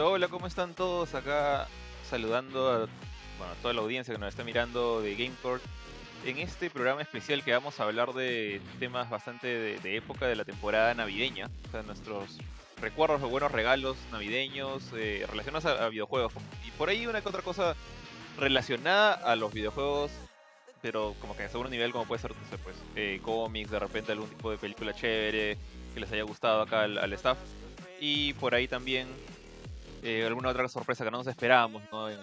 Hola, ¿cómo están todos? Acá saludando a toda la audiencia que nos está mirando de GameCourt. En este programa especial que vamos a hablar de temas bastante de, época de la temporada navideña, o sea, nuestros recuerdos de buenos regalos navideños eh, relacionados a, videojuegos. Y por ahí una que otra cosa relacionada a los videojuegos, pero como que a segundo nivel, como puede ser, pues, eh, cómics, de repente algún tipo de película chévere que les haya gustado acá al staff. Y por ahí también eh, alguna otra sorpresa que no nos esperábamos en,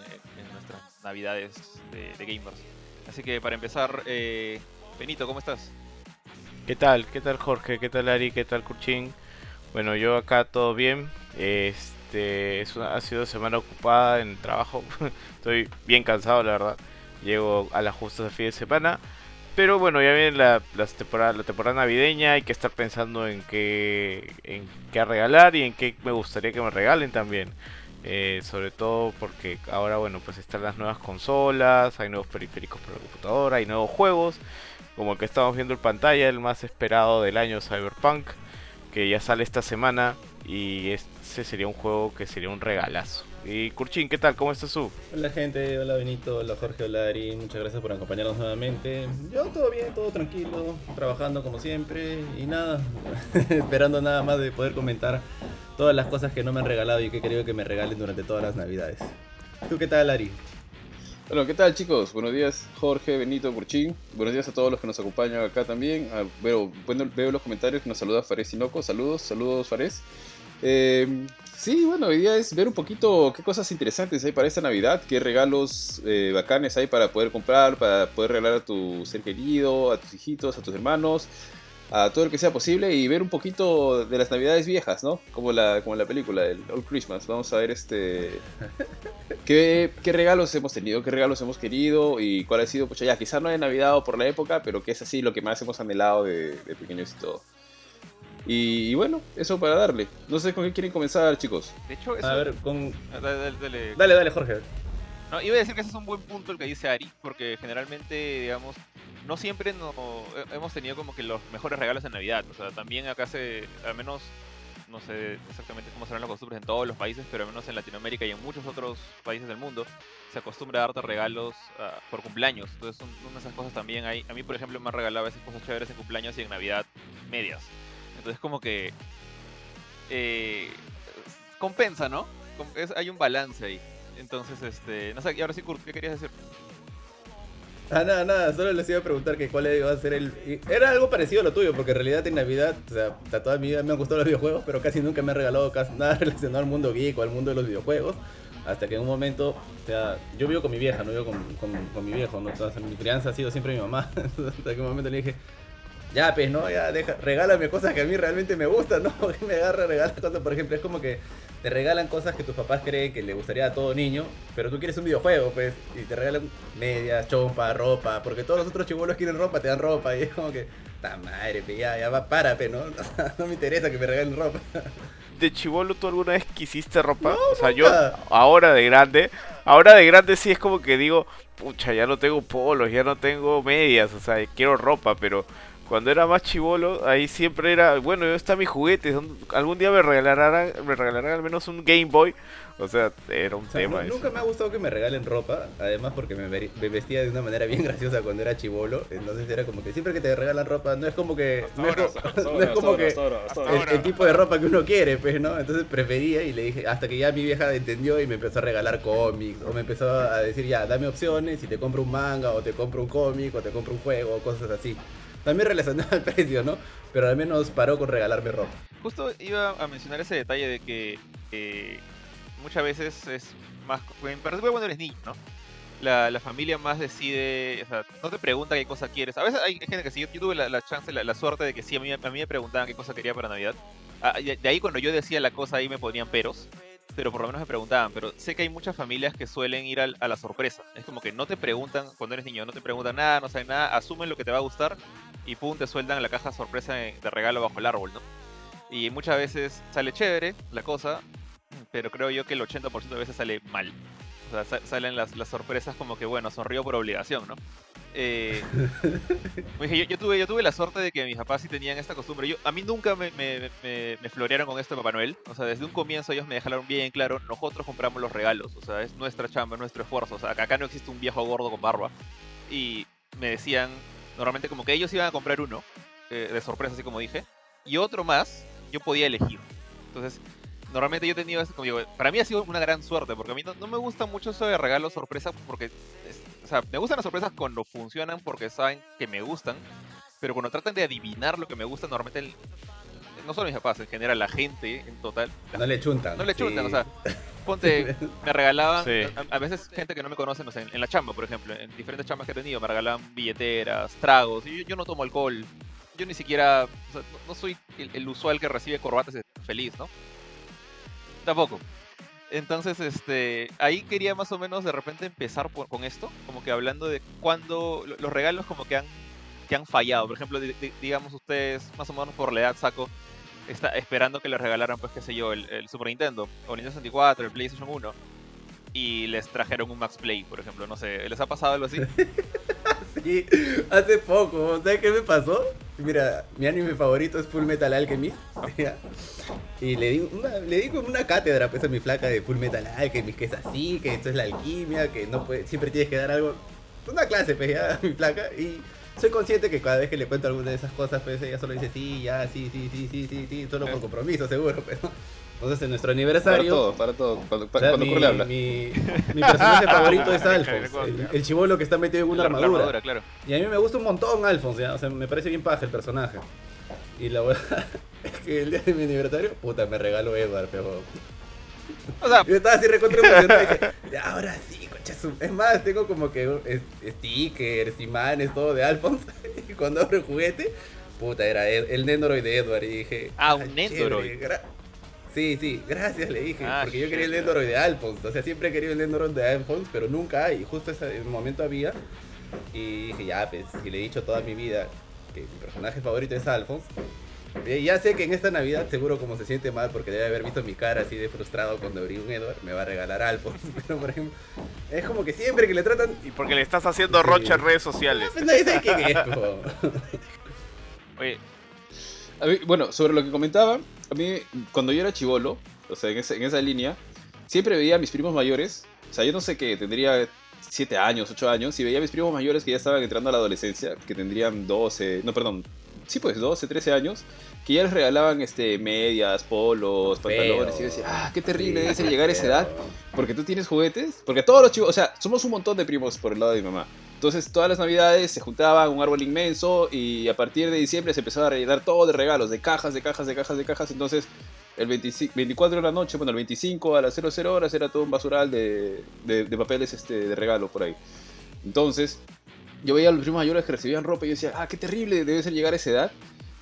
nuestras navidades de, gamers. Así que para empezar, eh, Benito, ¿cómo estás? ¿Qué tal? ¿Qué tal Jorge? ¿Qué tal Ari? ¿Qué tal Kurchin? Bueno, yo acá todo bien. Este es una, ha sido semana ocupada en trabajo. Estoy bien cansado, la verdad. Llego a las justas de fin de semana. Pero bueno, ya viene la, temporada, la temporada navideña, hay que estar pensando en qué, en qué regalar y en qué me gustaría que me regalen también. Eh, sobre todo porque ahora, bueno, pues están las nuevas consolas, hay nuevos periféricos para la computadora, hay nuevos juegos, como el que estamos viendo en pantalla, el más esperado del año, Cyberpunk, que ya sale esta semana y ese sería un juego que sería un regalazo. Y Kurchin, ¿qué tal? ¿Cómo estás tú? Hola gente, hola Benito, hola Jorge, hola Ari, muchas gracias por acompañarnos nuevamente. Yo todo bien, todo tranquilo, trabajando como siempre y nada, esperando nada más de poder comentar todas las cosas que no me han regalado y que he querido que me regalen durante todas las navidades. ¿Tú qué tal Ari? Bueno, ¿qué tal chicos? Buenos días Jorge, Benito, Kurchin. Buenos días a todos los que nos acompañan acá también. Ah, veo, veo los comentarios, nos saluda Fares Sinoco. Saludos, saludos Fares. Eh, sí, bueno, la idea es ver un poquito qué cosas interesantes hay para esta Navidad, qué regalos eh, bacanes hay para poder comprar, para poder regalar a tu ser querido, a tus hijitos, a tus hermanos, a todo lo que sea posible y ver un poquito de las Navidades viejas, ¿no? Como la, como la película, el Old Christmas. Vamos a ver este qué, qué regalos hemos tenido, qué regalos hemos querido y cuál ha sido, pues ya, quizás no de Navidad o por la época, pero que es así lo que más hemos anhelado de, de pequeños y todo. Y, bueno, eso para darle. No sé con qué quieren comenzar, chicos. De hecho, eso... A ver, con... Ah, dale, dale, dale, Jorge. No, iba a decir que ese es un buen punto el que dice Ari, porque generalmente, digamos, no siempre no, hemos tenido como que los mejores regalos en Navidad. O sea, también acá se, al menos, no sé exactamente cómo serán las costumbres en todos los países, pero al menos en Latinoamérica y en muchos otros países del mundo, se acostumbra a darte regalos ah, por cumpleaños. Entonces, una de esas cosas también hay. A mí, por ejemplo, me han regalado a veces cosas chéveres en cumpleaños y en Navidad medias. Entonces como que eh, compensa, ¿no? hay un balance ahí. Entonces, este, no sé, y ahora sí, Kurt, ¿qué querías decir? Ah, nada, nada, solo les iba a preguntar que cuál iba a ser el... Era algo parecido a lo tuyo, porque en realidad en Navidad, o sea, toda mi vida me han gustado los videojuegos, pero casi nunca me han regalado nada relacionado al mundo geek o al mundo de los videojuegos. Hasta que en un momento, o sea, yo vivo con mi vieja, no vivo con, mi viejo, ¿no? mi crianza ha sido siempre mi mamá. hasta que un momento le dije, ya, pues, no, ya, deja, regálame cosas que a mí realmente me gustan, ¿no? Me agarra, regala cosas, por ejemplo, es como que te regalan cosas que tus papás creen que le gustaría a todo niño, pero tú quieres un videojuego, pues, y te regalan medias, chompa, ropa, porque todos los otros chibolos quieren ropa, te dan ropa, y es como que, ta madre, pues, ya, ya va, párate, ¿no? no me interesa que me regalen ropa. ¿De chivolo tú alguna vez quisiste ropa? o sea, yo ahora de grande, ahora de grande sí es como que digo, pucha, ya no tengo polos, ya no tengo medias, o sea, quiero ropa, pero cuando era más chivolo, ahí siempre era, bueno, está mi juguete, algún día me regalarán, me regalarán al menos un Game Boy. O sea, era un tema. nunca me ha gustado que me regalen ropa, además porque me, vestía de una manera bien graciosa cuando era chivolo. Entonces era como que siempre que te regalan ropa, no es como que. No, es, como que el, tipo de ropa que uno quiere, pues, ¿no? Entonces prefería y le dije, hasta que ya mi vieja entendió y me empezó a regalar cómics, o me empezó a decir, ya, dame opciones, si te compro un manga, o te compro un cómic, o te compro un juego, o cosas así. También relacionado al precio, ¿no? Pero al menos paró con regalarme ropa. Justo iba a mencionar ese detalle de que muchas veces es más... Pero cuando eres niño, ¿no? La, familia más decide, o sea, no te pregunta qué cosa quieres. A veces hay gente que sí, yo, tuve la, chance, la, suerte de que sí, a mí, a mí me preguntaban qué cosa quería para Navidad. Ah, de ahí cuando yo decía la cosa, ahí me ponían peros pero por lo menos me preguntaban. Pero sé que hay muchas familias que suelen ir a, la sorpresa. Es como que no te preguntan, cuando eres niño, no te preguntan nada, no saben nada, asumen lo que te va a gustar y pum, te sueltan la caja sorpresa de regalo bajo el árbol, ¿no? Y muchas veces sale chévere la cosa, pero creo yo que el 80% de veces sale mal. O sea, salen las, sorpresas como que, bueno, sonrío por obligación, ¿no? eh, yo, yo tuve, yo tuve la suerte de que mis papás sí tenían esta costumbre. Yo, a mí nunca me, me, me, me florearon con esto de Papá Noel. O sea, desde un comienzo ellos me dejaron bien claro, nosotros compramos los regalos. O sea, es nuestra chamba, es nuestro esfuerzo. O sea, acá no existe un viejo gordo con barba. Y me decían, normalmente como que ellos iban a comprar uno, eh, de sorpresa, así como dije, y otro más, yo podía elegir. Entonces, normalmente yo he tenido, como digo, para mí ha sido una gran suerte, porque a mí no, me gusta mucho eso de regalos sorpresa, porque, es- o sea, me gustan las sorpresas cuando funcionan porque saben que me gustan, pero cuando tratan de adivinar lo que me gusta, normalmente, el- no solo mis papás, en general la gente en total, No le chuntan. no le sí. chuntan, o sea, ponte, me regalaban, Sí. a, a veces gente que no me conoce, no sé, en, en la chamba, por ejemplo, en diferentes chambas que he tenido, me regalaban billeteras, tragos, y yo, yo no tomo alcohol, yo ni siquiera, o sea, no, no soy el, el usual que recibe corbatas feliz, ¿no? Tampoco. Entonces, este, ahí quería más o menos de repente empezar por- con esto, como que hablando de cuándo lo- los regalos como que han, que han fallado. Por ejemplo, di- di- digamos ustedes, más o menos por la edad saco, está esperando que les regalaran, pues qué sé yo, el, el Super Nintendo, o Nintendo 64, el PlayStation 1, y les trajeron un Max Play, por ejemplo, no sé, ¿les ha pasado algo así? Sí, hace poco, ¿sabes qué me pasó? Mira, mi anime favorito es Full Metal Alchemist. Y le di, una, le di como una cátedra pues, a mi flaca de Full Metal Alchemist, que es así, que esto es la alquimia, que no puede, siempre tienes que dar algo. Una clase, pues, ya, mi flaca. Y soy consciente que cada vez que le cuento alguna de esas cosas, pues ella solo dice sí, ya, sí, sí, sí, sí, sí, sí, solo por compromiso, seguro, pero. Entonces, en nuestro Para aniversario. todo, para todo. Cuando, o sea, cuando mi, habla. mi, mi personaje favorito es Alphonse, el, el chivolo que está metido en una La- la armadura. claro. Y a mí me gusta un montón Alphonse, ¿ya? o sea, me parece bien paja el personaje. Y la verdad es que el día de mi aniversario, puta, me regaló Edward, pero... O sea, Yo estaba así recontra emocionado y dije, "Ya, ahora sí. Es más, tengo como que stickers, imanes, todo de Alphonse. Y cuando abro el juguete, puta, era el, el Nendoroid de Edward. Y dije... Ah, un chévere, Nendoroid. Sí, sí, gracias le dije, Ah, porque yo quería el. Nendoroid de Alphonse. O sea, siempre he querido el Nendoroid de Alphonse, pero nunca hay. Justo ese momento había. Y dije, ya, pues, y le he dicho toda mi vida que mi personaje favorito es Alphonse. Y ya sé que en esta Navidad, seguro como se siente mal porque debe haber visto mi cara así de frustrado cuando abrí un Edward, me va a regalar Alphonse. Pero, por ejemplo, es como que siempre que le tratan... Y porque le estás haciendo Sí. rocha en redes sociales. Pues nadie sabe quién es, oye, A mí- bueno, sobre lo que comentaba, a mí cuando yo era chivolo, o sea, en esa, en esa línea, siempre veía a mis primos mayores, o sea, yo no sé qué, tendría 7 años, 8 años, y veía a mis primos mayores que ya estaban entrando a la adolescencia, que tendrían 12, no, perdón, sí, pues 12, 13 años, que ya les regalaban este, medias, polos, pantalones, y yo decía, ah, qué terrible debe ser llegar a esa edad, porque tú tienes juguetes, porque todos los chivos, o sea, somos un montón de primos por el lado de mi mamá. Entonces todas las navidades se juntaban un árbol inmenso y a partir de diciembre se empezaba a rellenar todo de regalos, de cajas, de cajas, de cajas, de cajas. Entonces el 25 24 de la noche, bueno, el 25 a las 00 horas era todo un basural de, de- de papeles este, de regalo por ahí. Entonces yo veía a los primos mayores que recibían ropa y yo decía, ah, qué terrible debe ser llegar a esa edad.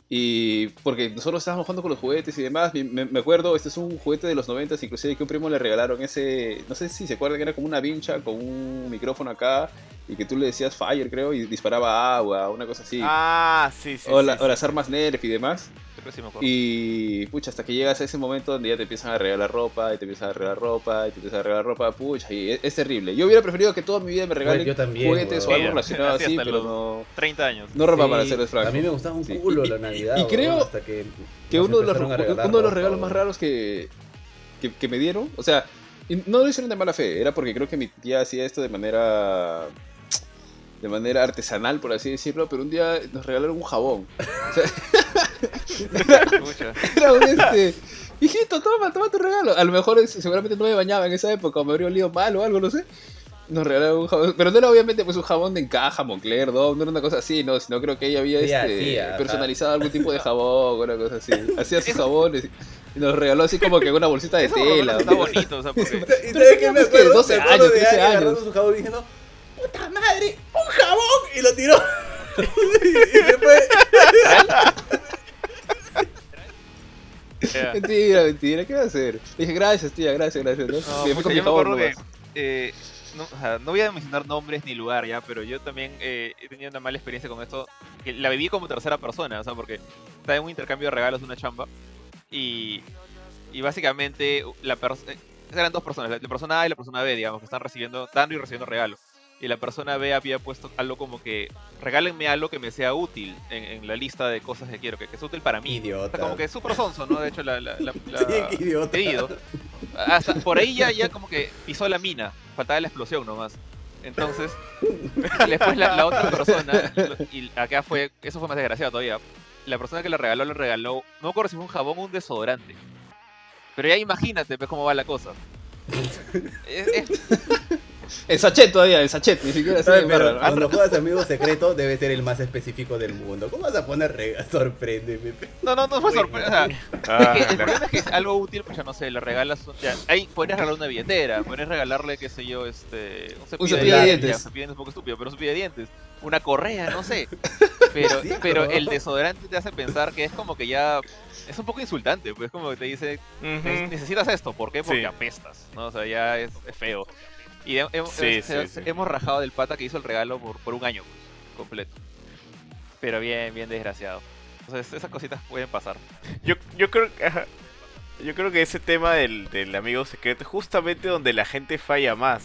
Y porque nosotros estábamos jugando con los juguetes y demás, me, me- acuerdo, este es un juguete de los 90, inclusive que un primo le regalaron ese, no sé si se acuerdan que era como una vincha con un micrófono acá y que tú le decías fire creo y disparaba agua, una cosa así. Ah, sí, sí. o, sí, la- sí. o las armas Nerf y demás. Creo que sí me acuerdo. Y pucha, hasta que llegas a ese momento donde ya te empiezan a regalar ropa, y te empiezan a regalar ropa, y te empiezan a regalar ropa, pucha, y es, es terrible. Yo hubiera preferido que toda mi vida me regalen también, juguetes o algo relacionado Así así, hasta pero los- no, 30 años. no ropa Sí, para hacerles franco. A mí me gustaba un culo la y- Navidad. y creo hasta que, uno de, los, regalar uno de los regalos más raros que, que, que me dieron, o sea, y no lo hicieron de mala fe, era porque creo que mi tía hacía esto de manera de manera artesanal, por así decirlo, pero un día nos regalaron un jabón. O sea, Era un este, hijito, toma, toma tu regalo. A lo mejor es- seguramente no me bañaba en esa época, o me habría olido mal o algo, no sé. Nos regalaron un jabón, pero no era obviamente pues un jabón de encaja, Moncler, Dove, no era una cosa así, no, sino creo que ella había Tía, este, tía, personalizado algún tipo de jabón, una cosa así. Hacía sus jabones y nos regaló así como que una bolsita de tela. está bonito, o sea, porque... ¿Y Pero sabes qué me que acuerdo? 12 Me acuerdo años, de 13 alguien años. agarrando su jabón diciendo, ¡puta madre! ¡Un jabón! Y lo tiró. y se fue. Ya. Mentira, mentira, ¿qué va a hacer? Le dije, gracias, tía, gracias, gracias. ¿no? No, me yo me acuerdo que eh, no, o sea, no voy a mencionar nombres ni lugar ya, pero yo también eh, he tenido una mala experiencia con esto, que la viví como tercera persona, o sea, porque estaba en un intercambio de regalos de una chamba y, y básicamente la pers- eh, eran dos personas, la, la persona A y la persona B, digamos, que están recibiendo, dando y recibiendo regalos. Y la persona B había puesto algo como que regálenme algo que me sea útil en, en la lista de cosas que quiero, que, que es útil para mí. Idiota. O sea, como que es súper sonso, ¿no? De hecho, la, la, la- la- Sí, idiota. pedido. Hasta por ahí ya, ya como que pisó la mina, faltaba la explosión nomás. Entonces, después la, la otra persona, y acá fue, eso fue más desgraciado todavía, la persona que le regaló, le regaló, no me acuerdo si fue un jabón o un desodorante. Pero ya imagínate pues, cómo va la cosa. Es- es- En sachet todavía, en sachet, ni siquiera pero cuando juegas amigo secreto debe ser el más específico del mundo. ¿Cómo vas a poner rega? Sorpréndeme. no, no, no fue sorpresa. o sea, Ah, Es que el problema es que es algo útil, pues ya no sé, le regalas. un- Ya, ahí podrías regalar una billetera, podrías regalarle, qué sé yo, este. Un cepillo, cepillo de dientes. dientes. Ya, cepillo de dientes es un poco estúpido, pero un cepillo de dientes. Una correa, no sé. Pero, Sí, pero ¿no? el desodorante te hace pensar que es como que ya. Es un poco insultante, pues como que te dice, "Ne- Ujú. necesitas esto, ¿por qué? Porque Sí. apestas, ¿no? O sea, ya es, es feo. Y he- he- Sí, he- sí, he- sí. hemos rajado del pata que hizo el regalo por, por un año pues, completo. Pero bien, bien desgraciado. Entonces, esas cositas pueden pasar. Yo, yo creo que ajá, yo creo que ese tema del, del amigo secreto es justamente donde la gente falla más.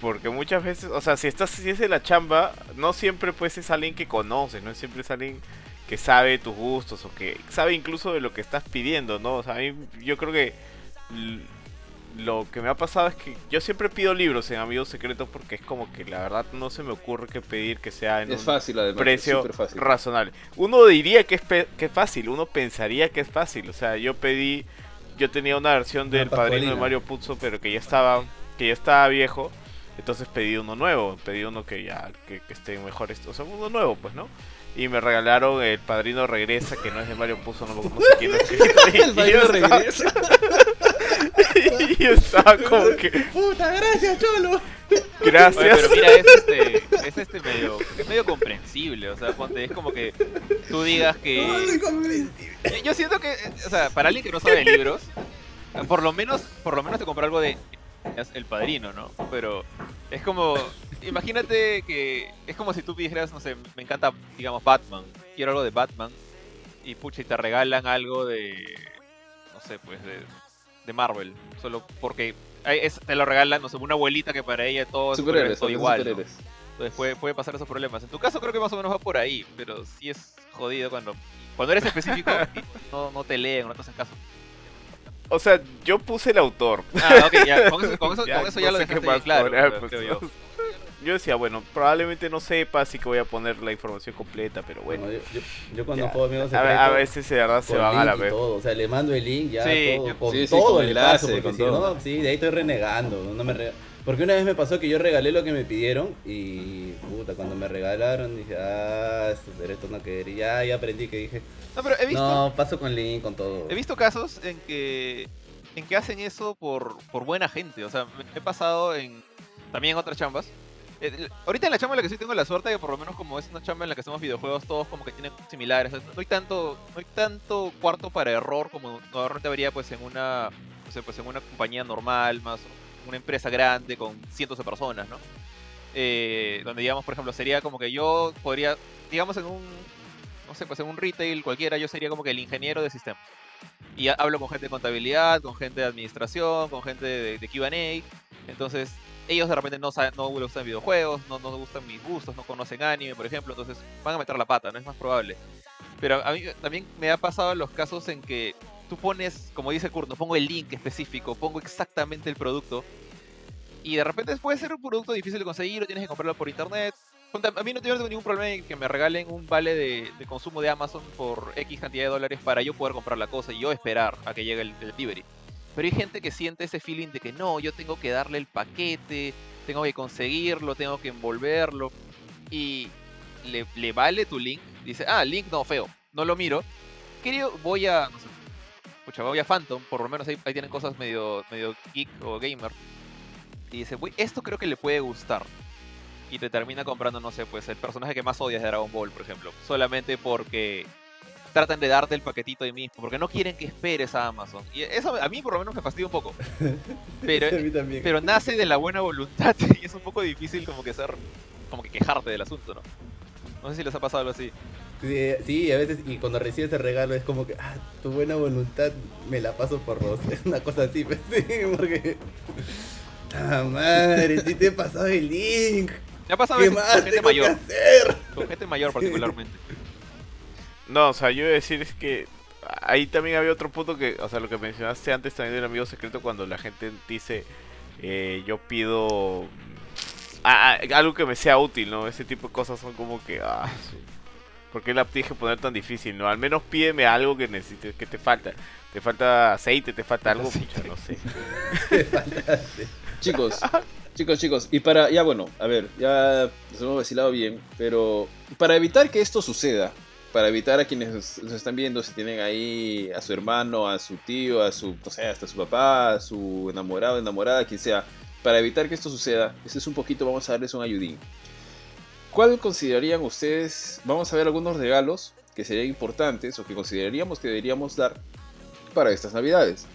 Porque muchas veces, o sea, si estás si es de la chamba, no siempre pues es alguien que conoces, no siempre es alguien que sabe tus gustos o que sabe incluso de lo que estás pidiendo, ¿no? O sea, a mí, yo creo que lo que me ha pasado es que yo siempre pido libros en amigos secretos porque es como que la verdad no se me ocurre qué pedir que sea en Es un fácil además, precio fácil. razonable. Uno diría que es, pe- que es fácil, uno pensaría que es fácil. O sea, yo pedí, yo tenía una versión del padrino de. Mario Puzo, pero que ya estaba, que ya estaba viejo. Entonces pedí uno nuevo, pedí uno que ya, que, que esté mejor, esto, o sea, uno nuevo, pues, ¿no? Y me regalaron el padrino regresa, que no es de Mario Puzo, no, quién lo escribió. El padrino regresa. Y estaba como que, Puta, gracias, Cholo. Oye, gracias. pero mira, es este, es este medio, es medio comprensible, o sea, ponte, es como que tú digas No, que... soy comprensible. Yo, yo siento que, o sea, para alguien que no sabe de libros, por lo menos, por lo menos te compró algo de el padrino, ¿no? Pero es como, imagínate que es como si tú dijeras, no sé, me encanta, digamos, Batman, quiero algo de Batman, y pucha, y te regalan algo de, no sé, pues, de, de Marvel, solo porque es- te lo regalan, no sé, una abuelita que para ella todo es Superhéroes, igual, ¿no? Entonces puede, puede pasar esos problemas. En tu caso creo que más o menos va por ahí, pero sí es jodido cuando, cuando eres específico y no, no te leen o no te hacen caso. O sea, yo puse el autor. Ah, ok, ya, con eso, con eso ya, Ya, con eso ya no lo más claro, poner, pues, creo yo. Yo decía, bueno, probablemente no sepa, así que voy a poner la información completa, pero bueno. Yo, yo, yo cuando Ya. juego amigos A, secretos. a veces de verdad se van a la vez. o sea, le mando el link ya Sí, todo, yo- con Sí, sí, todo con le enlace, paso, porque con si todo. no, sí, de ahí estoy renegando, no me porque una vez me pasó que yo regalé lo que me pidieron y puta, cuando me regalaron dije, ah, esto- pero esto no quería, ya, ya aprendí que dije, No, pero he visto, no, paso con link, con todo. he visto casos en que en que hacen eso por, por buena gente. O sea, me he pasado en también en otras chambas. Eh, ahorita en la chamba en la que sí tengo la suerte que por lo menos como es una chamba en la que hacemos videojuegos, todos como que tienen similares. O sea, no hay tanto, no hay tanto cuarto para error como normalmente habría pues en una, no sé, pues en una compañía normal, más una empresa grande con cientos de personas, ¿no? Eh, donde digamos, por ejemplo, sería como que yo podría, digamos en un, no sé, pues en un retail cualquiera, yo sería como que el ingeniero de sistemas. Y ha- hablo con gente de contabilidad, con gente de administración, con gente de Q&A. Entonces, ellos de repente no saben, no les gustan videojuegos, no, no gustan mis gustos, no conocen anime, por ejemplo. Entonces, van a meter la pata, ¿no? Es más probable. Pero a mí también me ha pasado los casos en que tú pones, como dice Kurt, no pongo el link específico, pongo exactamente el producto. Y de repente puede ser un producto difícil de conseguir o tienes que comprarlo por internet. A mí no tengo ningún problema en que me regalen un vale de, de consumo de Amazon por X cantidad de dólares para yo poder comprar la cosa y yo esperar a que llegue el, el delivery. Pero hay gente que siente ese feeling de que no, yo tengo que darle el paquete, tengo que conseguirlo, tengo que envolverlo. Y le, le vale tu link. Dice, ah, link no, feo. No lo miro. Querido, voy a. No sé, voy a Phantom, por lo menos ahí, ahí tienen cosas medio, medio geek o gamer. Y dice, "Uy, esto creo que le puede gustar. Y te termina comprando, no sé, pues el personaje que más odias de Dragon Ball, por ejemplo. Solamente porque tratan de darte el paquetito de mismo. Porque no quieren que esperes a Amazon. Y eso a mí por lo menos me fastidia un poco. Pero, a mí también. pero nace de la buena voluntad y es un poco difícil como que ser, como que quejarte del asunto, ¿no? No sé si les ha pasado algo así. Sí, sí, a veces, y cuando recibes el regalo es como que, ah, tu buena voluntad me la paso por los. Es una cosa así, pues, sí, porque. ¡Ah, madre! Si te he pasado el link. Me ha pasado ¿Qué más con gente mayor. hacer? Con gente mayor particularmente. No, o sea, yo iba a decir es que ahí también había otro punto que, o sea, lo que mencionaste antes también del amigo secreto cuando la gente dice eh, yo pido ah, ah, algo que me sea útil, ¿no? Ese tipo de cosas son como que, ah, su- ¿por qué la tienes que poner tan difícil, no? Al menos pídeme algo que necesites, que te falta. Te falta aceite, te falta algo, pucha, no sé. Chicos, chicos, chicos, y para, ya bueno, a ver, ya nos hemos vacilado bien, pero para evitar que esto suceda, para evitar a quienes nos, están viendo, si tienen ahí a su hermano, a su tío, a su, no sé, hasta su papá, a su enamorado, enamorada, quien sea, para evitar que esto suceda, este es un poquito, vamos a darles un ayudín. ¿Cuál considerarían ustedes? Vamos a ver algunos regalos que serían importantes o que consideraríamos que deberíamos dar para estas navidades.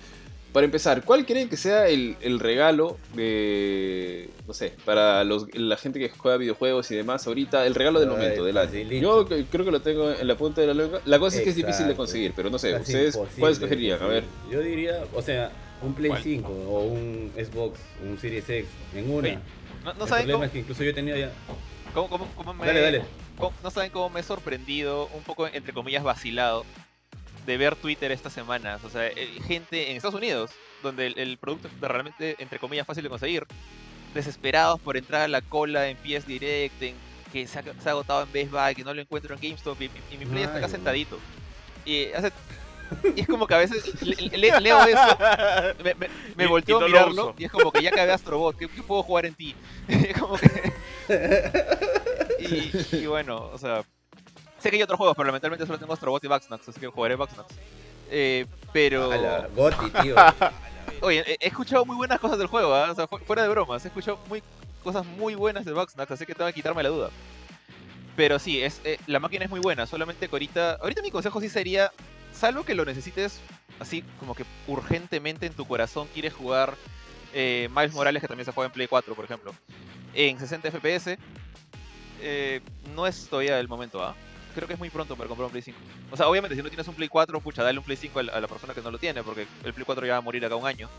Para empezar, ¿cuál creen que sea el, el regalo de, no sé, para los, la gente que juega videojuegos y demás ahorita, el regalo del Ay, momento, del año? facilito. Yo creo que lo tengo en la punta de la lengua. La cosa es que es difícil de Exacto. conseguir, pero no sé, Casi ¿ustedes cuál escogerían? A ver. Yo diría, o sea, un Play ¿Cuál? 5 o un Xbox, un Series X, en una. Oye, No, no el saben problema cómo, es que incluso yo tenía ya. cómo- cómo- cómo me, Dale, dale. cómo- no saben cómo me he sorprendido, un poco entre comillas vacilado, de ver Twitter estas semanas. O sea, eh, gente en Estados Unidos, donde el, el producto es realmente entre comillas fácil de conseguir, desesperados por entrar a la cola en PS Direct, en que se ha, se ha agotado en Best Buy, que no lo encuentro en GameStop y, y mi Play está acá sentadito. Y, hace- y es como que a veces le- le- leo eso me, me, me Y- volteo no a lo mirarlo y es como que ya acabé Astrobot, ¿qué, qué puedo jugar en ti? Como que... y bueno, o sea, sé que hay otros juegos, pero lamentablemente solo tengo Astrobot y Bugsnax, así que jugaré Bugsnax. Eh, pero, A la Goti, tío. oye, he, escuchado muy buenas cosas del juego, ¿ah? o sea, fu- fuera de bromas, he escuchado muy, cosas muy buenas de Bugsnax, así que tengo que quitarme la duda. Pero sí, es, eh, la máquina es muy buena, solamente que ahorita, ahorita mi consejo sí sería, salvo que lo necesites así como que urgentemente en tu corazón quieres jugar eh, Miles Morales, que también se juega en Play 4, por ejemplo, en 60 FPS, eh, no es todavía el momento, ¿ah? Creo que es muy pronto para comprar un Play 5. O sea, obviamente, si no tienes un Play 4, pucha, dale un Play 5 a la, a la persona que no lo tiene, porque el Play 4 ya va a morir acá un año.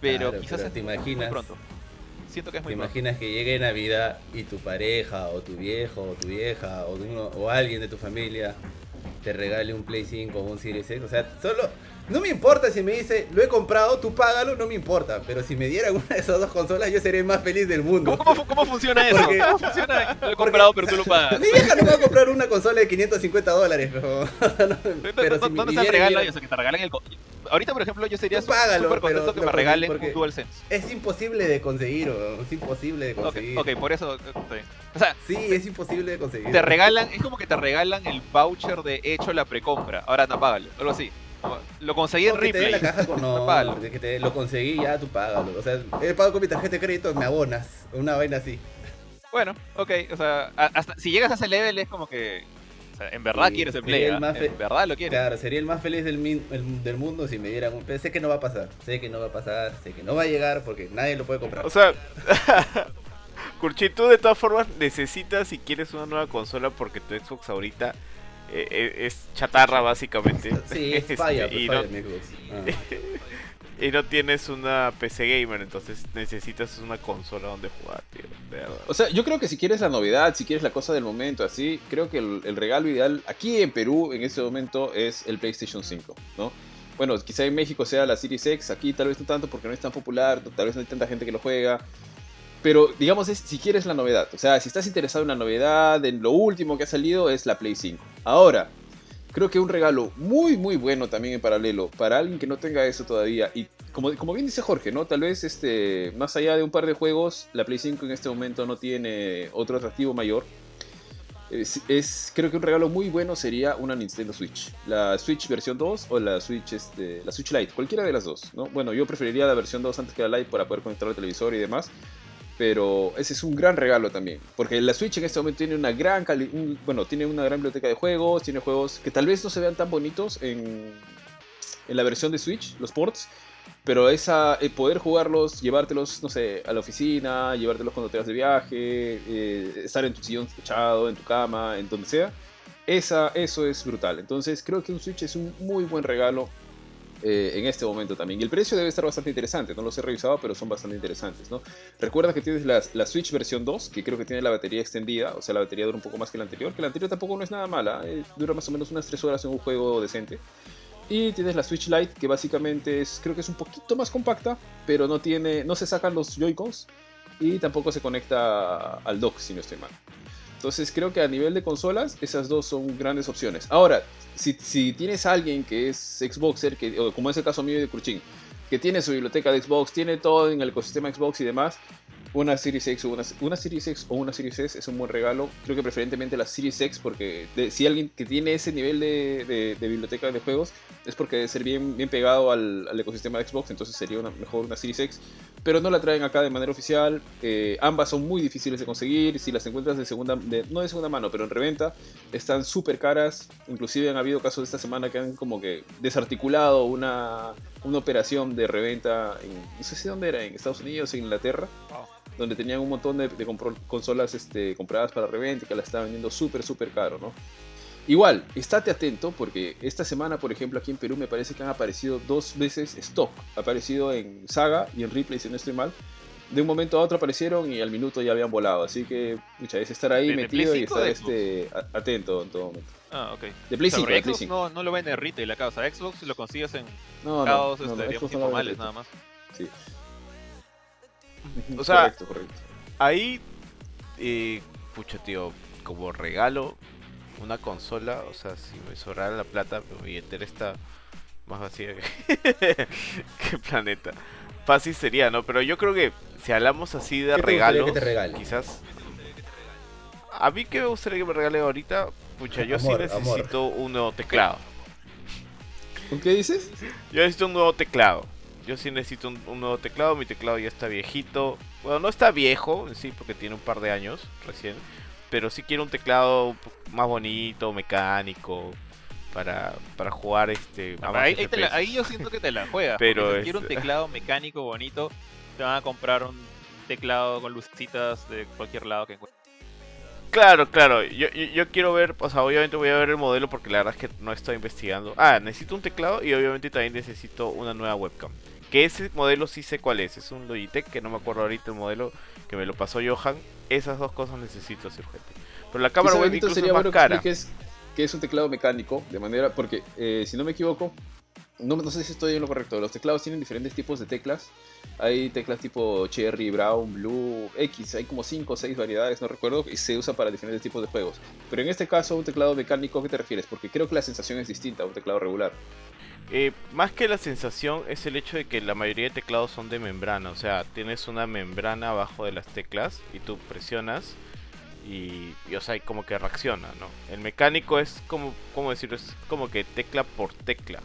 Pero Claro, quizás pero es te muy imaginas- pronto. Siento que es ¿Te muy pronto. imaginas que llegue Navidad y tu pareja, o tu viejo, o tu vieja, o, uno- o alguien de tu familia te regale un Play 5 o un Series X? O sea, solo. No me importa si me dice, lo he comprado, tú págalo, no me importa. Pero si me dieran una de esas dos consolas, yo sería el más feliz del mundo. ¿Cómo, cómo, funciona eso? Porque- ¿Cómo funciona? Lo he comprado, pero tú lo pagas. Mi vieja no va a comprar una consola de 550 dólares, pero, no, pero si ¿Dónde sea, que te regalen el... Ahorita, por ejemplo, yo sería súper contento que me regalen un DualSense. Es imposible de conseguir, weón, es imposible de conseguir. ok, por eso... eh. O sea, Sí, es imposible de conseguir. te regalan... Es como que te regalan el voucher de hecho la precompra. Ahora no, págalo. Algo así. Lo conseguí en que te Ripley. la caja con no, que te lo conseguí ya tú págalo. O sea, he pagado con mi tarjeta de crédito, me abonas, una vaina así. Bueno, ok. O sea, hasta si llegas a ese level es como que... O sea, en verdad Sí, quieres el Play. el más fe- En verdad lo quieres. Claro, sería el más feliz del, min- el- del mundo si me dieran un pero sé que no va a pasar, sé que no va a pasar, sé que no va a llegar porque nadie lo puede comprar. O sea, Kurchi, tú de todas formas necesitas si quieres una nueva consola porque tu Xbox ahorita eh, eh, es chatarra básicamente. sí, es Este, falla, y, falla no. Ah. y tienes una PC gamer, entonces necesitas una consola donde jugar, tío. O sea, yo creo que si quieres la novedad, si quieres la cosa del momento, así, creo que el, el regalo ideal aquí en Perú en este momento es el PlayStation 5, ¿no? Bueno, quizá en México sea la Series X, aquí tal vez no tanto porque no es tan popular, tal vez no hay tanta gente que lo juega. Pero digamos, es, si quieres la novedad, o sea, si estás interesado en la novedad, en lo último que ha salido, es la Play 5. Ahora, creo que un regalo muy, muy bueno también en paralelo para alguien que no tenga eso todavía. Y como, como bien dice Jorge, ¿no? Tal vez este, más allá de un par de juegos, la Play 5 en este momento no tiene otro atractivo mayor. Es, creo que un regalo muy bueno sería una Nintendo Switch. La Switch versión 2 o la Switch, este, la Switch Lite, cualquiera de las dos. ¿no? Bueno, yo preferiría la versión 2 antes que la Lite para poder conectar al televisor y demás. Pero ese es un gran regalo también. Porque la Switch en este momento tiene una gran bueno, tiene una gran biblioteca de juegos, tiene juegos que tal vez no se vean tan bonitos en, en la versión de Switch, los ports. Pero esa, el poder jugarlos, llevártelos, no sé, a la oficina, llevártelos cuando te vas de viaje, eh, estar en tu sillón echado, en tu cama, en donde sea, esa, eso es brutal. Entonces creo que un Switch es un muy buen regalo eh, en este momento también. Y el precio debe estar bastante interesante, no los he revisado, pero son bastante interesantes, ¿no? Recuerda que tienes la, Switch versión 2, que creo que tiene la batería extendida, o sea, la batería dura un poco más que la anterior, que la anterior tampoco no es nada mala, eh, dura más o menos unas 3 horas en un juego decente. Y tienes la Switch Lite, que básicamente es, creo que es un poquito más compacta, pero no tiene, no se sacan los Joy-Cons y tampoco se conecta al dock, si no estoy mal. Entonces creo que a nivel de consolas, esas dos son grandes opciones. Ahora, si, si tienes a alguien que es Xboxer, que, o como es el caso mío de Cruchín, que tiene su biblioteca de Xbox, tiene todo en el ecosistema Xbox y demás, una Series X o una, Series X o una Series S es un buen regalo. Creo que preferentemente la Series X porque si alguien que tiene ese nivel de, de- biblioteca de juegos es porque debe ser bien, bien pegado al, al ecosistema de Xbox, entonces sería una, mejor una Series X. Pero no la traen acá de manera oficial. eh, ambas son muy difíciles de conseguir. Si las encuentras de segunda, no de segunda mano, pero en reventa, están súper caras. Inclusive han habido casos de esta semana que han como que desarticulado una, una operación de reventa en, no sé si dónde era, en Estados Unidos, en Inglaterra Wow. donde tenían un montón de, consolas este, compradas para reventa y que las estaban vendiendo súper, súper caro, ¿no? Igual, estate atento porque esta semana, por ejemplo, aquí en Perú me parece que han aparecido dos veces stock. Ha aparecido en Saga y en Replay, si no estoy mal. De un momento a otro aparecieron y al minuto ya habían volado. Así que, mucha es estar ahí ¿De- de metido y 5 o estar este, atento en todo momento. Ah, ok. De Play O sea, 5, porque de Play Xbox 5. no, no lo venden en retail acá, o sea, Xbox lo consigues en No, mercados no, no, este, informales nada más. Sí. O sea, correcto, correcto. Ahí, eh, pucha, tío, como regalo, una consola, o sea, si me sobrara la plata, pero mi billetera está más vacía que, que planeta. Fácil sería, ¿no? Pero yo creo que si hablamos así de ¿Qué te gustaría regalos, que te regale? quizás... A mí que me gustaría que me regale ahorita, pucha, yo Amor, sí necesito un nuevo teclado. ¿Con qué dices? Yo necesito un nuevo teclado. Yo sí necesito un, un nuevo teclado. Mi teclado ya está viejito. Bueno, no está viejo en sí, porque tiene un par de años recién. Pero sí quiero un teclado un más bonito, mecánico. Para, para jugar este. a Ahí, ahí te la- FPS. ahí yo siento que te la juegas. Pero si quieres un este- teclado mecánico bonito, te van a comprar un teclado con lucecitas de cualquier lado que encuentres. Claro, claro. Yo, yo, yo quiero ver, o sea, obviamente voy a ver el modelo porque la verdad es que no estoy investigando. Ah, necesito un teclado y obviamente también necesito una nueva webcam. Que ese modelo sí sé cuál es. Es un Logitech, que no me acuerdo ahorita el modelo que me lo pasó Johan. Esas dos cosas necesito, sí, urgente. Pero la cámara web incluso sería es más bueno que cara. expliques que es un teclado mecánico, de manera, porque eh, si no me equivoco, no, no sé si estoy en lo correcto, los teclados tienen diferentes tipos de teclas. Hay teclas tipo Cherry, Brown, Blue, X, hay como 5 o 6 variedades, no recuerdo, y se usa para diferentes tipos de juegos. Pero en este caso, un teclado mecánico, ¿a qué te refieres? Porque creo que la sensación es distinta a un teclado regular. Eh, más que la sensación es el hecho de que la mayoría de teclados son de membrana, o sea, tienes una membrana abajo de las teclas y tú presionas y, o sea, como que reacciona, ¿no? El mecánico es como, ¿cómo decirlo? Es como que tecla por tecla.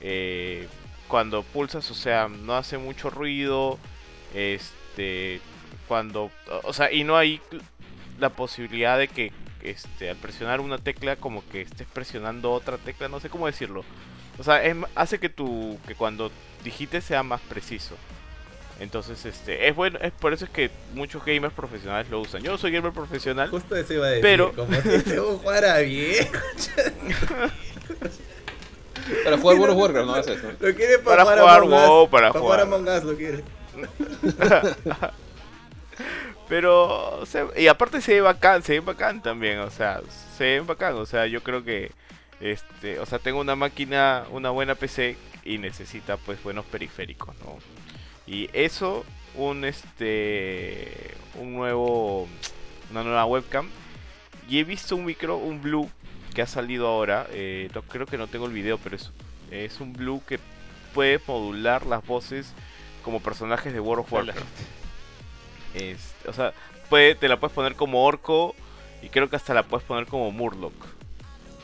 Eh, cuando pulsas, o sea, no hace mucho ruido, este, cuando, o sea, y no hay la posibilidad de que, este, al presionar una tecla como que estés presionando otra tecla, no sé cómo decirlo. O sea, es hace que tu que cuando digites sea más preciso. Entonces, este, es bueno, es por eso es que muchos gamers profesionales lo usan. Yo no soy gamer profesional, Justo eso iba a decir. Pero- Como si juego jugara bien. Para jugar World of Warcraft, no haces, ¿no? Lo quiere Para para, jugar. WoW, para Para jugar- jugar Among Us lo quiere. pero o sea, y aparte se ve bacán, se ve bacán también, o sea, se ve bacán, o sea, yo creo que este, o sea, tengo una máquina, una buena PC y necesita pues buenos periféricos, ¿no? Y eso un este un nuevo una nueva webcam y he visto un micro, un blue que ha salido ahora, eh, no- creo que no tengo el video, pero es, es un blue que puede modular las voces como personajes de World of Warcraft. Es- o sea, puede, te la puedes poner como orco y creo que hasta la puedes poner como Murloc.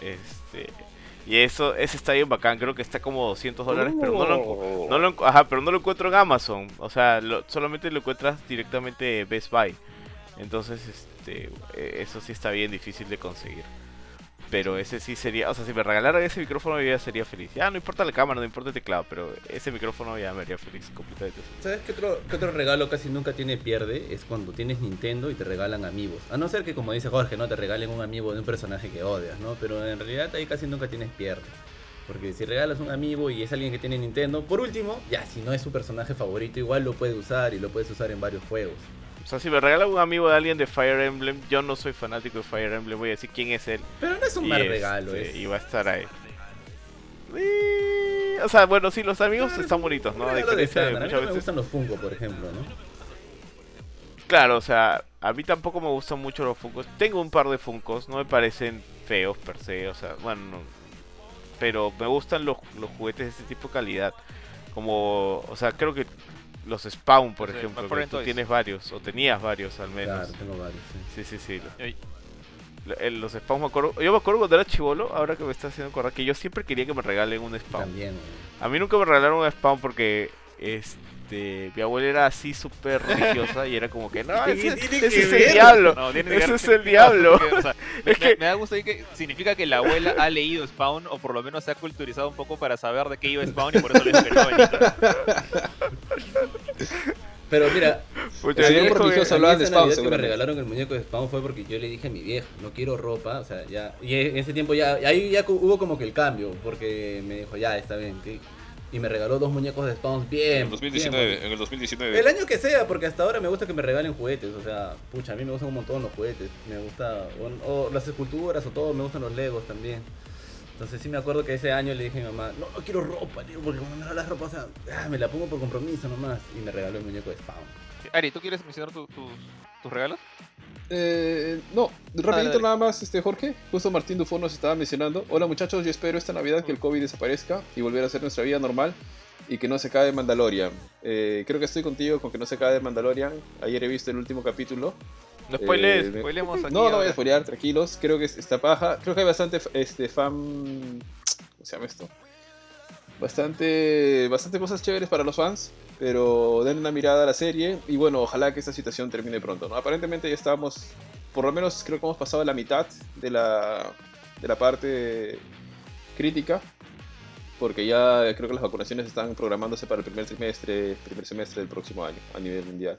Este, y eso, ese está bien bacán, creo que está como 200 dólares, pero no lo, encu- no lo encu- ajá, pero no lo encuentro en Amazon. O sea, lo- solamente lo encuentras directamente en Best Buy. Entonces, este, eh, eso sí está bien difícil de conseguir. Pero ese sí sería, o sea, si me regalaran ese micrófono yo ya sería feliz. Ya no importa la cámara, no importa el teclado, pero ese micrófono ya me haría feliz completamente. ¿Sabes qué otro, qué otro regalo casi nunca tiene pierde? Es cuando tienes Nintendo y te regalan amigos. A no ser que, como dice Jorge, no te regalen un amigo de un personaje que odias, ¿no? Pero en realidad ahí casi nunca tienes pierde. Porque si regalas un amiibo y es alguien que tiene Nintendo, por último, ya si no es su personaje favorito, igual lo puede usar y lo puedes usar en varios juegos. O sea, si me regala un amigo de alguien de Fire Emblem, yo no soy fanático de Fire Emblem, voy a decir quién es él. Pero no es un mal este, regalo, es. y va a estar ahí. Y- O sea, bueno, sí, los amigos estón bonitos, ¿no? Un A regalo de diferencia de estándar. A mí muchas no me veces. gustan los Funko, por ejemplo, ¿no? Claro, o sea, a mí tampoco me gustan mucho los Funkos. Tengo un par de Funkos, no me parecen feos per se, o sea, bueno, no. pero me gustan los, los juguetes de este tipo de calidad. Como, o sea, creo que los Spawn, por Los ejemplo, que McFarlane tú tienes varios, o tenías varios al menos. Claro, tengo varios. sí. Sí, sí, sí. lo- Ay. lo- el- Los Spawn me acuerdo. Yo me acuerdo cuando era chivolo, ahora que me está haciendo acordar, que yo siempre quería que me regalen un Spawn. También. A mí nunca me regalaron un Spawn porque este mi abuela era así súper religiosa y era como que no, ¿Qué ese, que es ver? el diablo. No, tiene que Ese es el diablo. porque, o sea, me, Es me- que- me da gusto que significa que la abuela ha leído Spawn o por lo menos se ha culturizado un poco para saber de qué iba Spawn y por eso le Benito. Pero mira, Pucha, El señor dijo que- religioso a mí hablaba de Spawn, que me regalaron el muñeco de Spawn fue porque yo le dije a mi vieja, no quiero ropa, o sea, ya, y en ese tiempo ya, ahí ya hubo como que el cambio, porque me dijo, ya, está bien, ¿qué? Y me regaló dos muñecos de Spawn bien, En el 2019, bien en el 2019. El año que sea, porque hasta ahora me gusta que me regalen juguetes, o sea, pucha, a mí me gustan un montón los juguetes, me gusta, o, o las esculturas o todo, me gustan los legos también. Entonces sí me acuerdo que ese año le dije a mi mamá, no, no quiero ropa, tío, porque cuando me regalas ropa, o sea, ah, me la pongo por compromiso nomás, y me regaló el muñeco de Spawn. Ari, ¿tú quieres mencionar tu- tus- tus regalos? Eh, no, rapidito dale. nada más, este Jorge. Justo Martín Dufo nos estaba mencionando. Hola muchachos, yo espero esta Navidad que el COVID desaparezca y volver a hacer nuestra vida normal y que no se acabe Mandalorian. Eh, creo que estoy contigo con que no se acabe Mandalorian. Ayer he visto el último capítulo. No spoilees. Eh, Spoilemos aquí No, no voy a spoilear, tranquilos. Creo que es- está paja. Creo que hay bastante este, fan. ¿Cómo se llama esto? Bastante, bastante cosas chéveres para los fans. Pero den una mirada a la serie. Y bueno, ojalá que esta situación termine pronto. ¿no? Aparentemente ya estamos. Por lo menos creo que hemos pasado la mitad de la, de la parte crítica. Porque ya creo que las vacunaciones están programándose para el primer trimestre, primer semestre del próximo año a nivel mundial.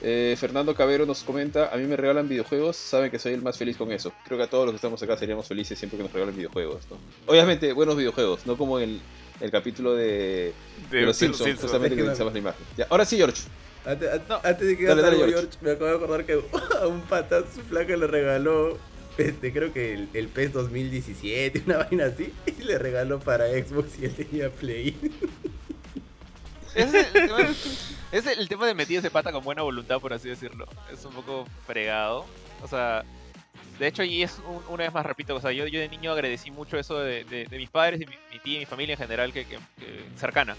Eh, Fernando Cabero nos comenta, a mí me regalan videojuegos, saben que soy el más feliz con eso. Creo que a todos los que estamos acá seríamos felices siempre que nos regalen videojuegos. ¿no? Obviamente, buenos videojuegos, no como el, el capítulo de, de De- Los Simpsons, Simpsons. justamente que Es que utilizamos la imagen. Ya, ahora sí, George. Antes, an- No. antes de que Dale, dale, George. George, me acabo de acordar que a un pata su flaca le regaló, este, creo que el, el PES 2017, una vaina así, y le regaló para Xbox y él tenía Play. Ese es el, tema, es el tema de meter ese pata con buena voluntad, por así decirlo. Es un poco fregado. O sea, de hecho, y es un- una vez más, repito, o sea, yo, yo de niño agradecí mucho eso de, de- mis padres, y mi, mi tía y mi familia en general, que, cercana.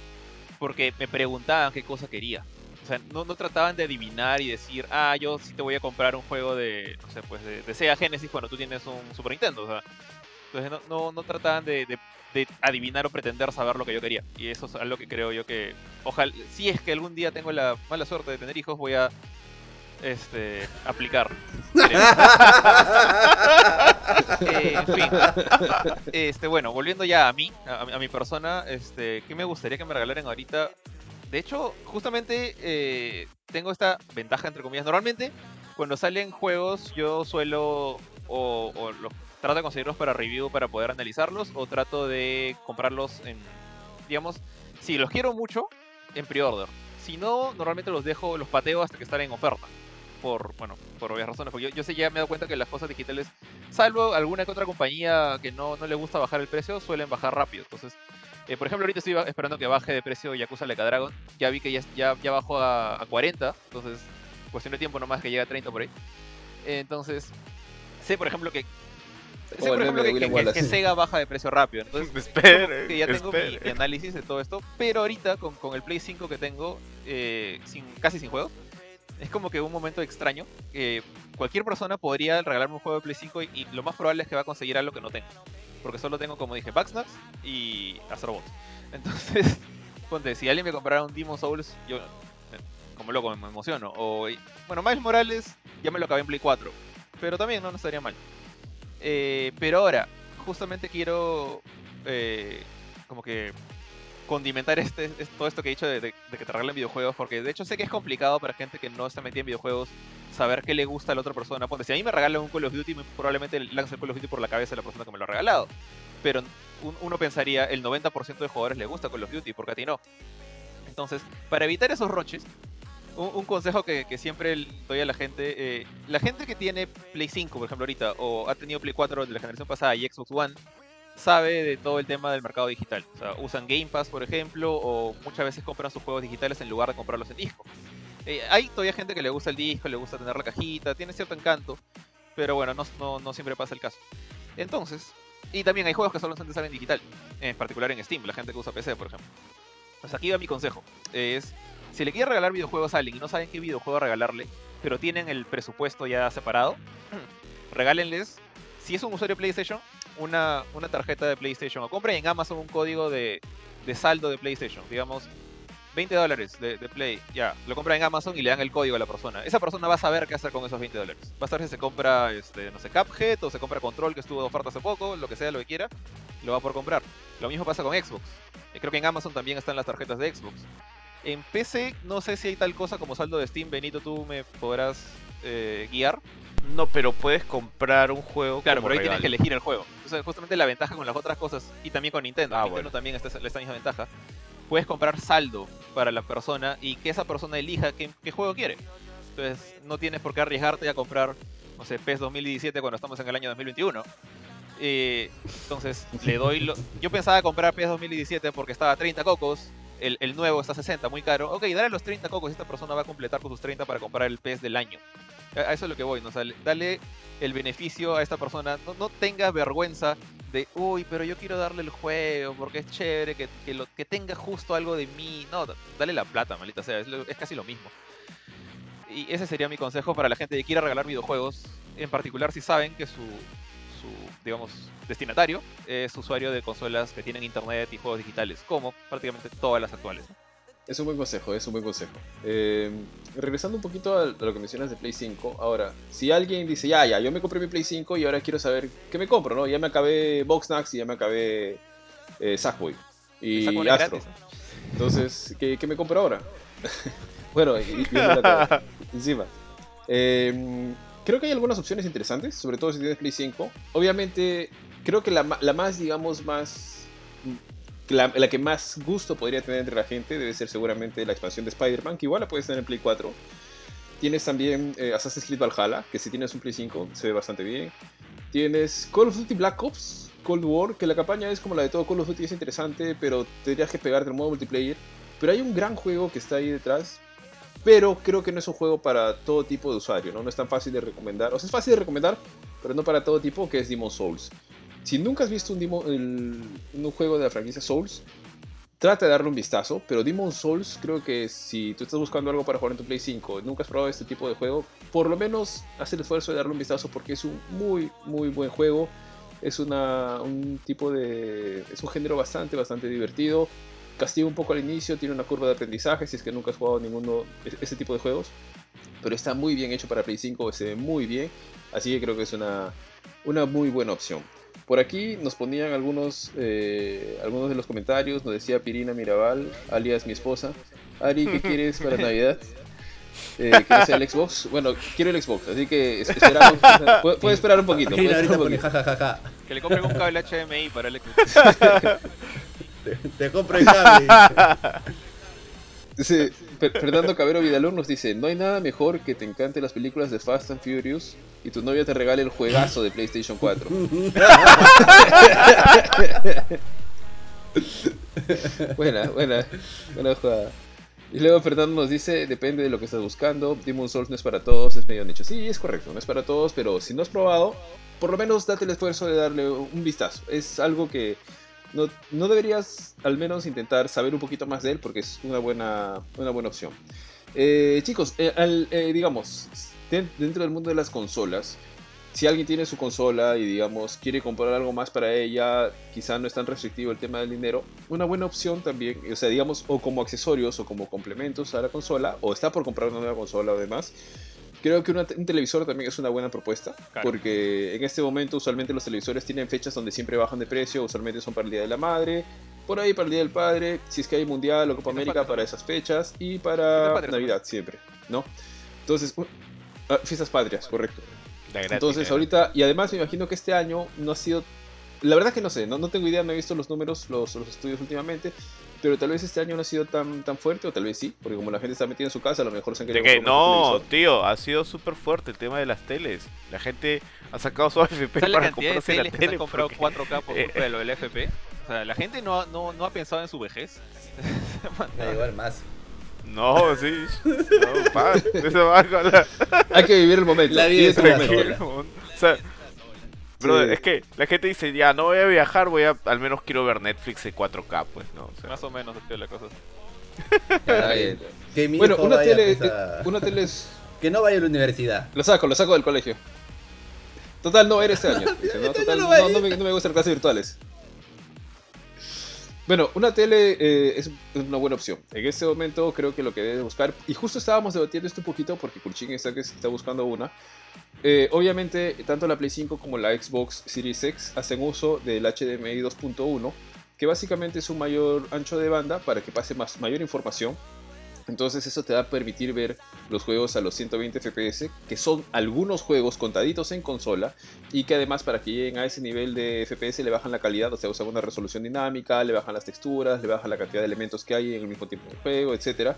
Porque me preguntaban qué cosa quería. O sea, no, no trataban de adivinar y decir, ah, yo sí te voy a comprar un juego de, no sé, pues de, Sega Genesis cuando tú tienes un Super Nintendo. O sea, entonces no, no, no trataban de, de- de adivinar o pretender saber lo que yo quería. Y eso es algo que creo yo que, ojalá, si es que algún día tengo la mala suerte de tener hijos, voy a este, aplicar. Eh, en fin. Este, bueno, volviendo ya a mí, a, a mi persona, este, ¿qué me gustaría que me regalaran ahorita? De hecho, justamente eh, tengo esta ventaja, entre comillas. Normalmente, cuando salen juegos, yo suelo o, o los trato de conseguirlos para review para poder analizarlos, o trato de comprarlos en, digamos, si los quiero mucho, en pre-order. Si no, normalmente los dejo, los pateo hasta que están en oferta. Por, bueno, por obvias razones. Porque yo, yo sé, ya me he dado cuenta que las cosas digitales, salvo alguna que otra compañía que no, no le gusta bajar el precio, suelen bajar rápido. Entonces, eh, por ejemplo, ahorita estoy esperando que baje de precio Yakuza Like a Dragon. Ya vi que ya, ya, ya bajó a, a 40. Entonces, cuestión de tiempo nomás que llegue a 30 por ahí. Eh, entonces, sé, por ejemplo, que. Sé, O el por ejemplo, que, que- que. Sega baja de precio rápido. Entonces, Espere, que ya tengo mi, espere. mi análisis de todo esto, pero ahorita con, con el Play 5 que tengo, eh, sin, casi sin juegos, es como que un momento extraño. que cualquier persona podría regalarme un juego de Play 5 y, lo más probable es que va a conseguir algo que no tengo. Porque solo tengo, como dije, Bugsnax y Astrobot. Entonces, ponte, si alguien me comprara un Demon Souls, yo, eh, como loco, me emociono. O, bueno, Miles Morales ya me lo acabé en Play 4, pero también no, no estaría mal. Eh, pero ahora, justamente quiero eh, como que condimentar este, es- todo esto que he dicho de, que te regalen videojuegos, porque de hecho sé que es complicado para gente que no está metida en videojuegos saber qué le gusta a la otra persona. Ponte, si a mí me regalan un Call of Duty, probablemente lance el Call of Duty por la cabeza de la persona que me lo ha regalado. Pero un- uno pensaría el 90% de jugadores le gusta Call of Duty, porque a ti no. Entonces, para evitar esos roches, un, consejo que, siempre doy a la gente, eh, la gente que tiene Play 5, por ejemplo, ahorita, o ha tenido Play 4 de la generación pasada y Xbox One, sabe de todo el tema del mercado digital. O sea, usan Game Pass, por ejemplo, o muchas veces compran sus juegos digitales en lugar de comprarlos en disco. Eh, hay todavía gente que le gusta el disco, le gusta tener la cajita, tiene cierto encanto, pero bueno, no, no, no siempre pasa el caso. Entonces, y también hay juegos que solamente salen digital, en particular en Steam, la gente que usa PC, por ejemplo. Pues aquí va mi consejo, es, si le quieren regalar videojuegos a alguien y no saben qué videojuego regalarle, pero tienen el presupuesto ya separado, regálenles, si es un usuario PlayStation, una, una tarjeta de PlayStation, o compren en Amazon un código de, de saldo de PlayStation, digamos, 20 dólares de, de Play, ya, lo compra en Amazon y le dan el código a la persona. Esa persona va a saber qué hacer con esos 20 dólares. Va a saber si se compra, este, no sé, Cuphead o se compra Control, que estuvo de oferta hace poco, lo que sea, lo que quiera, lo va por comprar. Lo mismo pasa con Xbox. Eh, Creo que en Amazon también están las tarjetas de Xbox. En PC no sé si hay tal cosa como saldo de Steam. Benito, tú me podrás eh, guiar. No, pero puedes comprar un juego Claro, como pero ahí tienes que elegir el juego. O sea, justamente la ventaja con las otras cosas, y también con Nintendo, Ah, Nintendo bueno. también está esta misma ventaja, puedes comprar saldo para la persona y que esa persona elija qué, qué juego quiere. Entonces, no tienes por qué arriesgarte a comprar, no sé, PES 2017 cuando estamos en el año 2021. Eh, entonces, le doy lo... Yo pensaba comprar PES 2017 porque estaba a 30 cocos, el, el nuevo está a 60, muy caro. Ok, dale los 30 cocos y esta persona va a completar con sus 30 para comprar el PES del año. A eso es lo que voy, ¿no? O dale el beneficio a esta persona. No, no tenga vergüenza de, uy, pero yo quiero darle el juego porque es chévere, que, lo, que tenga justo algo de mí. No, da- dale la plata, maldita sea, es, casi lo mismo. Y ese sería mi consejo para la gente que quiera regalar videojuegos, en particular si saben que su, digamos, destinatario es usuario de consolas que tienen internet y juegos digitales, como prácticamente todas las actuales. Es un buen consejo, es un buen consejo. Eh, regresando un poquito a lo que mencionas de Play 5, ahora, si alguien dice, ya, ya, yo me compré mi Play 5 y ahora quiero saber qué me compro, ¿no? Ya me acabé Boxnax y ya me acabé eh, Sackboy y Astro. Entonces, ¿qué, qué me compro ahora? bueno, y, y encima. Eh, creo que hay algunas opciones interesantes, sobre todo si tienes Play 5. Obviamente, creo que la, la más, digamos, más... La, la que más gusto podría tener entre la gente debe ser seguramente la expansión de Spider-Man, que igual la puedes tener en Play 4. Tienes también eh, Assassin's Creed Valhalla, que si tienes un Play 5 se ve bastante bien. Tienes Call of Duty Black Ops, Cold War, que la campaña es como la de todo Call of Duty, es interesante, pero tendrías que pegarte el modo multiplayer. Pero hay un gran juego que está ahí detrás, pero creo que no es un juego para todo tipo de usuario, ¿no? No es tan fácil de recomendar. O sea, es fácil de recomendar, pero no para todo tipo, que es Demon Souls. Si nunca has visto un, juego de la franquicia Souls, trata de darle un vistazo, pero Demon Souls creo que si tú estás buscando algo para jugar en tu Play 5 y nunca has probado este tipo de juego, por lo menos haz el esfuerzo de darle un vistazo porque es un muy, muy buen juego. Es una, un tipo de... es un género bastante, bastante divertido. Castiga un poco al inicio, tiene una curva de aprendizaje si es que nunca has jugado ninguno de ese tipo de juegos. Pero está muy bien hecho para Play 5, se ve muy bien. Así que creo que es una, una muy buena opción. Por aquí nos ponían algunos, eh, algunos de los comentarios. Nos decía Pirina Mirabal, alias mi esposa. Ari, ¿qué quieres para Navidad? Eh, ¿Quieres el Xbox? Bueno, quiero el Xbox, así que es- esperamos. Puede, puede esperar un poquito. Mira. Que le compren un cable HDMI para el Te, te compro el cable. Fer- Fernando Cabero Vidalón nos dice, no hay nada mejor que te encanten las películas de Fast and Furious y tu novia te regale el juegazo de PlayStation 4. buena, buena, buena jugada. Y luego Fernando nos dice, depende de lo que estás buscando, Demon Souls no es para todos, es medio nicho. Sí, es correcto, no es para todos, pero si no has probado, por lo menos date el esfuerzo de darle un vistazo. Es algo que no, deberías al menos intentar saber un poquito más de él porque es una buena, una buena opción. Eh, chicos, eh, eh, digamos, den- dentro del mundo de las consolas, si alguien tiene su consola y digamos quiere comprar algo más para ella, quizá no es tan restrictivo el tema del dinero, una buena opción también, o sea, digamos, o como accesorios o como complementos a la consola, o está por comprar una nueva consola o demás, creo que una un televisor también es una buena propuesta, Claro. porque en este momento usualmente los televisores tienen fechas donde siempre bajan de precio, usualmente son para el Día de la Madre, por ahí para el Día del Padre, si es que hay Mundial o Copa América para esas fechas, y para Navidad siempre, ¿no? Entonces, ah, fiestas patrias, correcto. Entonces ahorita, y además me imagino que este año no ha sido La verdad que no sé, no, no tengo idea, no he visto los números, los, los estudios últimamente, pero tal vez este año no ha sido tan, tan fuerte, o tal vez sí, porque como la gente está metida en su casa, a lo mejor se han De querido que no, tío, ha sido súper fuerte el tema de las teles. La gente ha sacado su AFP ¿Sabes la para de comprarse la teles que se tele. han comprado porque- 4K por eh, culpa de lo del FP? O sea, la gente no, no, no ha pensado en su vejez. Da igual más. No, sí. No, pa, eso va con la... Hay que vivir el momento. La vida es momento. sola. O sea, brother, Sí. es que la gente dice, ya, no voy a viajar, voy a, al menos quiero ver Netflix en 4K, pues, ¿no? O sea, Más o menos así es la cosa. Que mi Bueno, hijo una vaya, tele, a- una tele es... Que no vaya a la universidad. Lo saco, lo saco del colegio. Total, no era este año. dice, ¿no? Total, no, no me, no me gustan las clases virtuales. Bueno, una tele eh, es, una buena opción. En este momento creo que lo que debe buscar, y justo estábamos debatiendo esto un poquito porque Kulchin está, que está buscando una. Eh, obviamente, tanto la Play 5 como la Xbox Series X hacen uso del HDMI 2.1, que básicamente es un mayor ancho de banda para que pase más, mayor información. Entonces eso te va a permitir ver los juegos a los 120 FPS, que son algunos juegos contaditos en consola, y que además para que lleguen a ese nivel de FPS le bajan la calidad, o sea, usan una resolución dinámica, le bajan las texturas, le bajan la cantidad de elementos que hay en el mismo tiempo del juego, etc.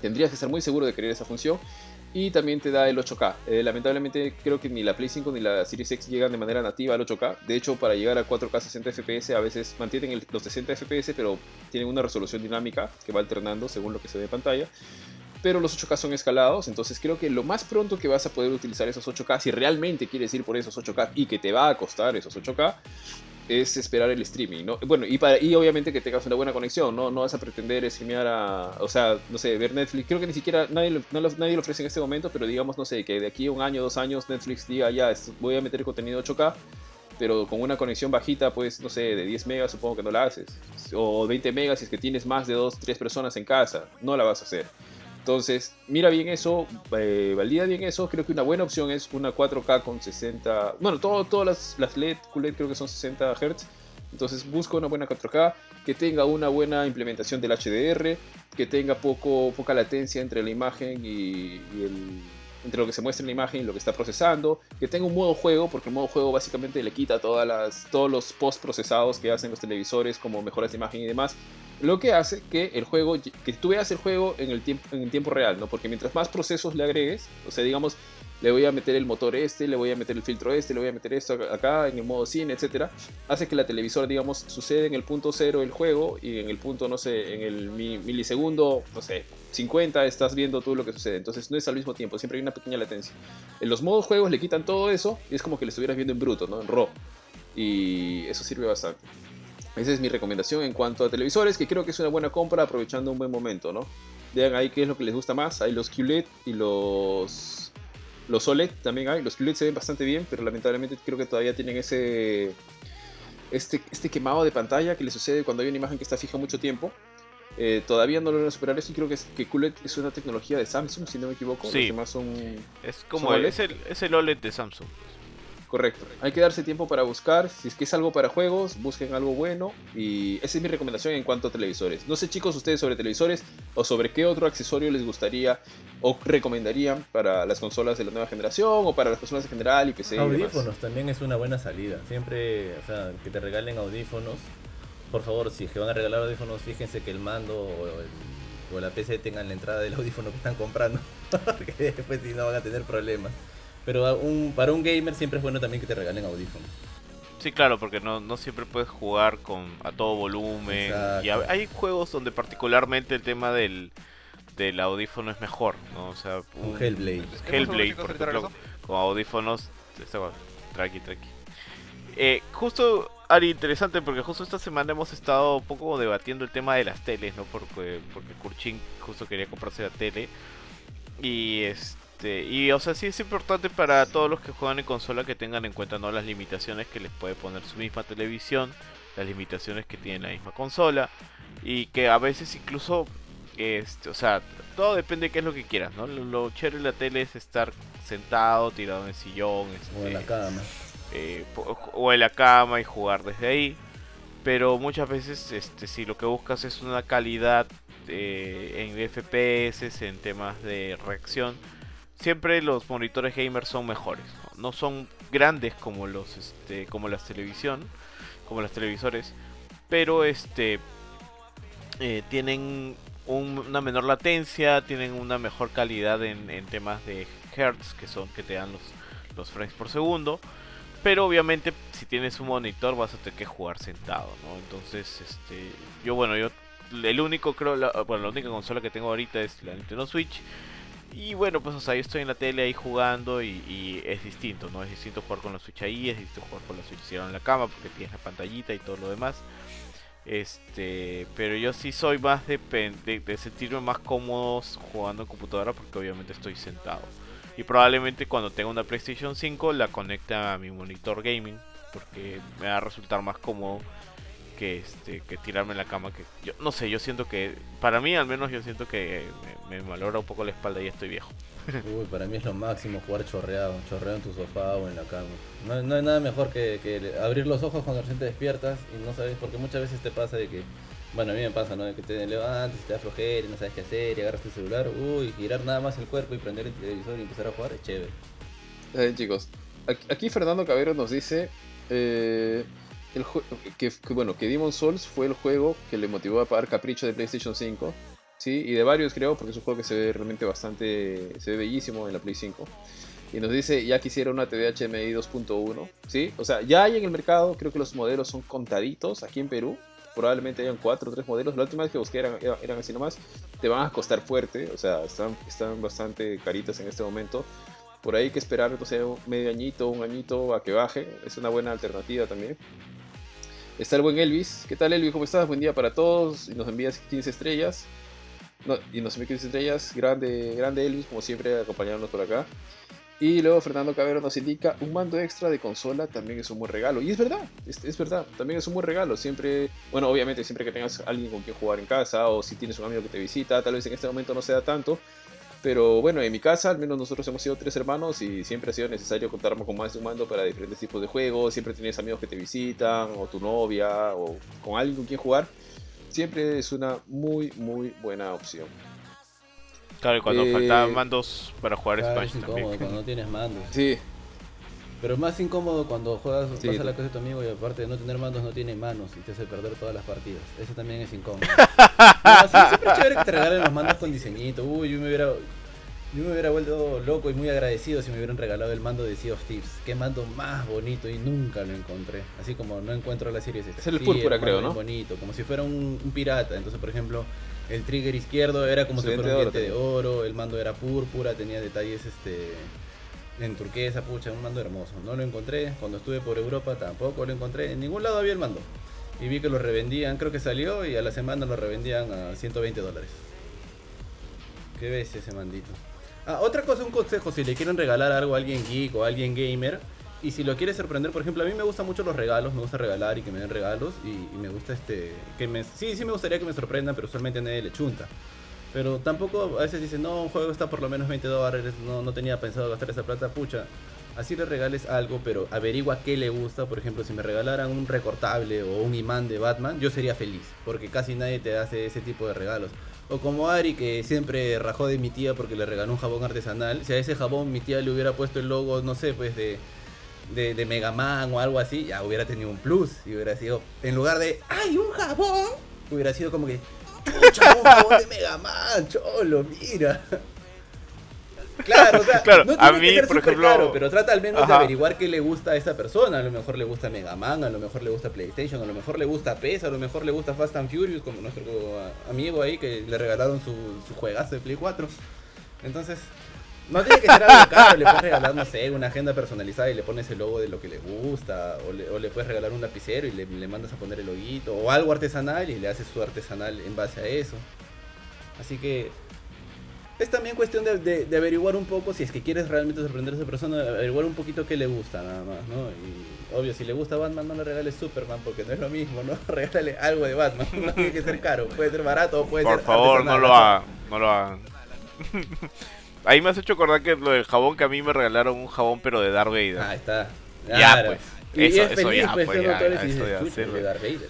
Tendrías que estar muy seguro de querer esa función. Y también te da el 8K. Eh, lamentablemente creo que ni la Play 5 ni la Series X llegan de manera nativa al 8K. De hecho, para llegar a 4K 60 FPS a veces mantienen los 60 FPS, pero tienen una resolución dinámica que va alternando según lo que se ve en pantalla. Pero los 8K son escalados, entonces creo que lo más pronto que vas a poder utilizar esos 8K, si realmente quieres ir por esos 8K y que te va a costar esos 8K, es esperar el streaming, ¿no? Bueno, y, para, y obviamente que tengas una buena conexión, ¿no? No vas a pretender streamear a, o sea, no sé, ver Netflix. Creo que ni siquiera nadie lo, no lo- nadie lo ofrece en este momento, pero digamos, no sé, que de aquí a un año, dos años Netflix diga, ya, voy a meter contenido 8K, pero con una conexión bajita, pues, no sé, de 10 megas supongo que no la haces. O 20 megas si es que tienes más de 2, 3 personas en casa, no la vas a hacer. Entonces, mira bien eso, eh, valida bien eso. Creo que una buena opción es una 4K con 60. Bueno, todo, todas las, las LED, QLED creo que son 60 Hz. Entonces, busca una buena 4K que tenga una buena implementación del HDR, que tenga poco, poca latencia entre la imagen y, y el, entre lo que se muestra en la imagen y lo que está procesando, que tenga un modo juego, porque el modo juego básicamente le quita todas las, todos los post procesados que hacen los televisores, como mejoras de imagen y demás, lo que hace que el juego, que tú veas el juego en el tiempo, en tiempo real, ¿no? Porque mientras más procesos le agregues, o sea, digamos, le voy a meter el motor este, le voy a meter el filtro este, le voy a meter esto acá en el modo cine, etcétera, hace que la televisor, digamos, sucede en el punto cero el juego y en el punto, no sé, en el mi- milisegundo, no sé, 50 estás viendo tú lo que sucede. Entonces no es al mismo tiempo, siempre hay una pequeña latencia. En los modos juegos le quitan todo eso y es como que lo estuvieras viendo en bruto, ¿no? En RAW. Y eso sirve bastante. Esa es mi recomendación en cuanto a televisores, que creo que es una buena compra aprovechando un buen momento, ¿no? Vean ahí qué es lo que les gusta más. Hay los QLED y los, los OLED también hay. Los QLED se ven bastante bien, pero lamentablemente creo que todavía tienen ese este, este quemado de pantalla que le sucede cuando hay una imagen que está fija mucho tiempo. Eh, todavía no logran superar eso y creo que, es, que QLED es una tecnología de Samsung, si no me equivoco. Sí. Los demás son Es como ¿Son el, OLED? es, el, es el OLED de Samsung. Correcto. Hay que darse tiempo para buscar. Si es que es algo para juegos, busquen algo bueno. Y esa es mi recomendación en cuanto a televisores. No sé, chicos, ustedes sobre televisores o sobre qué otro accesorio les gustaría o recomendarían para las consolas de la nueva generación o para las personas en general y PC. y demás. Audífonos también es una buena salida. Siempre, o sea, que te regalen audífonos. Por favor, si es que van a regalar audífonos, fíjense que el mando o, el- o la PC tengan la entrada del audífono que están comprando. Porque después si no van a tener problemas. Pero un- para un gamer siempre es bueno también que te regalen audífonos. Sí, claro, porque no, no siempre puedes jugar con a todo volumen. Exacto. Y a- hay juegos donde particularmente el tema del, del audífono es mejor, ¿no? O sea, Un Hellblade. Hellblade, chicos, por ejemplo, con audífonos. Tranqui, tranqui. Eh, justo, Ari, interesante, porque justo esta semana hemos estado un poco debatiendo el tema de las teles, ¿no? Porque, porque Kurchin justo quería comprarse la tele. Y este, y o sea, sí es importante para todos los que juegan en consola que tengan en cuenta no las limitaciones que les puede poner su misma televisión, las limitaciones que tiene la misma consola y que a veces incluso este, o sea, todo depende de qué es lo que quieras, ¿no? Lo, lo chévere de la tele es estar sentado, tirado en el sillón, O en la este, cama. Eh, o en la cama y jugar desde ahí. Pero muchas veces, este, si lo que buscas es una calidad eh, en FPS, en temas de reacción, siempre los monitores gamers son mejores. No, son grandes como los este como las televisión, como los televisores, pero este eh, tienen un- una menor latencia, tienen una mejor calidad en, en temas de hertz, que son que te dan los, los frames por segundo. Pero obviamente si tienes un monitor vas a tener que jugar sentado, ¿no? Entonces, este, yo bueno, yo el único creo, la, bueno, la única consola que tengo ahorita es la Nintendo Switch. Y bueno, pues o sea, yo estoy en la tele ahí jugando y, es distinto, ¿no? Es distinto jugar con la Switch ahí, es distinto jugar con la Switch en la cama porque tienes la pantallita y todo lo demás. Este, pero yo sí soy más de, de sentirme más cómodo jugando en computadora porque obviamente estoy sentado. Y probablemente cuando tenga una PlayStation 5 la conecte a mi monitor gaming porque me va a resultar más cómodo que este que tirarme en la cama que yo no sé, yo siento que para mí al menos yo siento que me, me malora un poco la espalda y estoy viejo. Uy, para mí es lo máximo jugar chorreado, chorreado en tu sofá o en la cama. No, no hay nada mejor que, que abrir los ojos cuando recién te despiertas y no sabes, porque muchas veces te pasa de que, bueno, a mí me pasa, ¿no? Que te levantas te da flojera no sabes qué hacer y agarras tu celular, uy, girar nada más el cuerpo y prender el televisor y empezar a jugar es chévere. Eh, chicos, aquí, Fernando Cabero nos dice eh, el que, que, bueno, que Demon Souls fue el juego que le motivó a pagar capricho de PlayStation 5. Sí, y de varios creo, porque es un juego que se ve realmente bastante, se ve bellísimo en la Play 5. Y nos dice, ya quisiera una TV HMI 2.1, ¿sí? O sea, ya hay en el mercado, creo que los modelos son contaditos aquí en Perú. Probablemente hayan cuatro o tres modelos. La última vez que busqué eran, eran- así nomás. Te van a costar fuerte, o sea, están, están bastante caritas en este momento. Por ahí hay que esperar, no medio añito, un añito a que baje. Es una buena alternativa también. Está el buen Elvis. ¿Qué tal Elvis? ¿Cómo estás? Buen día para todos. Y nos envías 15 estrellas. No, y nos envía 15 estrellas. Grande, grande Elvis, como siempre, acompañándonos por acá. Y luego Fernando Cabero nos indica, un mando extra de consola también es un buen regalo. Y es verdad, es, verdad, también es un buen regalo. Siempre, bueno, obviamente siempre que tengas alguien con quien jugar en casa o si tienes un amigo que te visita, tal vez en este momento no sea tanto. Pero bueno, en mi casa, al menos nosotros hemos sido tres hermanos y siempre ha sido necesario contar con más de un mando para diferentes tipos de juegos. Siempre tienes amigos que te visitan, o tu novia, o con alguien con quien jugar. Siempre es una muy, muy buena opción. Claro, y cuando Eh, faltaban mandos para jugar Claro, Smash es incómodo también. cuando no tienes mandos. Sí, Pero más incómodo cuando juegas, Sí, vas a tú- la casa de tu amigo y aparte de no tener mandos, no tiene manos y te hace perder todas las partidas. Eso también es incómodo. No, sí, siempre es chévere que te regalen los mandos con diseñito. Uy, yo me hubiera, yo me hubiera vuelto loco y muy agradecido si me hubieran regalado el mando de Sea of Thieves. Qué mando más bonito y nunca lo encontré. Así como no encuentro la serie. Es el púrpura, mando creo, ¿no? bonito, como si fuera un, un pirata. Entonces, por ejemplo, el trigger izquierdo era como si fuera un de diente oro de oro, el mando era púrpura, tenía detalles este en turquesa, pucha, un mando hermoso. No lo encontré. Cuando estuve por Europa tampoco lo encontré. En ningún lado había el mando. Y vi que lo revendían, creo que salió y a la semana lo revendían a 120 dólares. Qué bestia ese mandito. Ah, otra cosa, un consejo, si le quieren regalar algo a alguien geek o a alguien gamer, y si lo quiere sorprender, por ejemplo, a mí me gustan mucho los regalos, me gusta regalar y que me den regalos, y, y me gusta este, que me, sí, sí me gustaría que me sorprendan, pero usualmente nadie le chunta. Pero tampoco a veces dicen, no, un juego está por lo menos 20 dólares, no, no tenía pensado gastar esa plata, pucha. Así le regales algo, pero averigua qué le gusta. Por ejemplo, si me regalaran un recortable o un imán de Batman, yo sería feliz, porque casi nadie te hace ese tipo de regalos. O como Ari, que siempre rajó de mi tía porque le regaló un jabón artesanal. Si a ese jabón mi tía le hubiera puesto el logo, no sé, pues de, de, de Mega Man o algo así, ya hubiera tenido un plus. Y hubiera sido, en lugar de, ¡ay, un jabón! Hubiera sido como que, ¡chucha, un jabón de Mega Man! ¡Cholo, mira! Claro, o sea, Claro, no a mí, que ser por ejemplo- caro, pero trata al menos de averiguar qué le gusta a esa persona. A lo mejor le gusta Mega Man, a lo mejor le gusta PlayStation, a lo mejor le gusta PES, a lo mejor le gusta Fast and Furious, como nuestro amigo ahí que le regalaron su, su juegazo de Play 4. Entonces, no tiene que ser algo caro, le puedes regalar, no sé, una agenda personalizada y le pones el logo de lo que le gusta, o le, o le puedes regalar un lapicero y le, le mandas a poner el loguito, o algo artesanal y le haces su artesanal en base a eso. Así que es también cuestión de, de- de averiguar un poco si es que quieres realmente sorprender a esa persona, averiguar un poquito qué le gusta nada más, ¿no? Y obvio, si le gusta Batman, no le regales Superman porque no es lo mismo, ¿no? Regálale algo de Batman, no tiene que ser caro, puede ser barato o puede Por ser favor, no lo hagan, no lo hagan. Ahí me has hecho acordar que lo del jabón que a mí me regalaron un jabón pero de Darth Vader. Ah, está. Ya, pues. Y, Eso- es eso feliz, ya, pues, pues, ya, eso dices, de Darth Vader.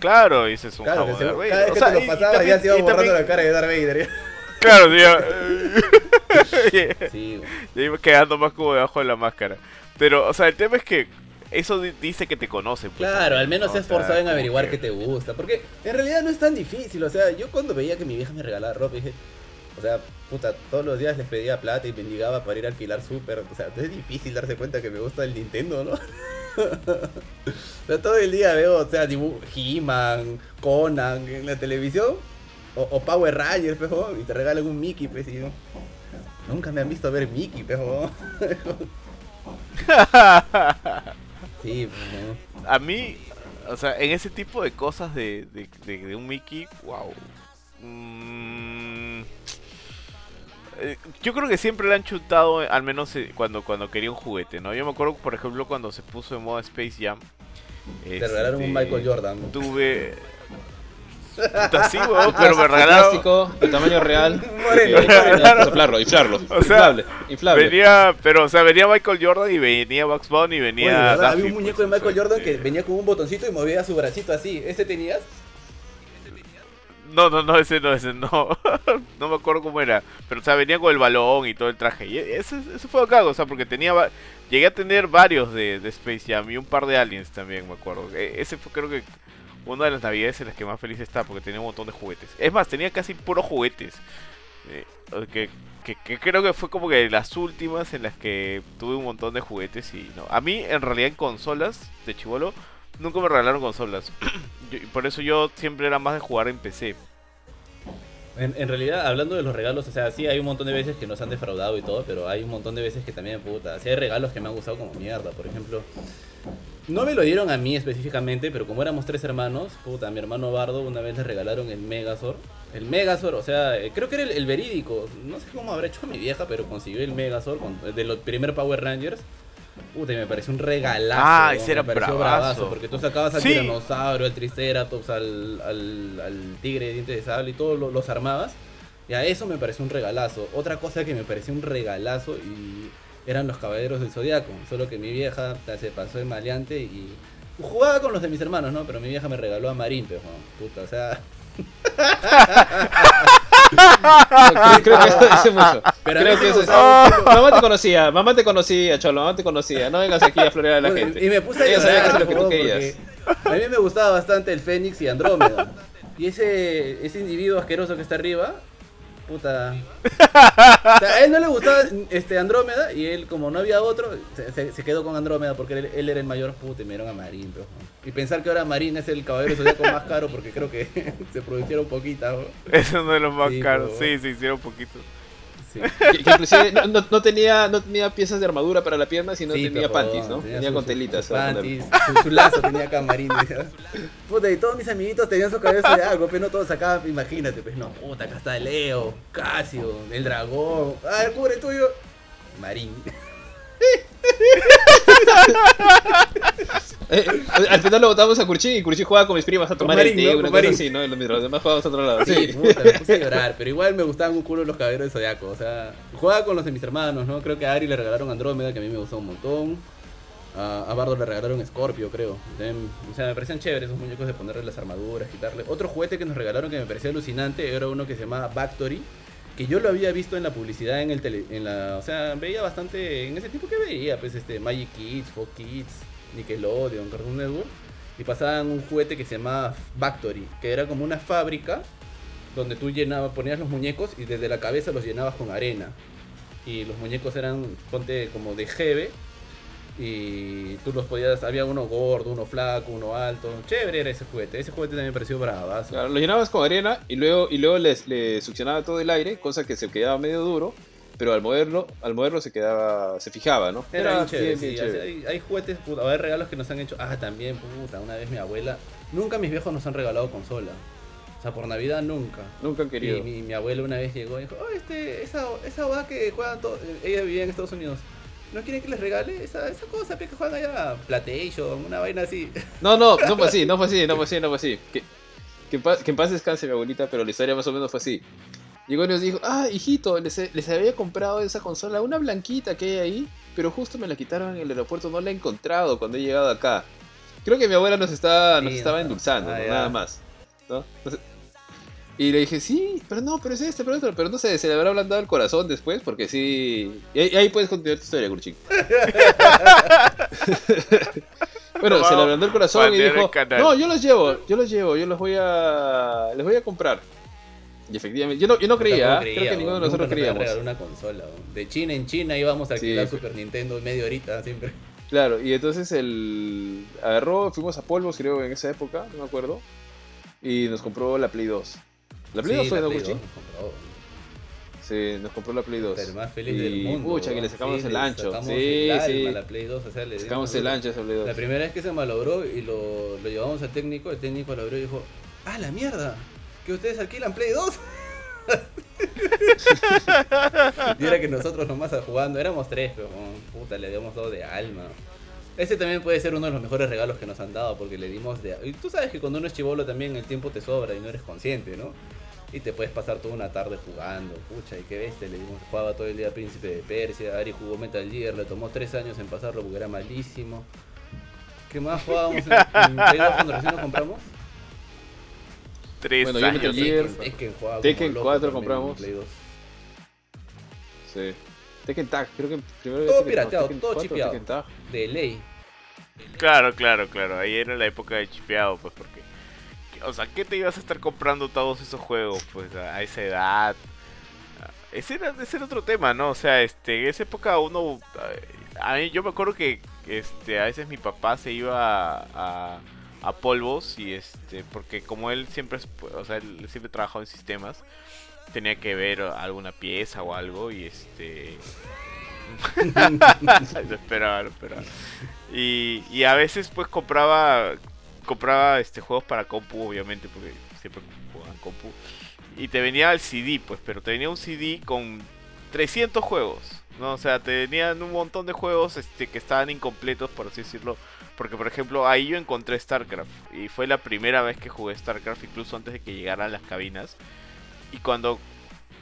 Claro, ese es un Claro, jabón de Darth cada Vader. vez O que sea, te lo pasaba ya se iba borrando también- la cara de Darth Vader. Claro, tío. Sí, Y iba quedando más como debajo de la máscara. Pero, o sea, el tema es que eso di- dice que te conoce. Pues, Claro, al menos ¿no? se O ha esforzado sea, en averiguar que- qué te gusta. Porque en realidad no es tan difícil. O sea, yo cuando veía que mi vieja me regalaba ropa, dije, o sea, puta, todos los días les pedía plata y mendigaba para ir a alquilar súper. O sea, es difícil darse cuenta que me gusta el Nintendo, ¿no? o sea, todo el día veo, o sea, He-Man, Conan en la televisión. O, Power Rangers, pejo, y te regalan un Mickey, pues, y Nunca me han visto ver Mickey, pejo. sí, ¿no? A mí, o sea, en ese tipo de cosas de, de, de- un Mickey, wow. Mm, yo creo que siempre le han chutado, eh, al menos eh, cuando, cuando quería un juguete, ¿no? Yo me acuerdo, por ejemplo, cuando se puso de moda Space Jam. Te regalaron un este, Michael Jordan. Tuve. Puta, sí, weón, pero me regalaron. plástico, de tamaño real. Moreno, Eh. Inflarlo, inflarlo. O sea, inflable, inflable. Venía, pero, o sea, venía Michael Jordan y venía Bugs Bunny y venía. Había un muñeco pues, de Michael o sea, Jordan que este, venía con un botoncito y movía su bracito así. ¿Ese tenías? No, no, no, ese no, ese no. no me acuerdo cómo era. Pero, o sea, venía con el balón y todo el traje. Y eso, eso fue acá, o sea, porque tenía. Llegué a tener varios de, Space Jam y un par de aliens también, me acuerdo. E- Ese fue, creo que, una de las navidades en las que más feliz estaba, porque tenía un montón de juguetes. Es más, tenía casi puros juguetes. Eh, que, que, que creo que fue como que las últimas en las que tuve un montón de juguetes y no. A mí, en realidad, en consolas de chivolo, nunca me regalaron consolas. Por eso yo siempre era más de jugar en PC. En, en realidad, hablando de los regalos, o sea, sí hay un montón de veces que nos han defraudado y todo, pero hay un montón de veces que también, puta, sí hay regalos que me han gustado como mierda. Por ejemplo, no me lo dieron a mí específicamente, pero como éramos tres hermanos, puta, a mi hermano Bardo una vez le regalaron el Megazord. El Megazord, o sea, eh, creo que era el, el verídico. No sé cómo habrá hecho mi vieja, pero consiguió el Megazord con- de los primer Power Rangers. Puta, me pareció un regalazo. Ah, ese era me pareció bravazo. Porque tú sacabas al Sí. tiranosaurio, al triceratops, al, al, al tigre de dientes de sable y todos lo- los armabas. Y a eso me pareció un regalazo. Otra cosa que me pareció un regalazo y eran los caballeros del zodiaco. Solo que mi vieja se pasó de maleante y jugaba con los de mis hermanos, ¿no? Pero mi vieja me regaló a Marín, pero puta, o sea. Creo, creo que eso dice mucho. Pero creo que eso. Mamá te conocía, mamá te conocía, Cholo, mamá te conocía. No vengas aquí a florear a la gente. Y me puse a Ella sabía que llorar, eso es lo que tú querías. A mí me gustaba bastante el Fénix y Andrómeda. Y ese, ese individuo asqueroso que está arriba, puta. O sea, a él no le gustaba este Andrómeda y él, como no había otro, se, se- quedó con Andrómeda porque él, él era el mayor puta y me dieron a Marín. pero, y pensar que ahora Marín es el caballero zodiaco más caro porque creo que se produjeron poquitas. ¿no? Eso es uno de los más Sí, caros. pero- Sí, se hicieron poquito. Sí. Que, que inclusive no, no- no tenía, no tenía piezas de armadura para la pierna, sino Sí, tenía panties, ¿no? tenía con telitas. panties, su, su lazo tenía camarín. Puta, y todos mis amiguitos tenían su cabeza de algo, pero no todos sacaban, imagínate, pues no, puta, acá está Leo, Casio, el dragón, ah, el cubre tuyo, Marín. Eh, al final lo botamos a Kurchi y Kurchi jugaba con mis primas a tomar el Marín, té, ¿no? una cosa así, ¿no? Y los, los demás jugábamos a otro lado. Sí, Sí. puta, me puse a llorar, pero igual me gustaban un culo los caballeros de Zodiaco, o sea, jugaba con los de mis hermanos, ¿no? Creo que a Ari le regalaron Andrómeda, que a mí me gustó un montón. A, a Bardo le regalaron Scorpio, creo. O sea, me parecían chéveres esos muñecos de ponerle las armaduras, quitarle. Otro juguete que nos regalaron que me parecía alucinante era uno que se llamaba Factory, que yo lo había visto en la publicidad en el tele, en la, o sea, veía bastante en ese tipo que veía, pues este Magic Kids, Fox Kids, Nickelodeon, Cartoon Network y pasaban un juguete que se llamaba Factory, que era como una fábrica donde tú llenabas, ponías los muñecos y desde la cabeza los llenabas con arena. Y los muñecos eran, ponte como de jeve. Y tú los podías, había uno gordo, uno flaco, uno alto. Chévere era ese juguete. Ese juguete también me pareció bravazo. Claro, lo llenabas con arena y luego, y luego les, le succionaba todo el aire, cosa que se quedaba medio duro, pero al moverlo, al moverlo se quedaba, se fijaba, ¿no? Era bien chévere, bien, sí, bien chévere. Hay, hay juguetes, puta, hay regalos que nos han hecho. Ah, también, puta, una vez mi abuela. Nunca mis viejos nos han regalado consola. O sea, por Navidad nunca. Nunca han querido. Y mi, mi abuela una vez llegó y dijo, oh, este, esa, esa va que juegan todos, ella vivía en Estados Unidos. ¿No quieren que les regale esa, esa cosa que juegan allá? PlayStation, una vaina así. No, no, no fue así, no fue así, no fue así, no fue así. Que, que, en paz, que en paz descanse mi abuelita, pero la historia más o menos fue así. Llegó y nos dijo, ah, hijito, les, había comprado esa consola, una blanquita que hay ahí, pero justo me la quitaron en el aeropuerto, no la he encontrado cuando he llegado acá. Creo que mi abuela nos, está, nos Sí, estaba endulzando, Ah, nada más. ¿no? Entonces, Y le dije, sí, pero no, pero es este, pero otro. Pero no sé, se le habrá ablandado el corazón después, porque sí. Y ahí, ahí puedes continuar tu historia, Kurchin. bueno, se le ablandó el corazón y el dijo, no, yo los llevo, yo los llevo, yo los voy a. Les voy a comprar. Y efectivamente, yo no, yo no creía, creo que ninguno de nosotros creíamos. una consola. De China en China íbamos a alquilar Sí. Super Nintendo media horita siempre. Claro, y entonces el agarró, fuimos a Polvos, creo, en esa época, no me acuerdo. Y nos compró la Play 2. ¿La Play 2 Sí, fue, la no, Play? 2 nos compró. Sí, nos compró la Play 2. El más feliz y, del mundo. Pucha, que le sacamos Sí, el ancho. sacamos Sí, el sí. la Play 2, o sea, le Sacamos el ancho a esa Play 2. La primera vez que se malogró y lo, lo llevamos al técnico, el técnico lo abrió y dijo, ¡ah, la mierda! ¿Que ustedes alquilan Play 2? y era que nosotros nomás jugando, éramos tres, pero puta, le habíamos dado de alma. Ese también puede ser uno de los mejores regalos que nos han dado porque le dimos de... Y tú sabes que cuando uno es chivolo también el tiempo te sobra y no eres consciente, ¿no? Y te puedes pasar toda una tarde jugando, pucha, y qué bestia, le dimos, jugaba todo el día Príncipe de Persia, Ari jugó Metal Gear, le tomó tres años en pasarlo porque era malísimo. ¿Qué más jugábamos en, en Play 2 cuando recién lo compramos? Tres Bueno, yo años. Metal Gear. Tekken, Tekken jugaba Tekken loco 4 también compramos. en Play 2. Sí. Tekken Tag, creo que primero Todo Tekken- pirateado, Tekken todo 4, chipeado. Tekken Tag. De ley. Claro, claro, claro. Ahí era la época de chipeado, pues, porque. O sea, ¿qué te ibas a estar comprando todos esos juegos, pues, a, esa edad? Ah, Ese era, ese era otro tema, ¿no? O sea, este, en esa época uno. A mí, yo me acuerdo que este, a veces mi papá se iba a, a, a polvos y este, porque como él siempre, o sea, él siempre trabajó en sistemas, tenía que ver alguna pieza o algo y este. lo esperaba. Y, y a veces pues compraba compraba este juegos para compu obviamente porque siempre jugaban compu y te venía el CD pues pero te venía un CD con 300 juegos no o sea te venían un montón de juegos este que estaban incompletos por así decirlo. Porque por ejemplo ahí yo encontré StarCraft. Y fue la primera vez que jugué StarCraft incluso antes de que llegaran las cabinas. Y cuando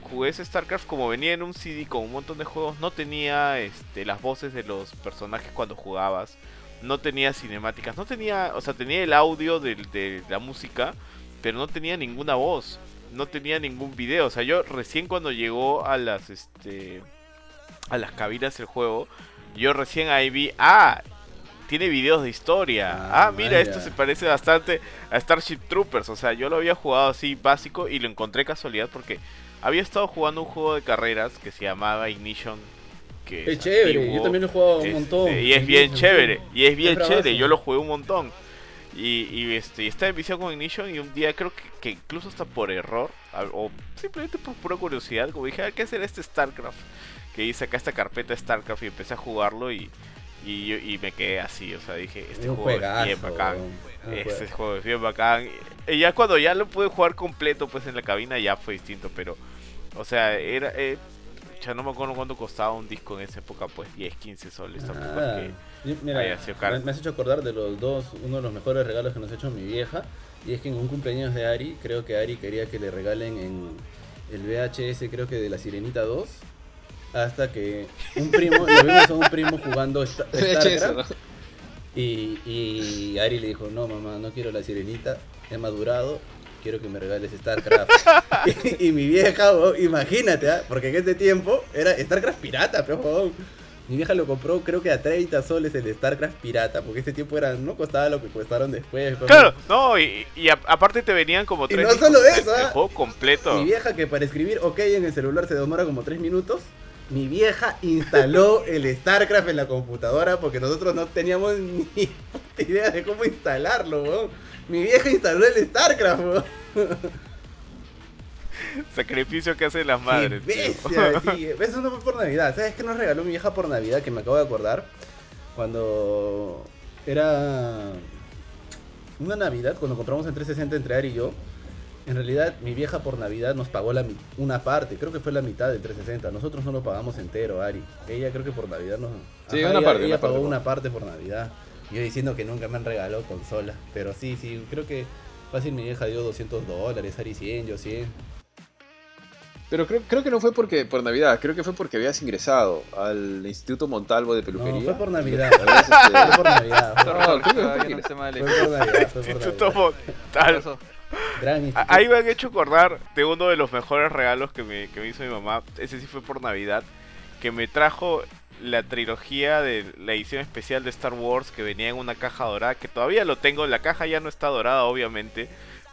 jugué StarCraft como venía en un CD con un montón de juegos no tenía este las voces de los personajes cuando jugabas. No tenía cinemáticas, no tenía, o sea, tenía el audio de, de la música, pero no tenía ninguna voz, no tenía ningún video, o sea, yo recién cuando llegó a las, este, a las cabinas el juego, yo recién ahí vi, ah, tiene videos de historia, Ah, ah, mira, esto se parece bastante a Starship Troopers, o sea, yo lo había jugado así básico y lo encontré casualidad porque había estado jugando un juego de carreras que se llamaba Ignition. Que Es chévere, antiguo. yo también lo he jugado un Este, montón. Y es bien chévere, y es bien chévere, yo lo jugué un montón. Y, y este, y estaba enviciado con Ignition y un día creo que, que incluso hasta por error, o simplemente por pura curiosidad, como dije, "Ah, ¿qué hacer este StarCraft? Que hice acá esta carpeta StarCraft y empecé a jugarlo y, y, me quedé así, o sea, dije, este Un juego es bien bacán. un Este juego. juego es bien bacán. Y ya cuando ya lo pude jugar completo pues en la cabina ya fue distinto, pero o sea, era eh, ya no me acuerdo cuánto costaba un disco en esa época, pues 10, 15 soles, tampoco Ah, es que yo- mira, haya sido caro. me, me has hecho acordar de los dos, uno de los mejores regalos que nos ha hecho mi vieja. Y es que en un cumpleaños de Ari, creo que Ari quería que le regalen en el VHS, creo que de la Sirenita 2. Hasta que un primo, lo vimos a un primo jugando StarCraft. ¿no? Y, y Ari le dijo, no mamá, no quiero la sirenita, he madurado, quiero que me regales StarCraft. y, y mi vieja, weón, imagínate, ¿ah? porque en ese tiempo era StarCraft pirata, pero weón. Mi vieja lo compró creo que a 30 soles el StarCraft pirata, porque ese tiempo era, no costaba lo que costaron después. Claro, no, y, y a- aparte te venían como Y tres no discos, solo eso, el ¿ah? juego completo. Mi vieja que para escribir OK en el celular se demora como 3 minutos. Mi vieja instaló el StarCraft en la computadora porque nosotros no teníamos ni puta idea de cómo instalarlo, weón. Mi vieja instaló el StarCraft, weón. Sacrificio que hacen las madres. Qué tío. bestia, sí. Eso no fue por Navidad. ¿Sabes qué nos regaló mi vieja por Navidad? Que me acabo de acordar. Cuando era una Navidad, cuando compramos el 360 entre Ari y yo. En realidad, mi vieja por Navidad nos pagó la, mi- una parte. Creo que fue la mitad del 360. Nosotros no lo pagamos entero, Ari. Ella creo que por Navidad nos... Sí, Ajá, una ella, parte, ella una pagó parte, una parte por Navidad. Yo diciendo que nunca me han regalado consola. Pero sí, sí. Creo que fácil mi vieja dio 200 dólares. Ari 100, yo 100. Pero creo, creo que no fue porque por Navidad, creo que fue porque habías ingresado al Instituto Montalvo de Peluquería. No, fue por Navidad. Fue por Navidad. No, creo que fue por Navidad. Fue por. Gran. Ahí me han hecho acordar de uno de los mejores regalos que me, que me hizo mi mamá. Ese sí fue por Navidad. Que me trajo la trilogía de la edición especial de Star Wars que venía en una caja dorada. Que todavía lo tengo. La caja ya no está dorada, obviamente.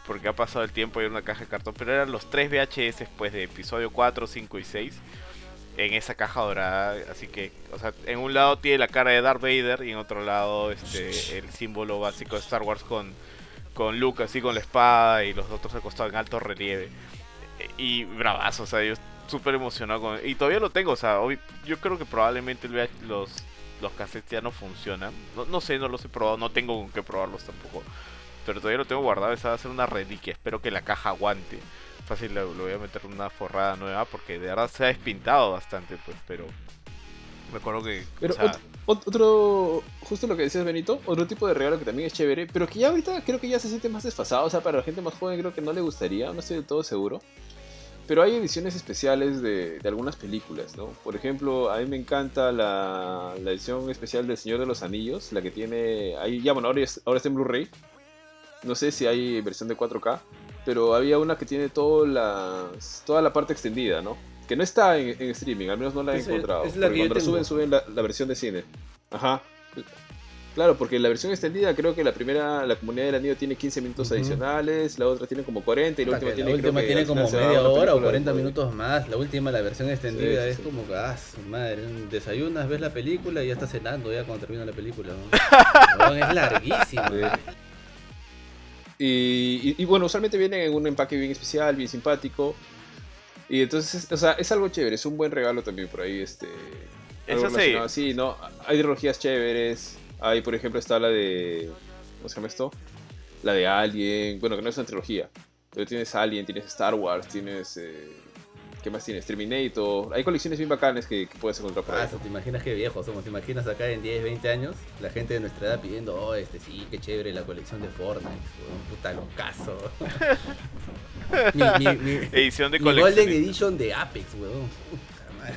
Porque ha pasado el tiempo y era una caja de cartón. Pero eran los tres VHS pues, de episodio 4, 5 y 6. En esa caja dorada. Así que, o sea, en un lado tiene la cara de Darth Vader. Y en otro lado este, el símbolo básico de Star Wars con, con Luke así con la espada y los otros al costado en alto relieve. Y bravazo, o sea, yo súper emocionado con... Y todavía lo tengo, o sea, hoy, yo creo que probablemente los, los cassettes ya no funcionan. No, no sé, no los he probado, no tengo con qué probarlos tampoco. Pero todavía lo tengo guardado, esa va a ser una reliquia, espero que la caja aguante. Fácil, le, le voy a meter una forrada nueva porque de verdad se ha despintado bastante, pues, pero... Me acuerdo que... Pero o sea, otro, justo lo que decías Benito, otro tipo de regalo que también es chévere, pero que ya ahorita creo que ya se siente más desfasado, o sea, para la gente más joven creo que no le gustaría, no estoy del todo seguro. Pero hay ediciones especiales de, de algunas películas, ¿no? Por ejemplo, a mí me encanta la, la edición especial del Señor de los Anillos, la que tiene, ahí ya bueno, ahora, es- ahora está en Blu-ray, no sé si hay versión de 4K, pero había una que tiene todo las, toda la parte extendida, ¿no? Que no está en, en streaming, al menos no la he Es- encontrado. es la porque que yo cuando la suben, tengo. suben la, la versión de cine. Ajá. Claro, porque la versión extendida creo que la primera, la comunidad del anillo tiene 15 minutos adicionales, la otra tiene como 40 y la La, última tiene, última tiene como media hora o película 40 de- minutos más. La última, la versión extendida, Sí, es sí. como que, ah, su madre, un- desayunas, ves la película y ya estás cenando ya cuando termina la película. ¿no? Es larguísima. Sí. Y, y- y bueno, usualmente vienen en un empaque bien especial, bien simpático. Y entonces, o sea, es algo chévere, es un buen regalo también por ahí, este... algo Eso sí. así, ¿no? Hay trilogías chéveres, hay, por ejemplo, está la de... ¿Cómo se llama esto? La de Alien, bueno, que no es una trilogía, pero tienes Alien, tienes Star Wars, tienes... eh, ¿Qué más tienes? Terminator. Hay colecciones bien bacanas que, que puedes encontrar por ahí. Ah, ¿Te imaginas qué viejos somos? ¿Te imaginas acá en 10, 20 años? La gente de nuestra edad pidiendo, oh, este sí, qué chévere la colección de Fortnite. weón, puta locazo. mi, mi, mi, edición de mi Golden. Edition de Apex, weón. Puta madre.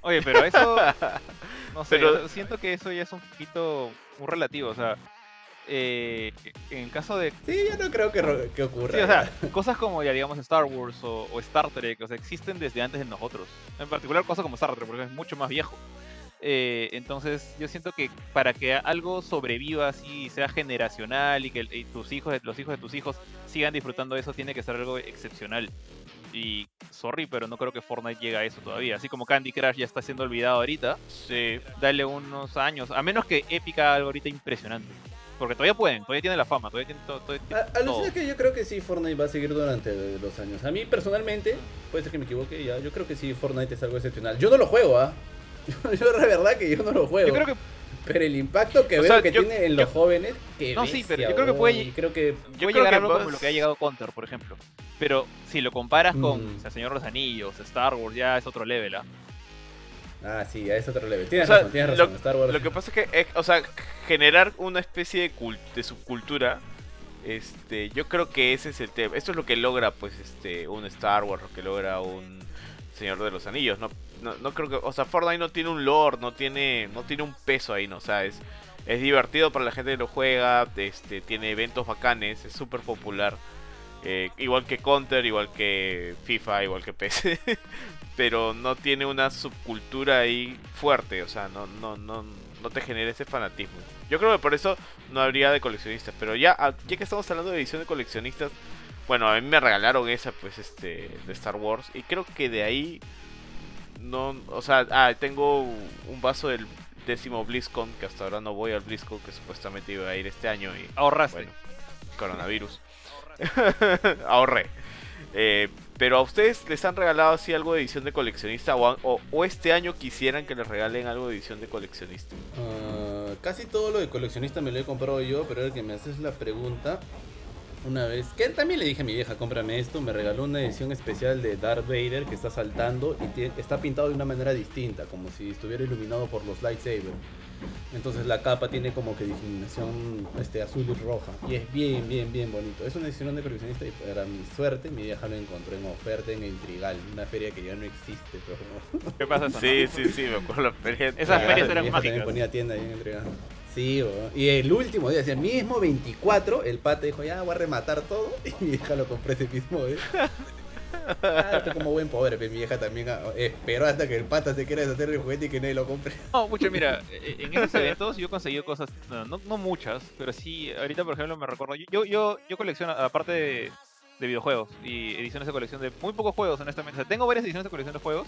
Oye, pero eso. No sé, Pero- yo siento que eso ya es un poquito muy relativo. O sea, eh, en el caso de. Sí, yo no creo que, ocurra. Sí, o sea, cosas como ya digamos Star Wars o, o Star Trek, o sea, existen desde antes de nosotros. En particular cosas como Star Trek, porque es mucho más viejo. Eh, entonces yo siento que para que algo sobreviva así, sea generacional y que y tus hijos, los hijos de tus hijos sigan disfrutando de eso, tiene que ser algo excepcional. Y sorry, pero no creo que Fortnite llegue a eso todavía. Así como Candy Crush ya está siendo olvidado ahorita, Sí, dale unos años. A menos que Epic haga algo ahorita impresionante. Porque todavía pueden, todavía tienen la fama, todavía tienen todo. todavía tienen A- todo. Que yo creo que sí, Fortnite va a seguir durante los años. A mí personalmente, puede ser que me equivoque ya, yo creo que sí, Fortnite es algo excepcional. Yo no lo juego, ¿ah? yo la verdad que yo no lo juego. Yo creo que Pero el impacto que O veo sea, que yo- tiene en yo- los jóvenes, que No, sí, pero yo creo que puede- creo que Yo puede creo llegar que más- como lo que ha llegado Counter, por ejemplo. Pero si lo comparas con Mm. o sea, Señor de los Anillos, Star Wars, ya es otro level, ¿ah? Ah, sí, a eso otro level. Tienes O sea, razón, tienes lo- razón. Star Wars. Lo que pasa es que, eh, o sea, generar una especie de subcultura, este, yo creo que ese es el tema. Esto es lo que logra, pues, este, un Star Wars, lo que logra un Señor de los Anillos. No, no, no creo que, o sea, Fortnite no tiene un lore, no tiene, no tiene un peso ahí, no, o sea, es, divertido para la gente que lo juega, este, tiene eventos bacanes, es súper popular. Eh, igual que Counter, igual que FIFA, igual que PC. pero no tiene una subcultura ahí fuerte, o sea, no, no, no, no te genera ese fanatismo. Yo creo que por eso no habría de coleccionistas, pero ya, ah, ya que estamos hablando de edición de coleccionistas, bueno, a mí me regalaron esa, pues, este, de Star Wars, y creo que de ahí, no, o sea, ah, tengo un vaso del décimo BlizzCon, que hasta ahora no voy al BlizzCon, que supuestamente iba a ir este año, y Ahorraste. bueno, coronavirus. Ahorré. Eh, pero a ustedes les han regalado así algo de edición de coleccionista o, o- o este año quisieran que les regalen algo de edición de coleccionista. Ah, casi todo lo de coleccionista me lo he comprado yo, pero ahora que me haces la pregunta, una vez, que también le dije a mi vieja, cómprame esto, me regaló una edición especial de Darth Vader que está saltando y tie- está pintado de una manera distinta, como si estuviera iluminado por los lightsabers. Entonces la capa tiene como que difuminación este, azul y roja. Y es bien, bien, bien bonito. Es una edición de coleccionista y para mi suerte mi vieja lo encontró en oferta en Intrigal, una feria que ya no existe. Pero ¿Qué pasa? Sí, sí, sí, me acuerdo la feria. Esas ferias eran también mágicas. ponía tienda ahí en Intrigal. Sí, y el último día, ese mismo 24, el pata dijo, ya voy a rematar todo. Y mi hija lo compró ese mismo día. Ah, como buen pobre, pero mi vieja también ah, esperó hasta que el pata se quiera deshacer del juguete y que nadie lo compre. No, mucho, mira, e- en esos eventos yo he conseguido cosas, no, no, no muchas, pero sí, ahorita por ejemplo me recuerdo, yo, yo, yo colecciono, aparte de, de videojuegos y ediciones de colección de muy pocos juegos, honestamente, o sea, tengo varias ediciones de colección de juegos,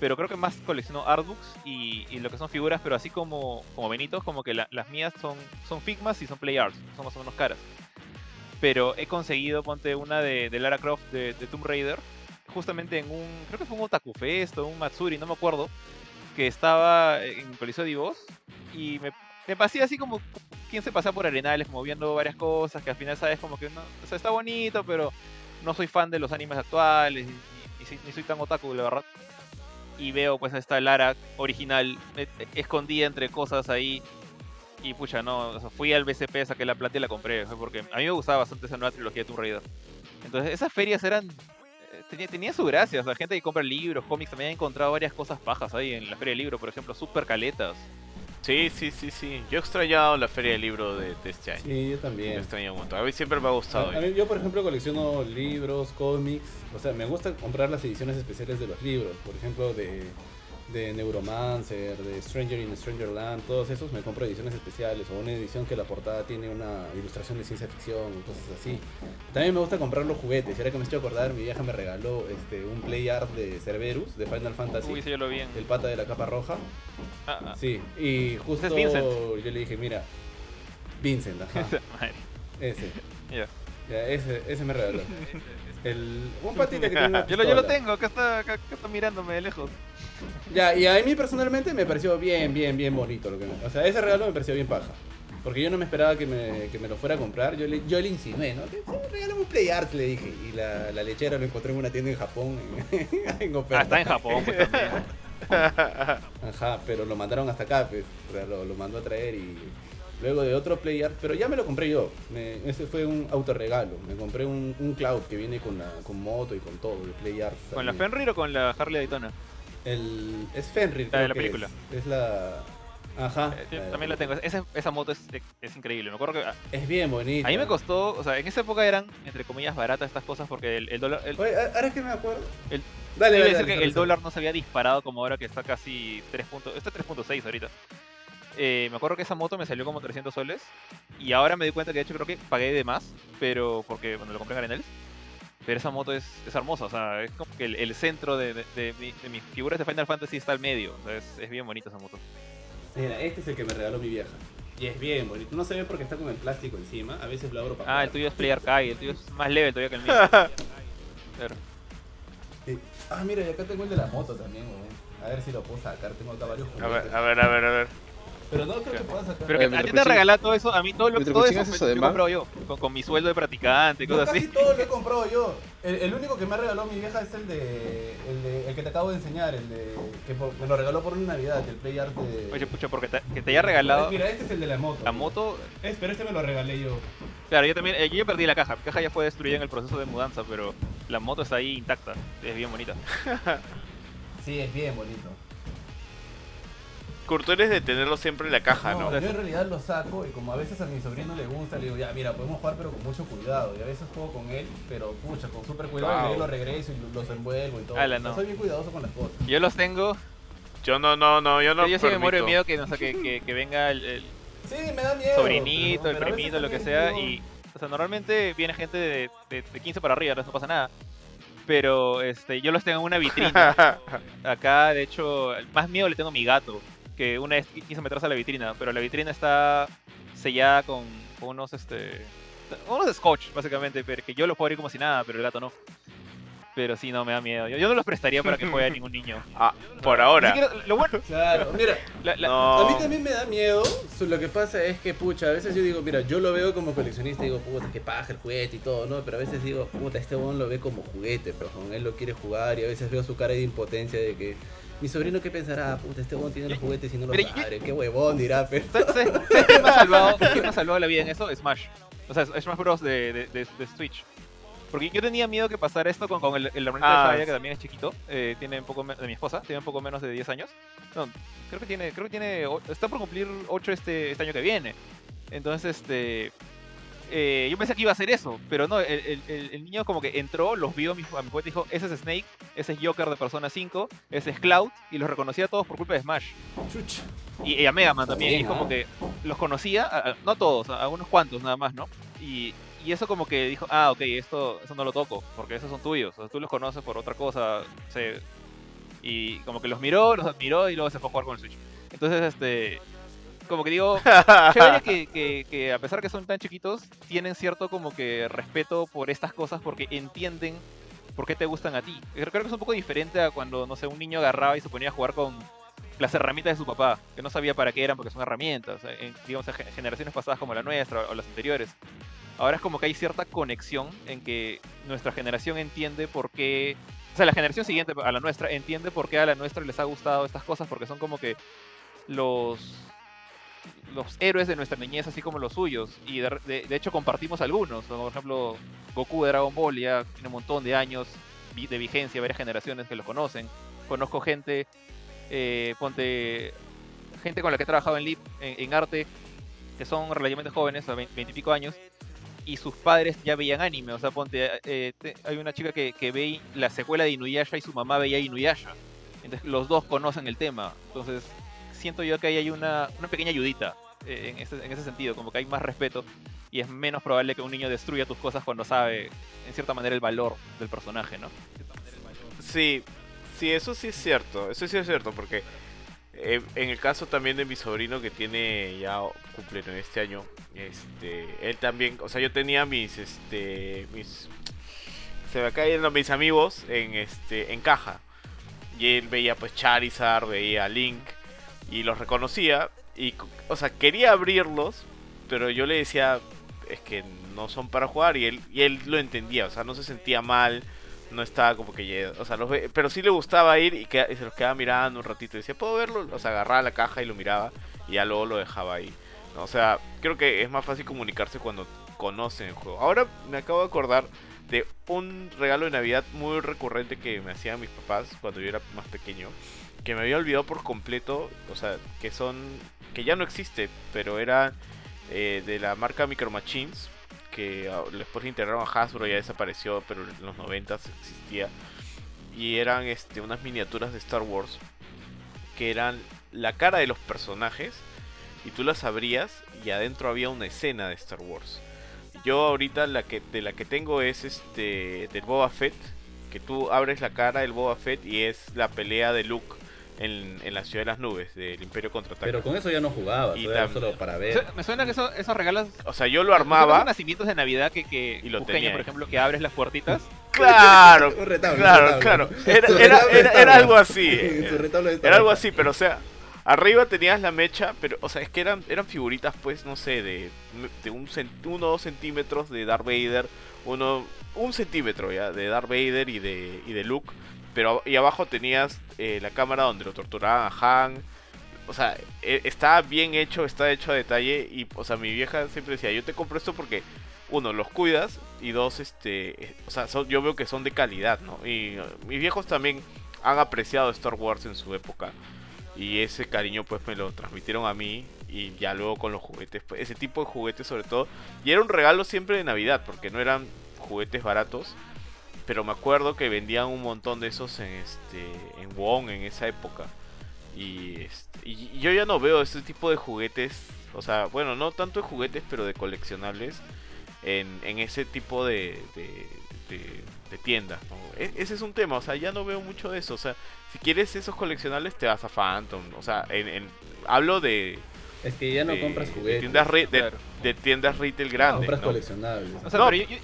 pero creo que más colecciono artbooks y, y lo que son figuras, pero así como, como Benitos, como que la- las mías son, son Figmas y son Play Arts, son más o menos caras. Pero he conseguido, ponte una de, de Lara Croft de, de Tomb Raider, justamente en un, creo que fue un Otaku Fest o un Matsuri, no me acuerdo, que estaba en Coliseo de Voz y me, me pasé así como quien se pasa por arenales, como viendo varias cosas que al final sabes como que no, o sea, está bonito, pero no soy fan de los animes actuales y soy- ni soy tan otaku, la verdad. Y veo pues esta Lara original eh, escondida entre cosas ahí. Y pucha, no, fui al BCP, saqué la plata y la compré, porque a mí me gustaba bastante esa nueva trilogía de Tomb Raider. Entonces esas ferias eran... eh, Tenía, tenía su gracia, o sea, gente que compra libros, cómics, también he encontrado varias cosas pajas ahí en la feria del libro, por ejemplo, super caletas. Sí, sí, sí, sí. Yo he extrañado la feria del libro de, de este año. Sí, yo también. he extrañado un montón. A mí siempre me ha gustado. A- a mí- yo, por ejemplo, colecciono libros, cómics. O sea, me gusta comprar las ediciones especiales de los libros. Por ejemplo, de, de Neuromancer, de Stranger in Strangerland. Todos esos me compro ediciones especiales. O una edición que la portada tiene una ilustración de ciencia ficción o cosas así. También me gusta comprar los juguetes. Y ahora que me estoy acordar, mi vieja me regaló este, un play art de Cerberus, de Final Fantasy. Uy, sí, yo lo vi. El pata de la capa roja. Ah, ah. Sí, y justo es yo le dije, mira, Vincent, ajá. Ese. ya. Ya, ese, ese me regaló. El, un patita que tiene una Yo lo, yo lo pistola. tengo, acá está, acá, acá está mirándome de lejos. Ya, y a mí personalmente me pareció bien, bien, bien bonito. Lo que me- o sea, ese regalo me pareció bien paja. Porque yo no me esperaba que me, que me lo fuera a comprar. Yo le, yo le insinué, ¿no? Que, sí, regálame un Play Arts, le dije. Y la, la lechera lo encontré en una tienda en Japón. En, en oferta. Ah, está en Japón, pues también. Ajá, pero lo mandaron hasta acá, pues. O sea, lo, lo mandó a traer y. Luego de otro Play Art, pero ya me lo compré yo. Me- ese fue un autorregalo. Me compré un, un Cloud que viene con, la, con moto y con todo, el Play Art. ¿Con la también. Fenrir o con la Harley Daytona? El, es Fenrir, La de la película. Es, Es la. Ajá. Eh, yo de también la tengo. Esa, esa moto es, es increíble. Me acuerdo que a, Es bien bonita. a mí me costó, o sea, en esa época eran, entre comillas, baratas estas cosas porque el, el dólar... El, Oye, ahora es que me acuerdo. El- dale, dale, que el dólar no se había disparado como ahora que está casi 3 puntos... Está 3.6 ahorita. Eh, me acuerdo que esa moto me salió como 300 soles y ahora me di cuenta que de hecho creo que pagué de más, pero porque cuando lo compré en Arenales. Pero esa moto es, es hermosa, o sea, es como que el, el centro de, de- de mi- de mis figuras de Final Fantasy está al medio, o sea, es, es bien bonita esa moto. Mira, este es el que me regaló mi vieja. Y es bien bonito. No se ve porque está con el plástico encima. A veces lo abro para Ah, el tuyo es Play Arcade, el tuyo es más leve todavía que el mío. Claro. Sí. Ah, mira, y acá tengo el de la moto también, weón. A ver si lo puedo sacar. Tengo acá varios A ver, a ver, a ver, a ver. Pero no creo que pueda sacar. Pero que a ti te Cuchín- regalado todo eso, a mí todo lo mientras todo Cuchín eso eso lo de comprado yo, con, con mi sueldo de practicante y cosas casi así. todo lo he comprado yo. El, el único que me ha regalado mi vieja es el de, el de. El que te acabo de enseñar, el de. Que por- me lo regaló por una Navidad, el Play Art de. Oye, pucha, porque te, que te haya regalado Mira, este es el de la moto. la moto. Es, pero este me lo regalé yo. Claro, yo también, eh, yo ya perdí la caja. Mi caja ya fue destruida en el proceso de mudanza, pero la moto está ahí intacta. Es bien bonita. Sí, es bien bonito. Kurt, tú eres de tenerlo siempre en la caja, no, ¿no? yo en realidad lo saco y como a veces a mi sobrino le gusta, le digo, ya, mira, podemos jugar pero con mucho cuidado. Y a veces juego con él, pero pucha, con súper cuidado y Wow. luego lo regreso y lo- los envuelvo y todo. Ala, O sea, no. Soy bien cuidadoso con las cosas. Yo los tengo. Yo no, no, no, yo no yo sí me muero de miedo que, no sé, que, que, que venga el, el Sí, me da miedo. sobrinito, pero- el pero primito, lo que sea. digo, Y, o sea, normalmente viene gente de, de, de 15 para arriba, no pasa nada. Pero este, yo los tengo en una vitrina. Acá, de hecho, el más miedo le tengo a mi gato, que una vez quiso meterse a la vitrina, pero la vitrina está sellada con, unos, este, unos scotch, básicamente, pero que yo lo puedo abrir como si nada, pero el gato no. Pero sí, no, me da miedo. Yo, yo no los prestaría para que juegue a ningún niño. Ah, por ahora. siquiera- lo bueno, Claro, mira, la- la- No. a mí también me da miedo. so- Lo que pasa es que, pucha, a veces yo digo, mira, yo lo veo como coleccionista y digo, puta, qué paja el juguete y todo, ¿no? Pero a veces digo, puta, este bon lo ve como juguete, pero con él lo quiere jugar y a veces veo su cara de impotencia de que. Mi sobrino, ¿qué pensará? Puta, este bon tiene los juguetes y no los Mira, yo- abre. Qué huevón, dirá, pero. ¿Sabes sabes- sabes quién me ha salvado, quién me ha salvado la vida en eso? Smash. O sea, Smash Bros. de, de, de, de Switch. Porque yo tenía miedo que pasara esto con, con el, el hermanito Ah, de sí. que también es chiquito, eh, tiene un poco de mi esposa, tiene un poco menos de 10 años. No, creo que tiene, creo que tiene, está por cumplir 8 este, este año que viene. Entonces, este, eh, yo pensé que iba a hacer eso, pero no, el, el- niño como que entró, los vio a mi, a mi juguete y dijo, ese es Snake, ese es Joker de Persona 5, ese es Cloud, y los reconocía a todos por culpa de Smash. Y, y a Mega Man también, y Bien, como que los conocía, a- a- no a todos, a, a unos cuantos nada más, ¿no? Y, y eso como que dijo, ah, ok, esto, eso no lo toco, porque esos son tuyos, o sea, tú los conoces por otra cosa, se- y como que los miró, los admiró y luego se fue a jugar con el Switch. Entonces, este, como que digo, chévere que, que, que a pesar que son tan chiquitos, tienen cierto como que respeto por estas cosas porque entienden por qué te gustan a ti. Creo creo que es un poco diferente a cuando, no sé, un niño agarraba y se ponía a jugar con las herramientas de su papá, que no sabía para qué eran porque son herramientas, eh, en, digamos, en ge- generaciones pasadas como la nuestra o las anteriores. Ahora es como que hay cierta conexión en que nuestra generación entiende por qué, o sea, la generación siguiente a la nuestra entiende por qué a la nuestra les ha gustado estas cosas, porque son como que los los héroes de nuestra niñez, así como los suyos. Y de, hecho compartimos algunos. como Por ejemplo, Goku de Dragon Ball ya tiene un montón de años de vigencia, varias generaciones que lo conocen. Conozco gente, eh, ponte, gente con la que he trabajado en LIP, en, arte, que son relativamente jóvenes, a 20 y pico años, y sus padres ya veían anime. O sea, ponte, eh, hay una chica que, que ve la secuela de Inuyasha y su mamá veía Inuyasha. Entonces los dos conocen el tema. Entonces siento yo que ahí hay una, una pequeña ayudita eh, en, ese, en ese sentido, como que hay más respeto y es menos probable que un niño destruya tus cosas cuando sabe, en cierta manera, el valor del personaje, ¿no? Sí, sí, eso sí es cierto. Eso sí es cierto, porque eh, en el caso también de mi sobrino que tiene ya cumpleaños este año, este, él también, o sea, yo tenía mis, este, mis, se me caen los- mis amigos en, este, en caja. Y él veía pues Charizard, veía Link y los reconocía y, o sea, quería abrirlos, pero yo le decía es que no son para jugar y él, y él lo entendía, o sea, no se sentía mal no estaba como que o sea, los ve- pero sí le gustaba ir y, se los quedaba mirando un ratito y decía, ¿puedo verlo? O sea, agarraba la caja y lo miraba y ya luego lo dejaba ahí. O sea, creo que es más fácil comunicarse cuando conocen el juego. Ahora me acabo de acordar de un regalo de Navidad muy recurrente que me hacían mis papás cuando yo era más pequeño, que me había olvidado por completo, o sea, que son, que ya no existe, pero era eh, de la marca Micro Machines, que ah, después integraron a Hasbro, ya desapareció, pero en los 90 existía. Y eran este, unas miniaturas de Star Wars que eran la cara de los personajes y tú las abrías y adentro había una escena de Star Wars. Yo ahorita la que de la que tengo es este del Boba Fett, que tú abres la cara del Boba Fett y es la pelea de Luke en, en la ciudad de las nubes del Imperio contraataca. Pero con eso ya no jugaba, Y era tam- solo para O ver. sea, me suena que eso- esos regalos... o sea, yo lo armaba. esos nacimientos de Navidad que, que Y lo Cusqueño, tenía por ejemplo, que abres las puertitas. Claro, Un retablo, un claro, retablo. claro. Era, era, era, Star era algo así. Era, algo así, pero o sea, arriba tenías la mecha, pero, o sea, es que eran, eran figuritas, pues, no sé, de, de un uno o dos centímetros de Darth Vader, uno, un centímetro ya, de Darth Vader y de, y de Luke, pero y abajo tenías eh, la cámara donde lo torturaban a Han. O sea, e- está bien hecho, está hecho a detalle y, o sea, mi vieja siempre decía, yo te compro esto porque uno, los cuidas y dos, este, eh, o sea, son- yo veo que son de calidad, ¿no? Y eh, mis viejos también han apreciado Star Wars en su época y ese cariño pues me lo transmitieron a mí y ya luego con los juguetes, pues, ese tipo de juguetes sobre todo. Y era un regalo siempre de Navidad porque no eran juguetes baratos, pero me acuerdo que vendían un montón de esos en este en Wong en esa época. Y, este, y yo ya no veo este tipo de juguetes, o sea, bueno, no tanto de juguetes, pero de coleccionables en, en ese tipo de, de, de- de tiendas. ¿no? E- ese es un tema, o sea, ya no veo mucho de eso. O sea, si quieres esos coleccionables, te vas a Phantom. O sea, en, en- hablo de, Es que ya no de- compras de juguetes. tiendas, re- de, Claro. de tiendas retail no, grandes. compras ¿no? coleccionables. O sea, No. pero yo- yo-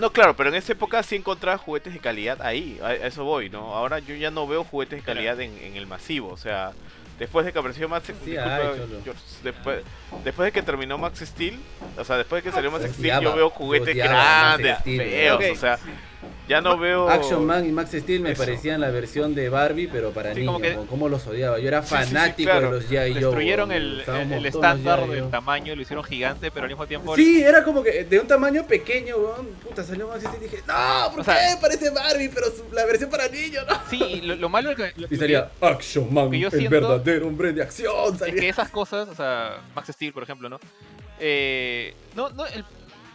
No, claro, pero en esa época sí encontraba juguetes de calidad ahí, a, a eso voy, ¿no? Ahora yo ya no veo juguetes de calidad en, en el masivo, o sea, después de que apareció Max Sí disculpa. George, después, después de que terminó Max Steel, o sea, después de que salió Max Steel, yo veo juguetes odiaba grandes, feos, o sea, Ya no veo. Action Man y Max Steel me Eso. parecían la versión de Barbie, pero para Sí, como niños. que- como ¿Cómo los odiaba? Yo era Sí, sí, sí, fanático claro. de los G.I. Joe. Destruyeron el, el- estándar del tamaño, lo hicieron gigante, pero al mismo tiempo. Sí, era como que de un tamaño pequeño, weón. Puta, salió Max Steel y dije, no, ¿por O sea- qué? Parece Barbie, pero su- la versión para niños, ¿no? Sí, lo, lo malo es que. lo- Y salía Action Man, que yo el verdadero hombre de acción. Es que esas cosas, o sea, Max Steel, por ejemplo, ¿no? Eh, no, no, el-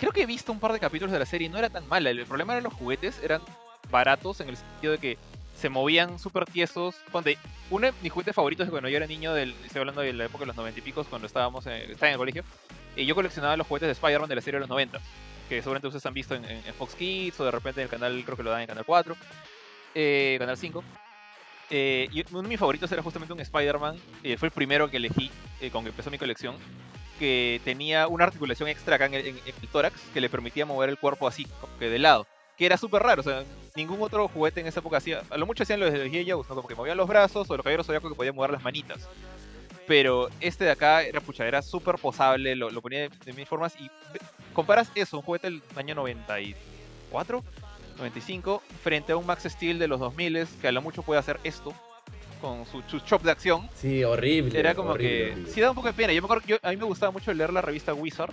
creo que he visto un par de capítulos de la serie y no era tan mala. El problema eran los juguetes, eran baratos en el sentido de que se movían súper tiesos. Ponte, uno de mis juguetes favoritos cuando yo era niño, del, estoy hablando de la época de los noventa y picos, cuando estábamos en, estaba en el colegio, y yo coleccionaba los juguetes de Spider-Man de la serie de los 90, que seguramente ustedes han visto en, en- Fox Kids o de repente en el canal, creo que lo dan en Canal 4, eh, Canal 5. Eh, y uno de mis favoritos era justamente un Spider-Man, eh, fue el primero que elegí eh, que empezó mi colección, que tenía una articulación extra acá en el, tórax que le permitía mover el cuerpo así, como que de lado, que era súper raro, o sea, ningún otro juguete en esa época hacía, a lo mucho hacían los de. Joes, ¿no? como que movían los brazos o los caballeros zodiaco que podían mover las manitas. Pero este de acá era pucha, era súper posable, lo, lo ponía de, de mil formas y comparas eso, un juguete del año 94, 95, frente a un Max Steel de los 2000 que a lo mucho puede hacer esto con su, su chop de acción. Sí, horrible. Era como horrible, que horrible. sí da un poco de pena. Yo me acuerdo yo- a mí me gustaba mucho leer la revista Wizard,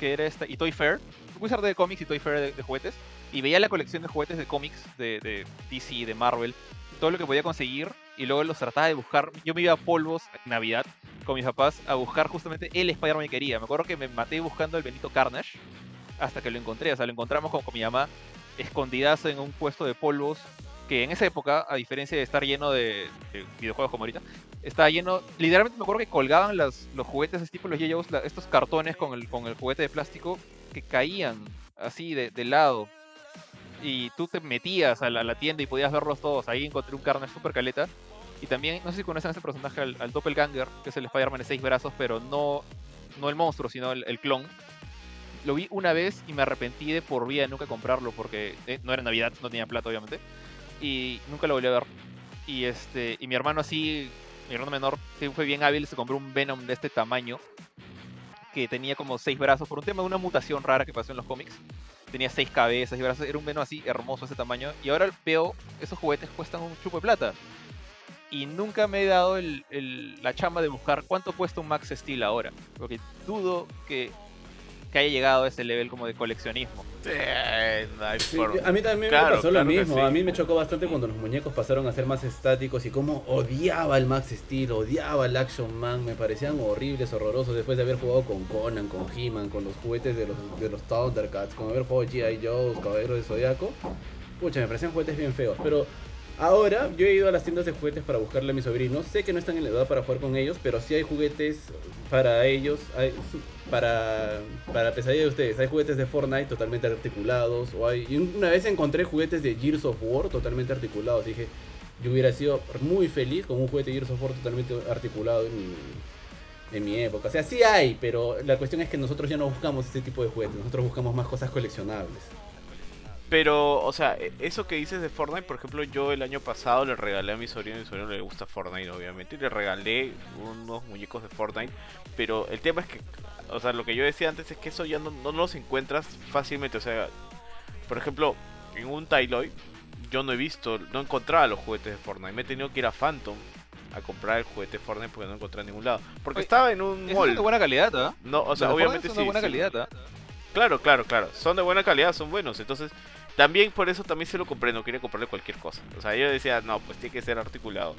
que era esta, y Toy Fair. Wizard de cómics y Toy Fair de, de juguetes. Y veía la colección de juguetes de cómics de, de DC, de Marvel, todo lo que podía conseguir. Y luego los trataba de buscar. Yo me iba a polvos en Navidad con mis papás a buscar justamente el Spider-Man que quería. Me acuerdo que me maté buscando el Benito Carnage hasta que lo encontré. O sea, lo encontramos con, con mi mamá escondidas en un puesto de polvos que en esa época, a diferencia de estar lleno de, de videojuegos como ahorita, estaba lleno, literalmente me acuerdo que colgaban los juguetes, es tipo los la- estos cartones con el, con el juguete de plástico que caían así de, de lado. Y tú te metías a la, tienda y podías verlos todos. Ahí encontré un Carnage super caleta. Y también, no sé si conocen a ese personaje, al, al Doppelganger, que es el Spider-Man de seis brazos, pero no, no el monstruo, sino el, el clon. Lo vi una vez y me arrepentí de por vida de nunca comprarlo porque eh, no era Navidad, no tenía plata obviamente. Y nunca lo volví a ver. Y este y mi hermano así, mi hermano menor, sí fue bien hábil, se compró un Venom de este tamaño que tenía como seis brazos por un tema de una mutación rara que pasó en los cómics. Tenía seis cabezas y brazos, era un Venom así hermoso ese tamaño. Y ahora veo, esos juguetes cuestan un chupo de plata. Y nunca me he dado la chamba de buscar cuánto cuesta un Max Steel ahora. Porque dudo que, que haya llegado a ese level como de coleccionismo. Sí, no a mí también Claro, me pasó claro lo mismo. sí. A mí me chocó bastante cuando los muñecos pasaron a ser más estáticos y cómo odiaba el Max Steel, odiaba el Action Man. Me parecían horribles, horrorosos después de haber jugado con Conan, con He-Man, con los juguetes de los, de los Thundercats, con haber jugado G.I. Joe, Caballeros de Zodiaco. Pucha, me parecían juguetes bien feos. Pero ahora yo he ido a las tiendas de juguetes para buscarle a mis sobrinos. Sé que no están en la edad para jugar con ellos, pero sí hay juguetes para ellos. Hay, para, para pesadilla de ustedes, hay juguetes de Fortnite totalmente articulados. O hay, una vez encontré juguetes de Gears of War totalmente articulados. Dije, yo hubiera sido muy feliz con un juguete de Gears of War totalmente articulado en mi, en mi época. O sea, sí hay, pero la cuestión es que nosotros ya no buscamos ese tipo de juguetes. Nosotros buscamos más cosas coleccionables. Pero, o sea, e- eso que dices de Fortnite, por ejemplo, yo el año pasado le regalé a mi sobrino, mi sobrino le gusta Fortnite, obviamente, y le regalé unos muñecos de Fortnite. Pero el tema es que, o sea, lo que yo decía antes es que eso ya no, no los encuentras fácilmente. O sea, por ejemplo, en un Tailoy, yo no he visto, no encontraba los juguetes de Fortnite. Me he tenido que ir a Phantom a comprar el juguete de Fortnite porque no encontré en ningún lado. Porque Oye, estaba en un Es de mall. buena calidad, ¿ah? No, o sea, Los de obviamente son de buena sí. calidad, ¿ah? Claro, claro, claro. Son de buena calidad, son buenos. Entonces, también por eso también se lo compré. No quería comprarle cualquier cosa. O sea, yo decía, no, pues tiene que ser articulado.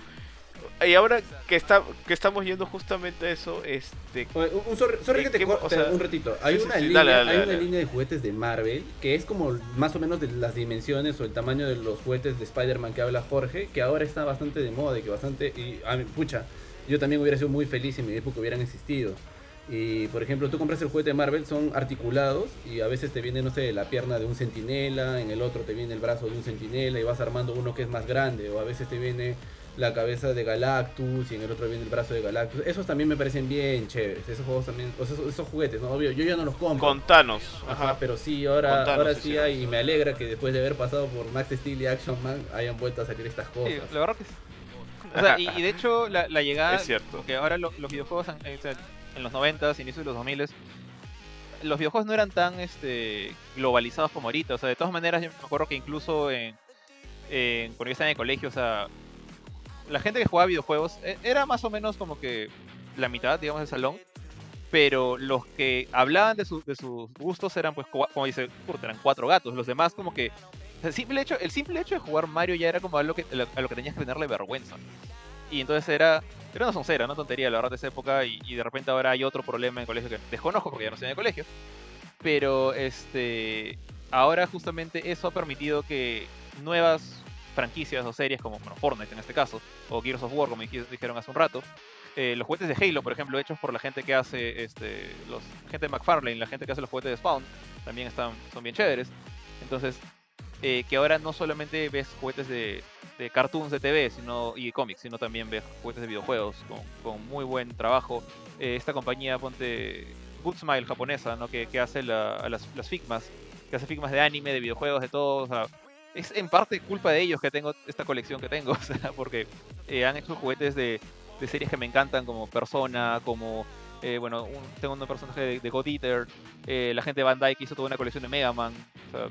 Y ahora que está que estamos yendo justamente a eso, este... Oye, Un, un sorry, sorry ¿Qué- que te qué- corte o sea, un ratito. Hay sí, una, sí, línea, dale, dale, hay dale. una línea de juguetes de Marvel que es como más o menos de las dimensiones o el tamaño de los juguetes de Spider-Man que habla Jorge, que ahora está bastante de moda y que bastante. Y, a mí, pucha, yo también hubiera sido muy feliz si en mi época hubieran existido. Y por ejemplo, tú compras el juguete de Marvel, son articulados y a veces te viene, no sé, la pierna de un centinela, en el otro te viene el brazo de un centinela y vas armando uno que es más grande, o a veces te viene la cabeza de Galactus y en el otro viene el brazo de Galactus. Esos también me parecen bien chéveres, esos juegos también, o sea, esos, esos juguetes, ¿no? Obvio, yo ya no los compro. Con Thanos. Ajá, pero sí, ahora, ahora sí, hay, y me alegra que después de haber pasado por Max Steel y Action Man hayan vuelto a salir estas cosas. Sí, la verdad que sí. O sea, y, y de hecho, la, la llegada. Es cierto. Que ahora lo- los videojuegos en, en- los 90s, inicios de los 2000s, los videojuegos no eran tan este, globalizados como ahorita. O sea, de todas maneras, yo me acuerdo que incluso en, en- cuando yo estaba en el colegio, o sea, la gente que jugaba videojuegos e- era más o menos como que la mitad, digamos, del salón. Pero los que hablaban de, su- de sus gustos eran, pues, como dice eran cuatro gatos. Los demás, como que. El simple, hecho, el simple hecho de jugar Mario ya era como algo que, a lo que tenías que tenerle vergüenza. Y entonces era, era una soncera, una tontería, la verdad, de esa época. Y, y de repente ahora hay otro problema en el colegio que desconozco porque ya no estoy en el colegio. Pero este ahora justamente eso ha permitido que nuevas franquicias o series como bueno, Fortnite en este caso, o Gears of War, como dij- dijeron hace un rato, eh, los juguetes de Halo, por ejemplo, hechos por la gente que hace, este, los gente de McFarlane, la gente que hace los juguetes de Spawn, también están, son bien chéveres. Entonces, eh, que ahora no solamente ves juguetes de, de cartoons de TV sino, y cómics, sino también ves juguetes de videojuegos con, con muy buen trabajo. Eh, esta compañía, ponte Good Smile japonesa, ¿no? que, que hace la- las, las Figmas, que hace Figmas de anime, de videojuegos, de todo. o sea, es en parte culpa de ellos que tengo esta colección que tengo, o sea, porque eh, han hecho juguetes de, de series que me encantan, como Persona, como. eh, bueno, un, tengo un personaje de, God Eater, eh, la gente de Bandai que hizo toda una colección de Mega Man. O sea,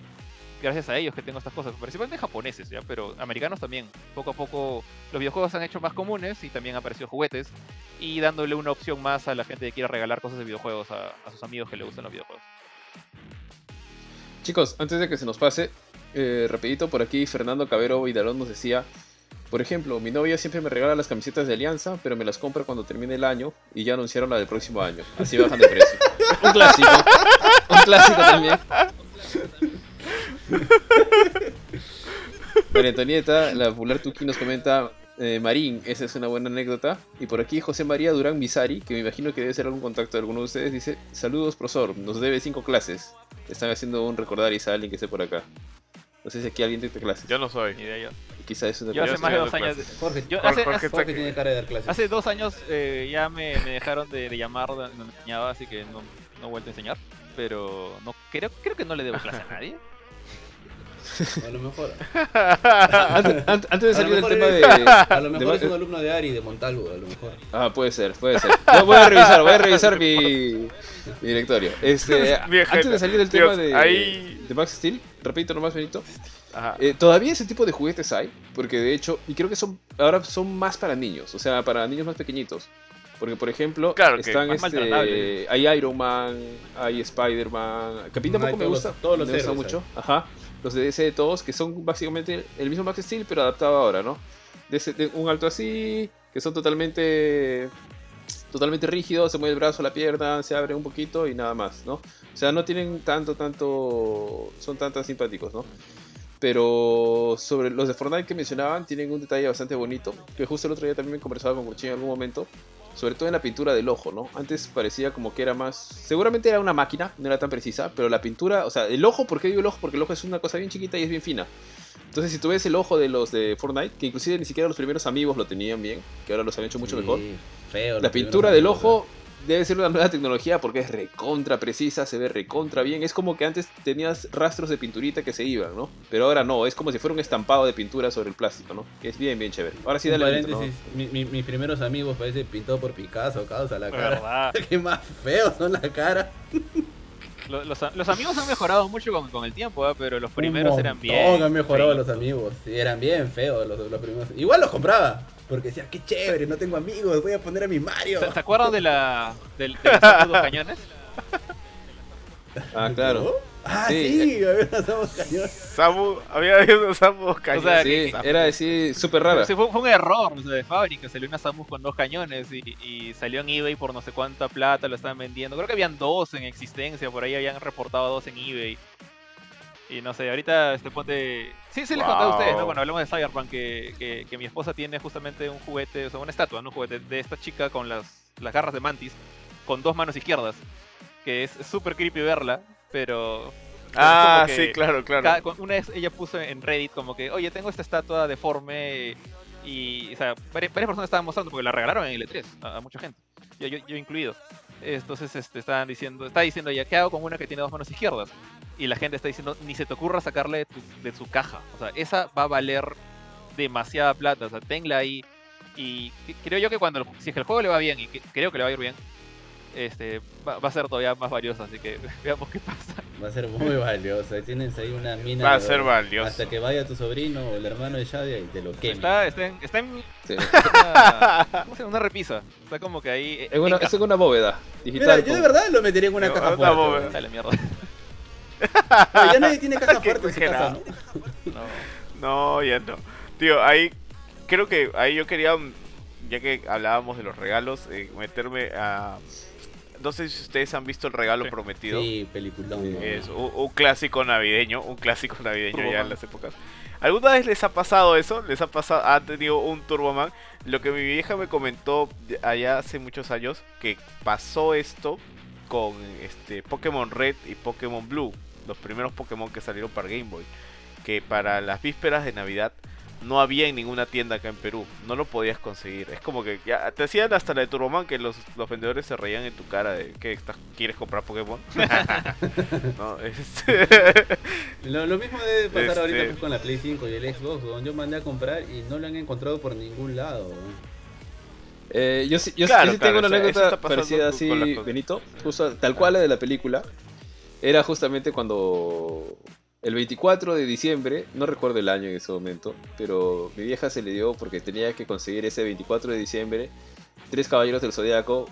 gracias a ellos que tengo estas cosas, principalmente japoneses, ¿ya? pero americanos también. Poco a poco los videojuegos se han hecho más comunes y también han aparecido juguetes y dándole una opción más a la gente que quiera regalar cosas de videojuegos a, a sus amigos que le gustan los videojuegos. Chicos, antes de que se nos pase, eh, rapidito por aquí Fernando Cabero Vidalón nos decía, por ejemplo, mi novia siempre me regala las camisetas de Alianza, pero me las compra cuando termine el año y ya anunciaron la del próximo año. Así bajan de precio. Un clásico. Un clásico también. María Antonieta, la popular Tuki nos comenta, eh, Marín, esa es una buena anécdota. Y por aquí José María Durán Misari, que me imagino que debe ser algún contacto de alguno de ustedes, dice, saludos profesor, nos debe cinco clases. Están haciendo un recordar y a alguien que esté por acá. No sé si aquí alguien tiene clases. Yo no soy. Ni idea yo. Quizá es una Yo hace más de dos años. Jorge, Yo Jorge- hace, Jorge Jorge que- tiene cara de dar clases. hace dos años eh, ya me, me dejaron de, de llamar donde enseñaba, así que no, no he vuelto a enseñar. Pero no creo, creo que no le debo clase a nadie. A lo mejor. Antes, antes- de salir del tema eres- de... A lo de mejor es ma- un alumno de Ari, de Montalvo, a lo mejor. Ah, puede ser, puede ser. Voy- Voy a revisar, voy a revisar mi, mi directorio. Este, antes de salir del Dios, tema de, ahí- de Max Steel, repito nomás, Benito. Ajá. Eh, todavía ese tipo de juguetes hay, porque de hecho, y creo que son ahora son más para niños, o sea, para niños más pequeñitos. Porque, por ejemplo, Claro están este, hay Iron Man, hay Spider-Man, Hay tampoco me gusta, todos los me gusta mucho. Ajá, los de DC de todos, que son básicamente el mismo Max Steel, pero adaptado ahora, ¿no? De, un alto así, que son totalmente totalmente rígidos, se mueve el brazo, la pierna, se abre un poquito y nada más, ¿no? O sea, no tienen tanto, tanto, son tan, tan simpáticos, ¿no? Pero sobre los de Fortnite que mencionaban, tienen un detalle bastante bonito, que justo el otro día también me conversaba con Curchín en algún momento, sobre todo en la pintura del ojo, ¿no? Antes parecía como que era más... Seguramente era una máquina, no era tan precisa, pero la pintura, o sea, el ojo, ¿por qué digo el ojo? Porque el ojo es una cosa bien chiquita y es bien fina. Entonces, si tú ves el ojo de los de Fortnite, que inclusive ni siquiera los primeros amigos lo tenían bien, que ahora los han hecho mucho Sí, mejor, Feo. la pintura del ojo debe ser una nueva tecnología porque es recontra precisa, se ve recontra bien. Es como que antes tenías rastros de pinturita que se iban, ¿no? Pero ahora no, es como si fuera un estampado de pintura sobre el plástico, ¿no? Que es bien, bien chévere. Ahora sí Un dale Benito, ¿no? mi- mi- mis primeros amigos parece pintado por Picasso, causa la cara. Qué más feos son la cara. Lo- Los, los amigos han mejorado mucho con, con el tiempo, ¿ah? pero los primeros eran bien. han mejorado feitos. los amigos. Sí, eran bien feos los, los primeros. Igual los compraba. Porque decía, qué chévere, no tengo amigos, voy a poner a mi Mario. ¿Se, acuerdan de la del, de los dos cañones? Ah, claro. Ah, Sí. sí, a ver, hacemos cañón. Samu, había habido Samu cañón. sea, Sí, que- era así súper rara. Sí, fue, fue un error o sea, de fábrica. Salió una Samus con dos cañones y, y salió en eBay por no sé cuánta plata, lo estaban vendiendo. Creo que habían dos en existencia, por ahí habían reportado dos en eBay. Y no sé, ahorita este ponte. Sí, sí, les conté a ustedes, ¿no? Wow. Cuando hablamos de Cyberpunk, que, que, que mi esposa tiene justamente un juguete, o sea, una estatua, ¿no? Un juguete de esta chica con las, las garras de mantis, con dos manos izquierdas. Que es súper creepy verla, pero. Ah, sí, claro, claro. cada- una vez ella puso en Reddit como que, oye, tengo esta estatua deforme y, o sea, varias, varias personas estaban mostrando porque la regalaron en L3 a, a mucha gente, yo, yo, yo incluido. Entonces este, estaban diciendo, está diciendo ya, ¿qué hago con una que tiene dos manos izquierdas? Y la gente está diciendo, ni se te ocurra sacarle de, tu- de su caja. O sea, esa va a valer demasiada plata, o sea, tenla ahí. Y creo yo que cuando, el- si es que el juego le va bien, y que- creo que le va a ir bien, este, va, va a ser todavía más valioso, así que veamos qué pasa. Va a ser muy valiosa. Tienes ahí una mina. Va a ser oro. valioso. Hasta que vaya tu sobrino o el hermano de Shadia y te lo queme. Está, está, en, está en Sí. una, ¿cómo se llama? una repisa. Está como que ahí. Es una, encaja. es una bóveda Mira, digital. yo de verdad lo metería en una No, caja fuerte. Sale mierda. Pero ya nadie tiene caja Qué fuerte en su casa. ¿no? No. No, ya no. Tío, ahí creo que ahí yo quería, ya que hablábamos de los regalos, eh, meterme a... No sé si ustedes han visto el regalo Sí. prometido. Sí, peliculón. ¿no? Es un, un clásico navideño, un clásico navideño ya en las épocas. ¿Alguna vez les ha pasado eso? ¿Les ha pasado, han tenido un Turboman? Lo que mi vieja me comentó allá hace muchos años, que pasó esto con este Pokémon Red y Pokémon Blue, los primeros Pokémon que salieron para Game Boy, que para las vísperas de Navidad no había en ninguna tienda acá en Perú, no lo podías conseguir. Es como que ya te hacían hasta la de Turboman que los, los vendedores se reían en tu cara de que estás, quieres comprar Pokémon. no, es- Lo, lo mismo debe pasar Este- ahorita pues, con la Play 5 y el Xbox, weón. Yo mandé a comprar y no lo han encontrado por ningún lado. Eh, yo sí, yo, Claro, yo sí claro, tengo una anécdota parecida así. Benito, justo tal cual la de la película. Era justamente cuando el 24 de diciembre, no recuerdo el año en ese momento, pero mi vieja se le dio porque tenía que conseguir ese 24 de diciembre tres caballeros del zodiaco.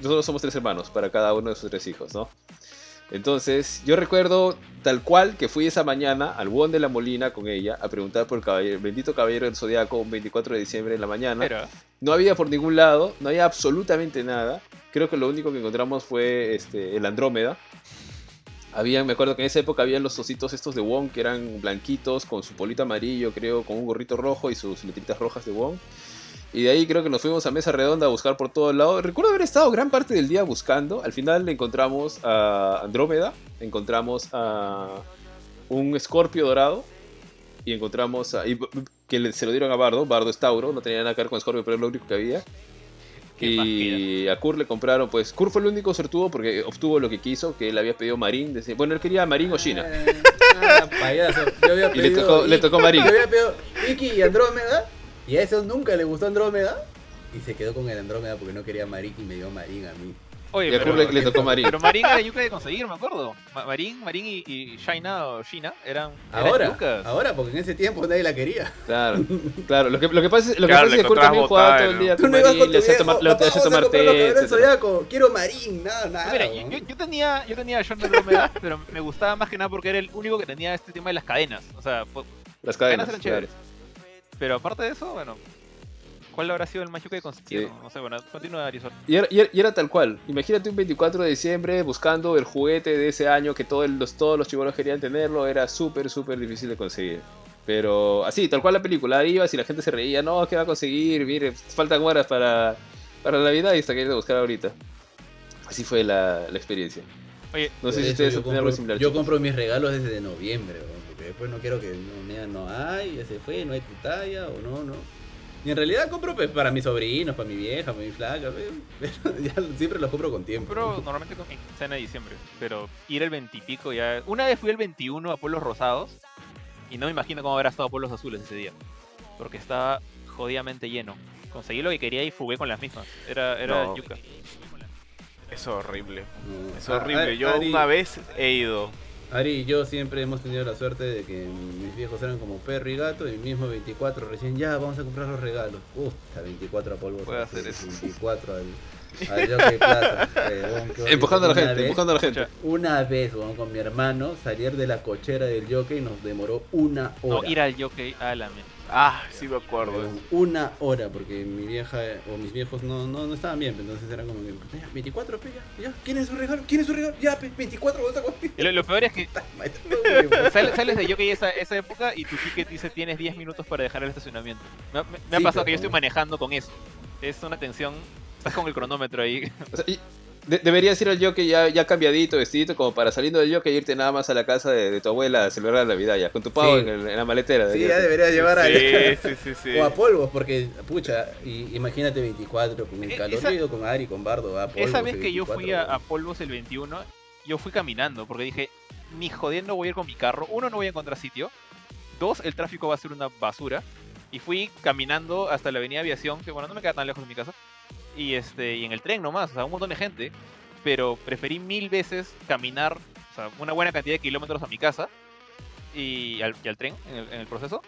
Nosotros somos tres hermanos para cada uno de sus tres hijos, ¿no? Entonces, yo recuerdo tal cual que fui esa mañana al Won de la Molina con ella a preguntar por el, caballero, el bendito caballero del zodiaco un 24 de diciembre en la mañana. Pero, No había por ningún lado, no había absolutamente nada. Creo que lo único que encontramos fue este, el Andrómeda. Habían, me acuerdo que en esa época habían los ositos estos de Wong que eran blanquitos, con su polito amarillo, creo, con un gorrito rojo y sus letritas rojas de Wong. Y de ahí creo que nos fuimos a mesa redonda a buscar por todos lados. Recuerdo haber estado gran parte del día buscando. Al final le encontramos a Andrómeda, encontramos a un escorpio dorado y encontramos a, que se lo dieron a Bardo. Bardo es Tauro, no tenía nada que ver con Scorpio, pero es lo único que había. ¿Qué más Y a Kur le compraron, pues Kur fue el único sortudo porque obtuvo lo que quiso, que él había pedido Marín. desde- bueno, él quería Marín o China. Eh, ah, payaso. Yo había Y le tocó, le Iki- tocó Marín. Yo había pedido Iki y Andrómeda. Y a eso nunca le gustó Andrómeda. Y se quedó con el Andrómeda porque no quería Marín y me dio Marín a mí. Oye, Y a pero, Kur le, le tocó Marín. pero Marín era yuca de conseguir, me acuerdo. Ma- Marín, Marín y, y Shaina o Shina eran, eran Ahora, yucas. ahora, porque en ese tiempo nadie la quería. Claro, claro. Lo que, lo que pasa es, lo que Claro, pasa es que también jugaba todo el día Tú con no Marín, le hacía tomar, le "Papá, hacía tomar té. Quiero Marín, nada, nada. Mira, yo, yo- tenía, yo tenía a John Andromeda, pero me gustaba más que nada porque era el único que tenía este tema de las cadenas. O sea, Las cadenas cadenas, eran claro. chéveres. Pero aparte de eso, bueno, ¿cuál habrá sido el más yuca de conseguir? Sí. No sé, bueno, continúa Arizona. Y era, y era- y era tal cual. Imagínate un 24 de diciembre buscando el juguete de ese año que todo el- los, todos los chibolos querían tenerlo. Era súper, súper difícil de conseguir. Pero así, tal cual la película. Ahí ibas y la gente se reía. No, ¿qué va a conseguir? Mire, faltan horas para, para Navidad y está queriendo buscar ahorita. Así fue la, la experiencia. Oye, No sé si ustedes yo tenido algo compro- similar. Yo chicos. compro mis regalos desde noviembre, porque después no quiero que no, no hay, ya se fue, no hay tu talla o no, no. Y en realidad compro pues, para mis sobrinos, para mi vieja, para mi flaca, pero, ya siempre los compro con tiempo. compro normalmente con en cena de diciembre, pero ir el 20 y pico ya. Una vez fui el 21 a Pueblos Rosados y no me imagino cómo habrá estado Pueblos Azules ese día, porque estaba jodidamente lleno. Conseguí lo que quería y fugué con las mismas. Era, era No. yuca. Es horrible. No. Es Ah, horrible. Yo Ari- una vez he ido. Ari y yo siempre hemos tenido la suerte de que mis viejos eran como perro y gato y mismo 24 recién ya vamos a comprar los regalos. Uf, a 24 a polvo. Puede hacer eso. 24 al, al Jockey Plaza. Empujando a la gente, vez- empujando a la gente. Una vez, weón, con mi hermano, salir de la cochera del jockey nos demoró una hora. no, ir al jockey a la me- Ah, sí me acuerdo. Una hora, porque mi vieja o mis viejos no, no, no estaban bien, entonces era como que, "Ya, 24, pe, ya, ya, ¿quién es su regalo? ¿Quién es su regalo? Ya, pe, 24, vamos a comer. Y lo, lo peor es que sales, sales de jockey esa, esa época y tu ticket dice tienes 10 minutos para dejar el estacionamiento. Me, me- me ha Sí, pasado pero que yo estoy manejando con eso. Es una tensión. Estás con el cronómetro ahí. O sea, y de- deberías ir al jockey ya, ya cambiadito, vestidito, como para saliendo del jockey irte nada más a la casa de, de tu abuela a celebrar la Navidad ya, con tu pavo Sí. en, el- en la maletera. Sí, ya debería llevar a Sí, sí, sí, sí. O a polvos, porque, pucha, y, imagínate 24 con el Eh, calor, esa- con Ari, con Bardo, a polvos. Esa vez que yo 24, fui a, a. Polvos el 21, yo fui caminando porque dije, ni jodiendo voy a ir con mi carro. Uno, no voy a encontrar sitio. Dos, el tráfico va a ser una basura. Y fui caminando hasta la avenida Aviación, que bueno, no me queda tan lejos de mi casa. Y este y en el tren nomás, o sea, un montón de gente. pero preferí mil veces caminar o sea, una buena cantidad de kilómetros a mi casa y al, y al tren en el, en el proceso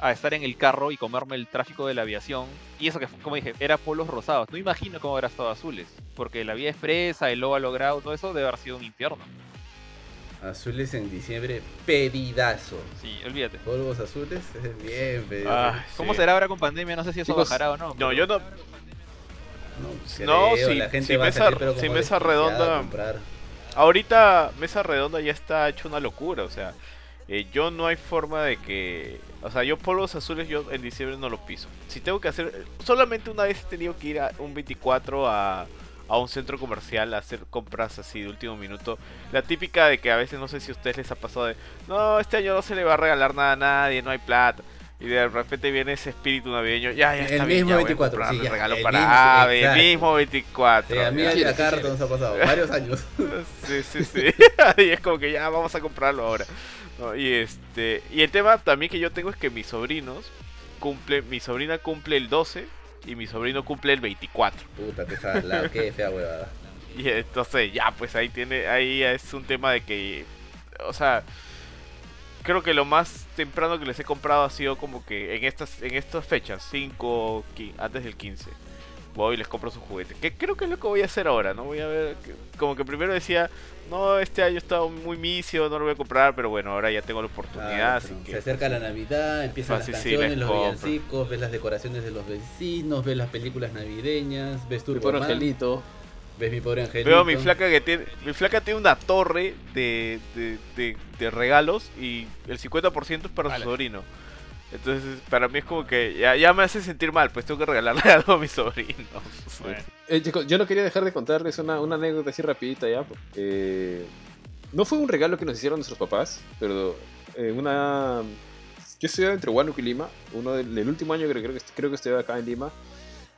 a estar en el carro y comerme el tráfico de la aviación. Y eso que, como dije, era polos rosados. No imagino cómo habrá estado azules. Porque la vía expresa, el óvalo grado, todo eso debe haber sido un infierno. Azules en diciembre, pedidazo. Sí, olvídate. Polvos azules, es bien pedidazo. Ah, ¿Cómo sí. será ahora con pandemia? No sé si eso Chicos, bajará o no. No, yo no. No, no, creo, si- la gente si va a mesa- salir, pero si mesa redonda-. Ahorita Mesa Redonda ya está hecho una locura, o sea, eh, yo no hay forma de que, o sea, yo polvos azules yo en diciembre no lo piso. Si tengo que hacer, solamente una vez he tenido que ir a un 24 a, a un centro comercial a hacer compras así de último minuto. La típica de que a veces no sé si a ustedes les ha pasado de, no, este año no se le va a regalar nada a nadie, no hay plata. Y de repente viene ese espíritu navideño, ya, ya El está bien, mismo a 24, comprarle sí, ya, regalo el para mismo, Ave, el exacto. mismo 24. Sí, a mí ya. a quieres, cada qué rato nos ha pasado, varios años. Sí, sí, sí. y es como que ya vamos a comprarlo ahora. ¿no? Y este y el tema también que yo tengo es que mis sobrinos cumple, mi sobrina cumple el 12 y mi sobrino cumple el 24. Puta, qué jala, qué fea huevada. Y entonces ya pues ahí tiene ahí es un tema de que o sea, creo que lo más temprano que les he comprado ha sido como que en estas en estas fechas, 5 antes del 15. Voy y les compro su juguete. Que creo que es lo que voy a hacer ahora, ¿no? Voy a ver. que- como que primero decía, no, este año estaba muy misio, no lo voy a comprar, pero bueno, ahora ya tengo la oportunidad, Claro, así que. Se acerca la Navidad, empiezan Fácil, las canciones, los compro. villancicos, ves las decoraciones de los vecinos, ves las películas navideñas, ves Turbo Man, angelito. Ves mi pobre angelito. Veo a mi flaca que tiene. Mi flaca tiene una torre de, de, de- de regalos y el 50% es para Vale. su sobrino. Entonces, para mí es como que ya, ya me hace sentir mal, pues tengo que regalarle algo a mi sobrino. Bueno, Eh, chicos, yo no quería dejar de contarles una, una anécdota así rapidita ya. no fue un regalo que nos hicieron nuestros papás, pero eh, una... Yo estudiaba entre Huánuco y Lima, uno del, del último año creo, creo que, creo que estudiaba acá en Lima,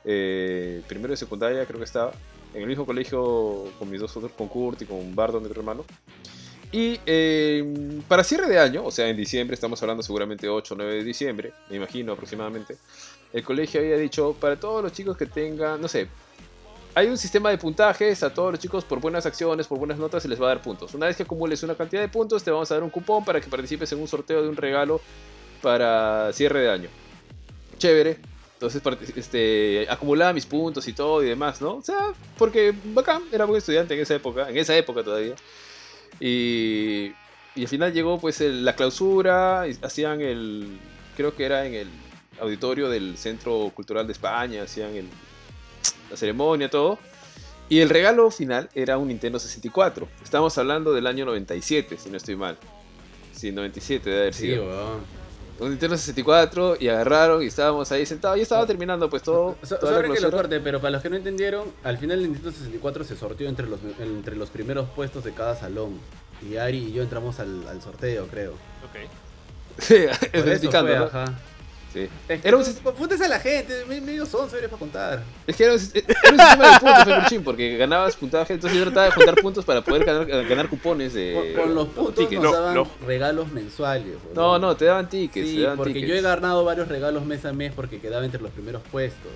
eh, primero de secundaria creo que estaba, en el mismo colegio con mis dos otros, con Kurt y con Bardo, mi otro hermano. Y eh, para cierre de año, o sea, en diciembre, estamos hablando seguramente 8 o 9 de diciembre, me imagino aproximadamente, el colegio había dicho, para todos los chicos que tengan, no sé, hay un sistema de puntajes a todos los chicos por buenas acciones, por buenas notas, se les va a dar puntos. Una vez que acumules una cantidad de puntos, te vamos a dar un cupón para que participes en un sorteo de un regalo para cierre de año. Chévere. Entonces este, acumulaba mis puntos y todo y demás, ¿no? O sea, porque bacán, era buen estudiante en esa época, en esa época todavía. Y, y al final llegó pues el- la clausura, y hacían el, creo que era en el auditorio del Centro Cultural de España, hacían el, la ceremonia, todo. Y el regalo final era un Nintendo 64. Estamos hablando del año 97, si no estoy mal. Sí, 97 debe haber Sí, sido. Un Nintendo 64 y agarraron y estábamos ahí sentados. Ya estaba terminando pues todo. So- sorry que lo corte, pero para los que no entendieron, al final el Nintendo 64 se sorteó entre los, entre los primeros puestos de cada salón. Y Ari y yo entramos al, al sorteo, creo. ok. Sí, Por eso especificando, fue, ¿no? ajá. Sí. Era un, confundes a la gente, me- medio sonso eres para contar. es que era un, era un sistema de puntos, porque ganabas puntaje, entonces yo trataba de juntar puntos para poder ganar, ganar cupones de... Con, con los puntos tickets. nos daban lo- regalos mensuales. No, no, te daban tickets, Sí, te daban porque tickets. yo he ganado varios regalos mes a mes porque quedaba entre los primeros puestos.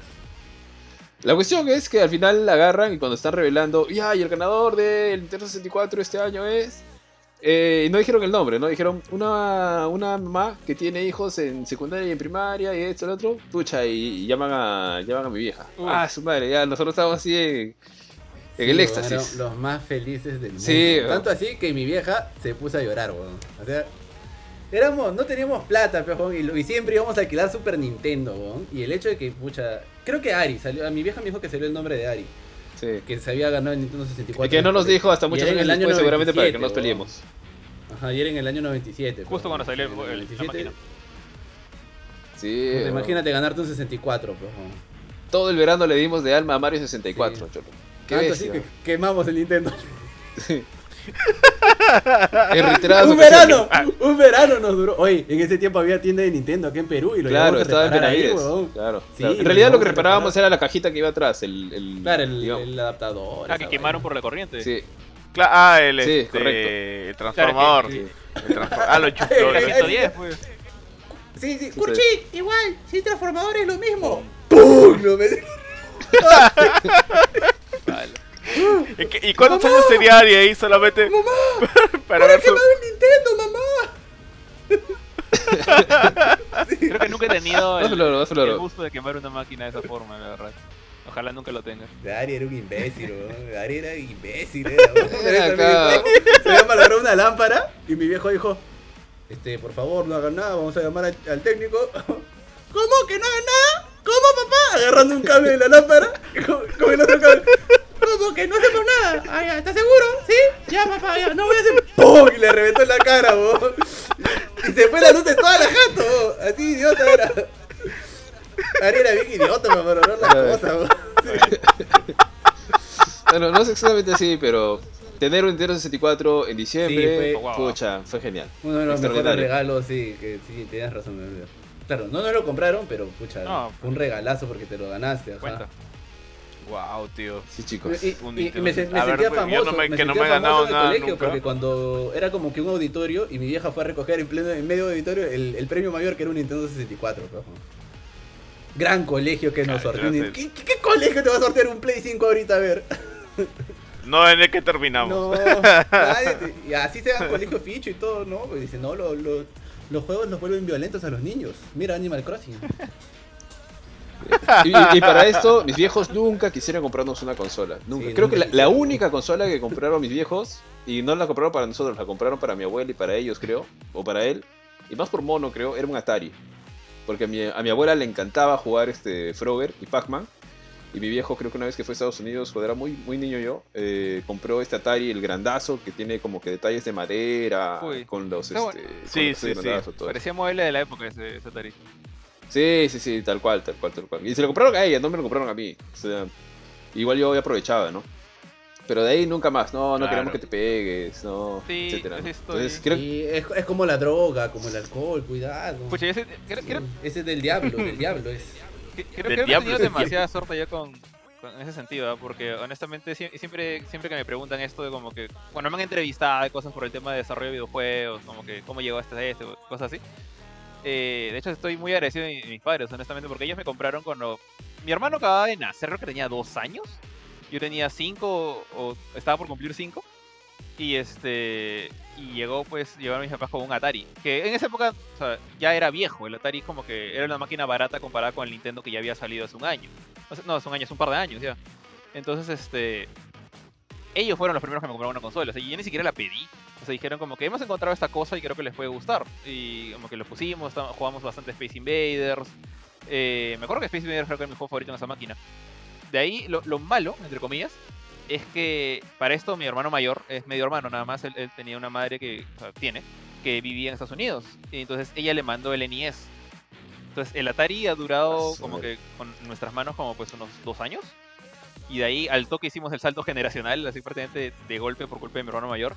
La cuestión es que al final la agarran y cuando están revelando, ya, y el ganador del Nintendo 64 este año es... Eh, y no dijeron el nombre, ¿no? Dijeron una, una mamá que tiene hijos en secundaria y en primaria y esto, el otro, pucha, y, y llaman, a, llaman a mi vieja. Uy. Ah, su madre, ya, nosotros estábamos así en, en Sí, el éxtasis. los más felices del mundo. Sí. Tanto así que mi vieja se puso a llorar, weón. O sea, éramos, no teníamos plata, pejo, y, lo- y siempre íbamos a alquilar Super Nintendo, weón. Y el hecho de que, pucha, creo que Ari salió, a mi vieja me dijo que salió el nombre de Ari, Sí. que se había ganado el Nintendo 64. Y que no nos dijo hasta muchos años el año después, seguramente para que no 97, nos peleemos. Ajá, y era en el año 97. Justo cuando salió el- el el- la 97, máquina. Sí. pues, imagínate ganarte un 64, pejo. Todo el verano le dimos de alma a Mario 64, Sí. cholo. Qué Tanto así bestia. que quemamos el Nintendo. En reiteradas un ocasiones. verano, un verano nos duró. Oye, en ese tiempo había tienda de Nintendo aquí en Perú y lo Claro, estaba en ahí, Benavides. weón. Claro, Sí, claro. En realidad lo que reparábamos era la cajita que iba atrás. El, el, Claro, el, adaptador. Ah, que quemaron vaina. por la corriente. Sí, Cla- ah, el, Sí, este, correcto. el transformador. sí. El transfor- ah, lo enchufó. La Ay, ay, 110, pues. Sí, sí, Sí, Curchi, igual, si transformador es lo mismo. ¡Pum! Lo metí- ¿Y, qué- y cuántos años tenía Ari ahí solamente para ver su... Creo que nunca he tenido el, el gusto de quemar una máquina de esa forma, la verdad. Ojalá nunca lo tenga. Ari era un imbécil, weón. Ari era imbécil, era. Era acá. Se había malogrado una lámpara y mi viejo dijo, este, por favor, no hagan nada, vamos a llamar al, al técnico. ¿Cómo que no hagan nada? ¿Cómo, papá? Agarrando un cable de la lámpara con, con el otro cable. ¿Cómo que no hacemos nada? Ah, ya, ¿estás seguro? ¿Sí? Ya, papá, ya, no voy a hacer... ¡Pum! Y le reventó en la cara, weón. Y se fue la luz de toda la jato, weón. Así, idiota era. Ari era bien idiota para valorar las Ay. cosas, weón. Bueno, no es exactamente así, pero tener un Nintendo 64 en diciembre, Sí, fue- pucha, fue genial. Uno de los mejores regalos, sí, que sí, tienes razón, me. Claro, no nos lo compraron, pero pucha, No. fue un regalazo porque te lo ganaste, ajá. Cuenta. Wow, tío. Sí, chicos. Y, Un y- y me, me A ver, sentía pues, yo famoso, no me- me que no sentía me he ganado famoso en el nada colegio nunca. porque cuando era como que un auditorio y mi vieja fue a recoger en pleno en medio de auditorio el, el premio mayor que era un Nintendo 64, pues, ¿no? Gran colegio que nos sorteó. ¿Qué, qué, qué colegio te va a sortear un Play 5 ahorita? A ver. No en el que terminamos. No, nadie y así se va colegio ficho y todo, ¿no? Pues dice, no, lo- lo- los juegos los vuelven violentos a los niños. Mira Animal Crossing. Y, para esto, mis viejos nunca quisieron comprarnos una consola. Nunca. Sí, Creo nunca que la, única consola que compraron mis viejos, y no la compraron para nosotros, la compraron para mi abuela y para ellos, creo, o para él, y más por mono, creo, era un Atari. Porque a mi, a mi abuela le encantaba jugar este Frogger y Pac-Man. Y mi viejo, creo que una vez que fue a Estados Unidos, cuando era muy, muy niño yo, eh, compró este Atari, el grandazo, que tiene como que detalles de madera, Uy, con los, este, bueno. con Sí, los sí, sí. Parecía modelo de la época ese, ese Atari. Sí, sí, sí, tal cual, tal cual, tal cual. Y se lo compraron a ella, no me lo compraron a mí. O sea, igual yo aprovechaba, ¿no? Pero de ahí nunca más, no, no Claro. queremos que te pegues, no, Sí, etcétera. ¿no? Entonces, creo Y es, es como la droga, como el alcohol, cuidado. Pucha, ese, creo, creo- Ese es del diablo, del diablo es. creo- Del creo que he diablo, tenido demasiada suerte yo con, con- en ese sentido, ¿ah? porque honestamente sie- siempre, siempre que me preguntan esto de como que, bueno, me han entrevistado cosas por el tema de desarrollo de videojuegos, como que cómo llegó hasta este, cosas así. Eh, de hecho, estoy muy agradecido de mis padres, honestamente, porque ellos me compraron cuando mi hermano acababa de nacer, creo que tenía dos años. Yo tenía cinco, o estaba por cumplir cinco. Y este. Y llegó, pues, llegaron mis papás con un Atari. Que en esa época, ya era viejo. El Atari, como que era una máquina barata comparada con el Nintendo que ya había salido hace un año. No, hace un año, hace un par de años ya. Entonces, este. Ellos fueron los primeros que me compraron una consola. O sea, yo ni siquiera la pedí. O sea, dijeron como que hemos encontrado esta cosa y creo que les puede gustar. Y como que lo pusimos, jugamos bastante Space Invaders. Eh, me acuerdo que Space Invaders creo que era mi juego favorito en esa máquina. De ahí, lo, lo malo, entre comillas, es que para esto mi hermano mayor es medio hermano nada más. Él, él tenía una madre que o sea, tiene, que vivía en Estados Unidos. Y entonces ella le mandó el NES. Entonces el Atari ha durado Ah, su como que con nuestras manos como pues unos dos años. Y de ahí al toque hicimos el salto generacional, así prácticamente de golpe por culpa de mi hermano mayor.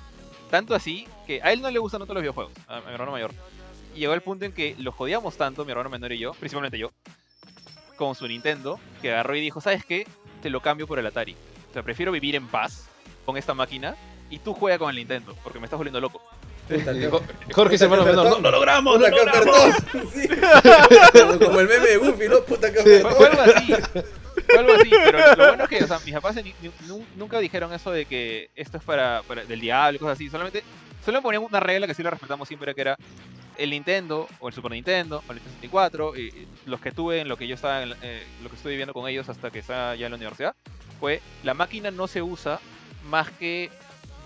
Tanto así que a él no le gustan tanto los videojuegos, a mi hermano mayor. Y llegó el punto en que lo jodíamos tanto, mi hermano menor y yo, principalmente yo, con su Nintendo, que agarró y dijo, ¿sabes qué? Te lo cambio por el Atari. O sea, prefiero vivir en paz con esta máquina y tú juega con el Nintendo, porque me estás volviendo loco. Jorge es hermano menor, no, no logramos, Puta, qué logramos. Sí. Como el meme de Goofy, ¿no? Puta, que Fue, fue algo así. Algo así, pero lo bueno es que, o sea, mis papás ni- ni- nu- nunca dijeron eso de que esto es para, para- del diablo y cosas así. Solamente, solo ponían una regla que sí la respetamos siempre, que era el Nintendo, o el Super Nintendo, o el Nintendo 64, y, y los que tuve en lo que yo estaba, en eh, lo que estuve viviendo con ellos hasta que estaba ya en la universidad, fue la máquina no se usa más que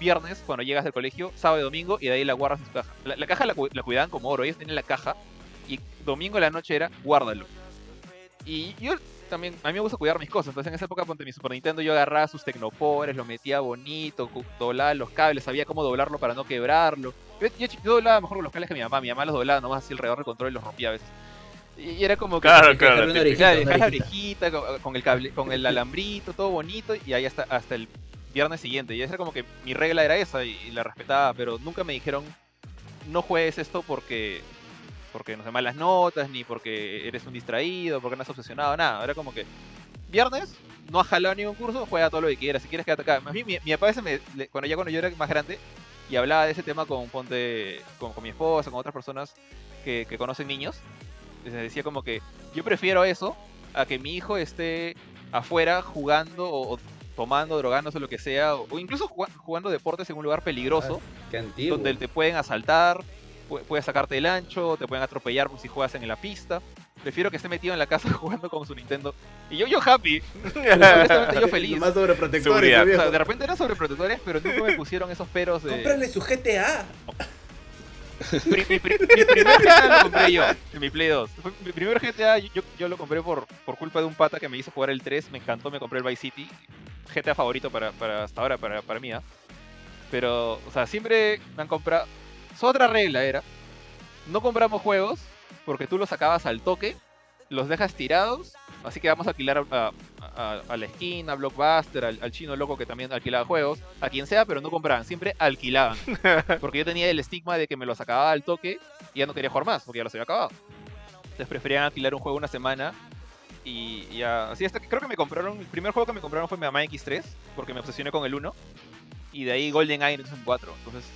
viernes cuando llegas del colegio, sábado y domingo, y de ahí la guardas en su caja. La, la caja la, la cuidaban como oro, ellos tenían la caja, y domingo en la noche era guárdalo. Y yo también, a mí me gusta cuidar mis cosas. Entonces en esa época, ponte mi Super Nintendo, yo agarraba sus tecnopores, lo metía bonito, doblaba los cables, sabía cómo doblarlo para no quebrarlo. Yo, yo, yo doblaba mejor los cables que mi mamá. Mi mamá los doblaba nomás así alrededor del control y los rompía a veces. Y, y era como que... Claro, claro. una orejita, una la orejita. orejita con, con el cable, con el alambrito, todo bonito, y ahí hasta, hasta el viernes siguiente. Y esa era como que mi regla era esa y, y la respetaba, pero nunca me dijeron no juegues esto porque porque no sé malas notas, ni porque eres un distraído, porque no estás obsesionado, nada. Era como que viernes, no has jalado ningún curso, juega todo lo que quieras. Si quieres quédate acá. Más bien, mi, mi papá a me- cuando ya cuando yo era más grande y hablaba de ese tema con ponte con, con mi esposa, con otras personas que, que conocen niños, les decía como que yo prefiero eso a que mi hijo esté afuera jugando o, o tomando, drogándose, lo que sea, o, o incluso jugando, jugando deportes en un lugar peligroso, antiguo. donde te pueden asaltar, puedes sacarte el ancho, te pueden atropellar si juegas en la pista. Prefiero que esté metido en la casa jugando con su Nintendo. Y yo, yo happy. Honestamente, yo feliz. Más sobreprotectores. O sea, de repente eran sobreprotectores, pero nunca me pusieron esos peros de... Cómprale su GTA. Mi, pri- mi primer GTA lo compré yo, en mi Play 2. Fue- mi primer GTA yo, yo lo compré por, por culpa de un pata que me hizo jugar el 3, me encantó, me compré el Vice City. GTA favorito para, para hasta ahora, para, para mí. ¿ah? Pero, o sea, siempre me han comprado... Su otra regla era, no compramos juegos porque tú los sacabas al toque, los dejas tirados, así que vamos a alquilar a, a- a la esquina, a Blockbuster, al, al chino loco que también alquilaba juegos, a quien sea, pero no compraban, siempre alquilaban. Porque yo tenía el estigma de que me los acababa al toque y ya no quería jugar más, porque ya los había acabado. Entonces preferían alquilar un juego una semana y ya. Así hasta que creo que me compraron. El primer juego que me compraron fue Mega Man X3, porque me obsesioné con el 1. Y de ahí Golden Eye en el 4. Entonces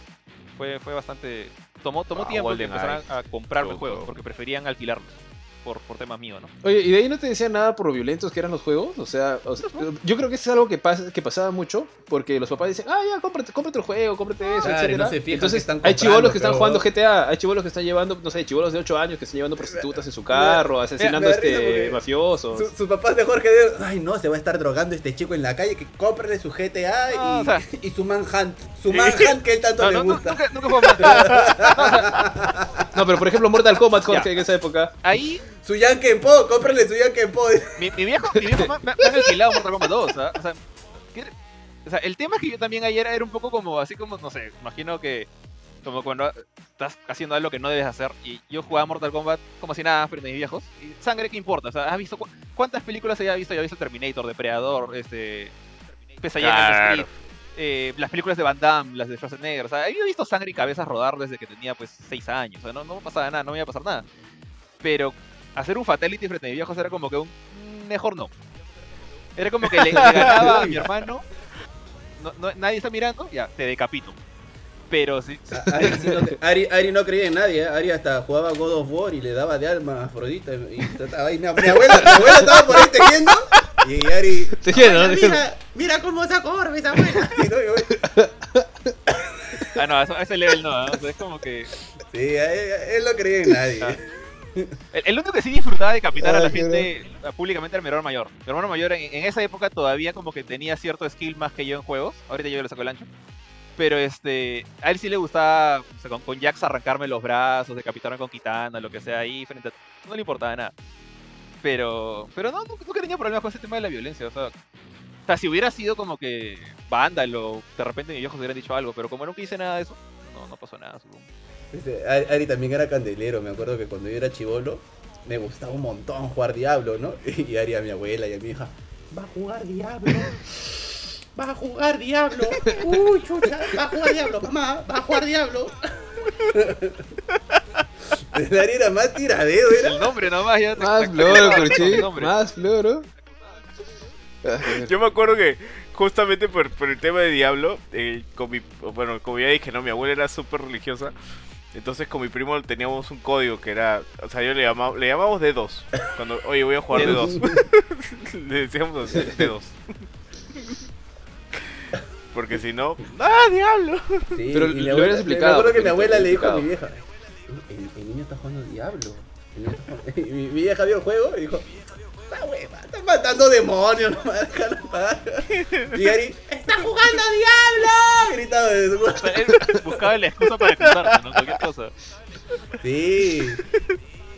fue, fue bastante. Tomó, tomó Ah, tiempo que GoldenEye. empezaran a comprarme Todo juegos, juego. porque preferían alquilarlos. Por, por temas míos, ¿no? Oye, ¿y de ahí no te decían nada por lo violentos que eran los juegos? O sea, o sea, yo creo que eso es algo que, pasa, que pasaba mucho, porque los papás dicen, ah, ya, cómprate, cómprate el juego, cómprate eso, Claro, etcétera. no Entonces, están hay chivolos que están pero- jugando GTA, hay chivolos que están llevando, no sé, chivolos de 8 años que están llevando prostitutas en su carro, asesinando risa este mafiosos. Su- sus papás de Jorge dicen, ay no, se va a estar drogando este chico en la calle, que cómprale su GTA y, No, o sea- y su Manhunt. Su Manhunt que él tanto No, le no, no, gusta. nunca, nunca fue más. No, pero por ejemplo, Mortal Kombat, Jorge, Ya. en esa época. Ahí Su Yankee Po, cómprale su Yankee Po. Mi, mi viejo, mi viejo me, me- me han alquilado Mortal Kombat 2, ¿ah? O sea, ¿qué- o sea, el tema es que yo también ayer era un poco como, así como, no sé, imagino que como cuando estás haciendo algo que no debes hacer y yo jugaba Mortal Kombat como si nada frente a mis viejos y sangre, ¿qué importa? O sea, ¿has visto cu- cuántas películas había visto? Ya he visto Terminator, Depredador, este... Pesadilla en el Claro. Street, eh, las películas de Van Damme, las de Schwarzenegger, o sea, había visto sangre y cabezas rodar desde que tenía pues 6 años, o sea, no, no pasaba nada, no me iba a pasar nada. Pero hacer un fatality frente a mis viejos era como que un "Mm, mejor no. Era como que le, le ganaba a mi hermano, no, no- nadie está mirando, ya, te decapito. Pero sí, sí, Ari, sí no te- Ari- Ari no creía en nadie, ¿eh? Ari hasta jugaba God of War y le daba de alma a Afrodita. Y, trataba- y mi, mi abuela, mi abuela estaba por ahí tejiendo y Ari... Mira, mira cómo sacó orbes, abuela. Y abuela- ah no, a ese- level no, sea, es como que... sí, él, él no creía en nadie. Ah. El, el único que sí disfrutaba de decapitar a Ay, la qué gente a- públicamente era mi hermano mayor. Mi hermano mayor en, en esa época todavía como que tenía cierto skill más que yo en juegos. Ahorita yo le saco el ancho. Pero este, a él sí le gustaba o sea, con, con Jax arrancarme los brazos, decapitarme con Kitana, lo que sea ahí frente a... No le importaba nada. Pero, pero no, nunca, nunca tenía problemas con ese tema de la violencia. O sea, o sea, si hubiera sido como que vándalo, de repente mis viejos hubieran dicho algo. Pero como nunca hice nada de eso, no, no pasó nada. supongo. Dice, Ari, Ari también era candelero, me acuerdo que cuando yo era chivolo me gustaba un montón jugar Diablo, ¿no? Y Ari a mi abuela y a mi hija, va a jugar Diablo, va a jugar Diablo, uy chucha, va a jugar Diablo, mamá, va a jugar Diablo. El Ari era más tiradero, era. El nombre nomás ya te- Más floro, más floro. Yo me acuerdo que justamente por, por el tema de Diablo, eh, con mi, bueno, como ya dije, no, mi abuela era súper religiosa. Entonces con mi primo teníamos un código que era, o sea, yo le llamaba, le llamábamos D2. Cuando, oye, voy a jugar D2. D2. le decíamos así, D2. Porque si no, ¡ah, Diablo! Sí, Pero le hubieras explicado, Me acuerdo que mi abuela le dijo a mi vieja, el, el niño está jugando Diablo. el niño está jugando-". Y mi, mi vieja vio el juego y dijo, esta hueva, está matando demonios, no déjalo en paz". Y Ari, ¡está jugando Diablo! Gritaba desde su él buscaba la excusa para excusarse, ¿no? Cualquier cosa. Sí.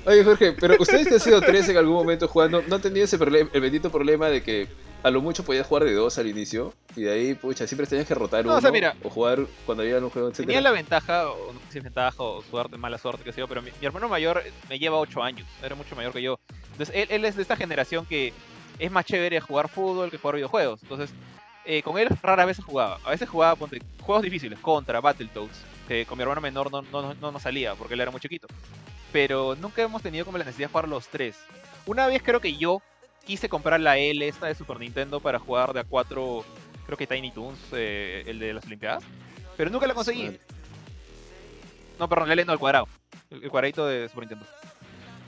Oye, Jorge, pero ustedes que han sido tres en algún momento jugando, ¿no han tenido ese problema, el bendito problema de que a lo mucho podías jugar de dos al inicio y de ahí, pucha, siempre tenías que rotar No, uno o sea, mira. o jugar cuando había un juego? Tenía la ventaja, o no sé si es ventaja, o suerte, mala suerte, qué sé yo, pero mi, mi hermano mayor me lleva 8 años, era mucho mayor que yo. Entonces, él, él es de esta generación que es más chévere jugar fútbol que jugar videojuegos. Entonces, eh, con él rara vez jugaba. A veces jugaba ponte, juegos difíciles, contra, Battletoads, que con mi hermano menor no, no, no nos salía porque él era muy chiquito. Pero nunca hemos tenido como la necesidad de jugar los tres. Una vez creo que yo quise comprar la L esta de Super Nintendo para jugar de a 4, creo que Tiny Toons, eh, el de las Olimpiadas. Pero nunca la conseguí. No, perdón, la L no, el cuadrado. El, el cuadradito de Super Nintendo.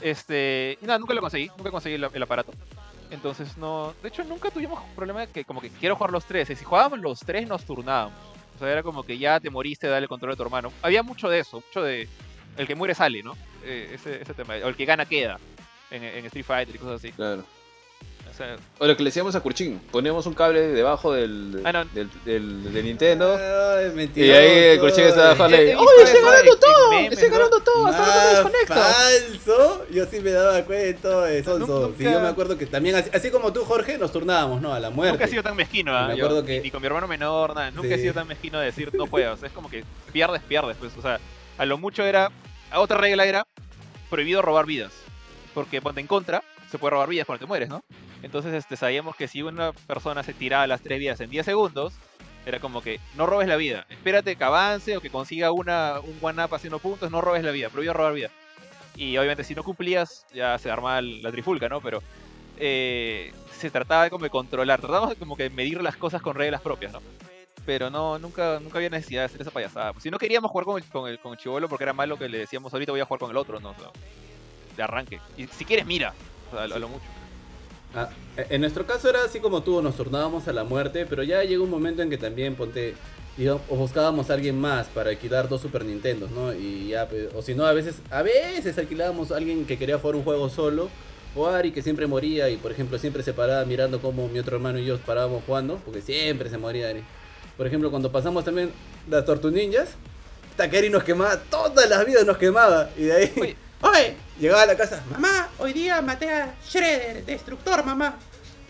Este. y nada, nunca lo conseguí. Nunca conseguí el, aparato. Entonces no, de hecho nunca tuvimos problema de que como que quiero jugar los tres. Y si jugábamos los tres nos turnábamos. O sea, era como que ya te moriste, dale el control a tu hermano. Había mucho de eso, mucho de el que muere sale, ¿no? Eh, ese, ese tema. O el que gana queda en, en Street Fighter y cosas así. Claro. O sea, O lo que le decíamos a Kurchin, poníamos un cable debajo del, Ah, no. del, del- del Nintendo. Ay, Y ahí el Kurchin estaba visto ¡Oye, estoy eso ganando todo! memes, ¡Estoy ¿no? ganando todo! ¡Hasta ahora no me desconecto! falso. Yo sí me daba cuenta de. Nunca- Sí, yo me acuerdo que también, así, así como tú, Jorge, nos turnábamos, ¿no? A la muerte. Nunca he sido tan mezquino, ¿ah? Me Yo, acuerdo que- ni con mi hermano menor, nada. Nunca he sido tan mezquino de decir no juegas. Es como que pierdes, pierdes. Pues, o sea, a lo mucho era. A otra regla era prohibido robar vidas. Porque ponte en contra, se puede robar vidas cuando te mueres, ¿no? Entonces este, sabíamos que si una persona se tiraba las tres vidas en 10 segundos, era como que no robes la vida. Espérate que avance o que consiga una, un one-up haciendo puntos, no robes la vida. Prohibido robar vida. Y obviamente si no cumplías, ya se armaba la trifulca, ¿no? Pero eh, se trataba de como de controlar, tratábamos de como que medir las cosas con reglas propias, ¿no? Pero no, nunca, nunca había necesidad de hacer esa payasada. Si no queríamos jugar con el, con el, con chivolo porque era malo que le decíamos ahorita voy a jugar con el otro, ¿no? O sea, de arranque. Y si quieres, mira. O sea, a lo mucho. Ah, en nuestro caso era así como tú, nos turnábamos a la muerte, pero ya llegó un momento en que también, ponte, o buscábamos a alguien más para alquilar dos Super Nintendos, ¿no? Y ya, pues, o si no, a veces, a veces alquilábamos a alguien que quería jugar un juego solo, o Ari que siempre moría y, por ejemplo, siempre se paraba mirando cómo mi otro hermano y yo parábamos jugando, porque siempre se moría Ari. Por ejemplo, cuando pasamos también las Tortu Ninjas, Takeri nos quemaba, todas las vidas nos quemaba, y de ahí... Oye, llegaba a la casa, mamá, hoy día maté a Shredder, destructor, mamá.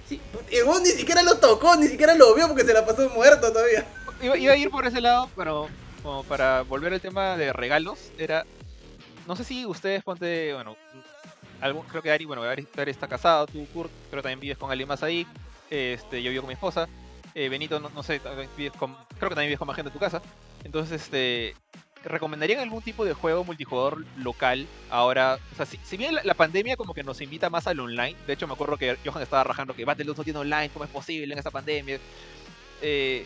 Sí, y vos ni siquiera lo tocó, ni siquiera lo vio porque se la pasó muerto todavía. Iba, a ir por ese lado, pero como para volver al tema de regalos, era. No sé si ustedes ponte. Bueno, creo que Ari, bueno, Ari, está casado, tú, Kurt, que también vives con alguien más ahí. Este, yo vivo con mi esposa. eh, Benito, no, no sé, vives con, creo que también vives con más gente en tu casa. Entonces, este. ¿Recomendarían algún tipo de juego multijugador local ahora? O sea, si, si bien la, pandemia como que nos invita más al online, de hecho me acuerdo que Johan estaba rajando que Battletoads no tiene online, ¿cómo es posible en esa pandemia? Eh,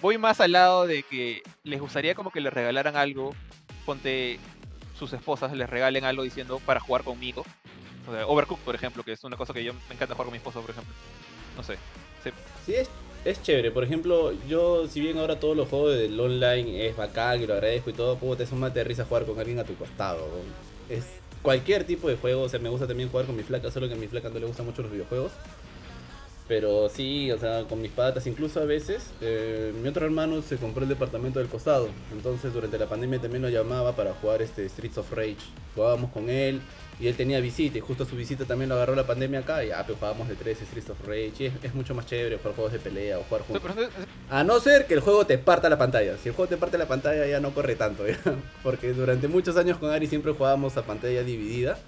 voy más al lado de que les gustaría como que les regalaran algo, ponte sus esposas les regalen algo diciendo para jugar conmigo. O sea, Overcooked, por ejemplo, que es una cosa que yo me encanta jugar con mi esposa, por ejemplo. No sé. Sí, es, es chévere. Por ejemplo, yo, si bien ahora todos los juegos del online es bacán y lo agradezco y todo, puta, es un mate de risa jugar con alguien a tu costado. Es cualquier tipo de juego. O sea, me gusta también jugar con mi flaca, solo que a mi flaca no le gustan mucho los videojuegos. Pero sí, o sea, con mis patas, incluso a veces, eh, mi otro hermano se compró el departamento del costado. Entonces, durante la pandemia también nos llamaba para jugar este Streets of Rage. Jugábamos con él y él tenía visita y justo su visita también lo agarró la pandemia acá y ya, pues jugábamos de tres Streets of Rage. Y es, es mucho más chévere jugar juegos de pelea o jugar juntos. pero A no ser que el juego te parta la pantalla. Si el juego te parte la pantalla ya no corre tanto. ¿ya? Porque durante muchos años con Ari siempre jugábamos a pantalla dividida.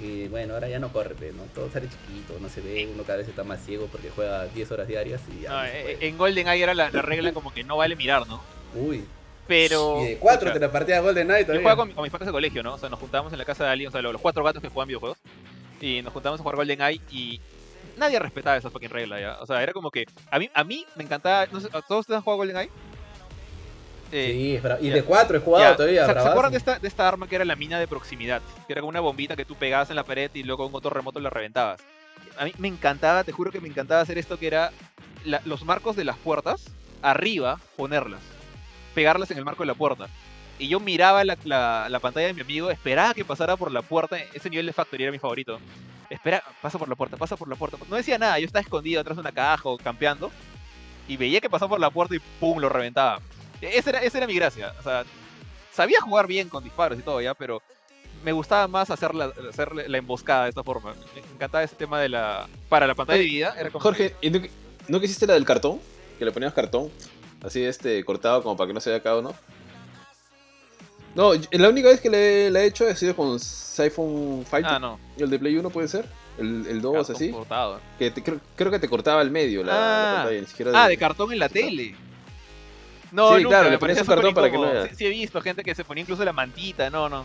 Y bueno, ahora ya no corre, ¿no? Todo sale chiquito, no se ve, uno cada vez está más ciego porque juega 10 horas diarias y ya. no, no eh, en GoldenEye era la, la regla como que no vale mirar, ¿no? Uy. Pero. Y de 4 pucha, te la partida Golden Knight Yo jugaba con, mi- con mis patas de colegio, ¿no? O sea, nos juntábamos en la casa de alguien, o sea, los, cuatro gatos que juegan videojuegos. Y nos juntábamos a jugar GoldenEye y nadie respetaba esa fucking regla, ¿ya? O sea, era como que. A mí, a mí me encantaba. No sé, ¿a ¿Todos ustedes han jugado GoldenEye? Eh, Sí, es y de 4 he jugado todavía. ¿se- ¿Se, bravazo. acuerdan de esta, de esta arma que era la mina de proximidad? Que era como una bombita que tú pegabas en la pared y luego con otro remoto la reventabas. A mí me encantaba, te juro que me encantaba hacer esto que era la- los marcos de las puertas, arriba ponerlas. Pegarlas en el marco de la puerta. Y yo miraba la, la- la pantalla de mi amigo, esperaba que pasara por la puerta. Ese nivel de Factory era mi favorito. Espera, pasa por la puerta, pasa por la puerta. No decía nada, yo estaba escondido atrás de una caja o campeando. Y veía que pasaba por la puerta y ¡pum! lo reventaba. Esa era, esa era mi gracia. O sea, sabía jugar bien con disparos y todo ya, pero me gustaba más hacer la, hacer la emboscada de esta forma. Me encantaba ese tema de la... Para la pantalla Oye, dividida. Era como Jorge, ¿y ¿no, ¿no que hiciste la del cartón? Que le ponías cartón, así este, cortado como para que no se vea cada uno. No, la única vez que le, la he hecho ha sido con Siphon que- Fight. Ah, no. El de Play 1 puede ser. El, el 2 cartón así. cortado. Que te- creo, creo que te cortaba el medio la, la Ah. pantalla, ni siquiera Ah, de cartón en la tele. No, Sí, nunca, claro, le ponías un cartón para que no incómodo. vea. Sí, sí he visto gente que se ponía incluso la mantita. No, no.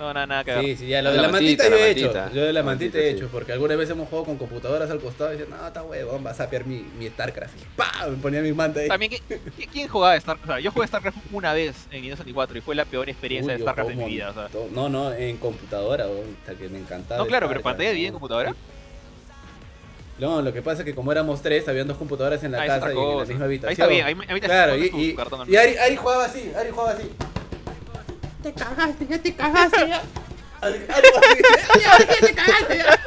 No, nada, nada que ver. Sí, sí, ya lo de La la, mantita, mantita, yo he hecho. mantita. Yo de la mantita, mantita, he sí. hecho, porque alguna vez hemos jugado con computadoras al costado y dicen, no, está huevón, vas a sapear mi, mi StarCraft. Y ¡pam! Me ponía mi manta ahí. También, ¿qui- qui- ¿quién jugaba StarCraft? O sea, yo jugué StarCraft una vez en Nintendo 64 y fue la peor experiencia Uy, de StarCraft de mi vida. O sea. No, no, en computadora, hasta que me encantaba. No, claro, pero pantalla ¿no? dividida en computadora. No, lo que pasa es que como éramos tres, habían dos computadoras en la Ah, casa y en la misma Ahí habitación. está bien, ahí, ahí te Claro, y, y, cartón y Ari, Ari jugaba así, Ari jugaba así. Te cagaste, ya te cagaste, ya. Te cagaste, ya.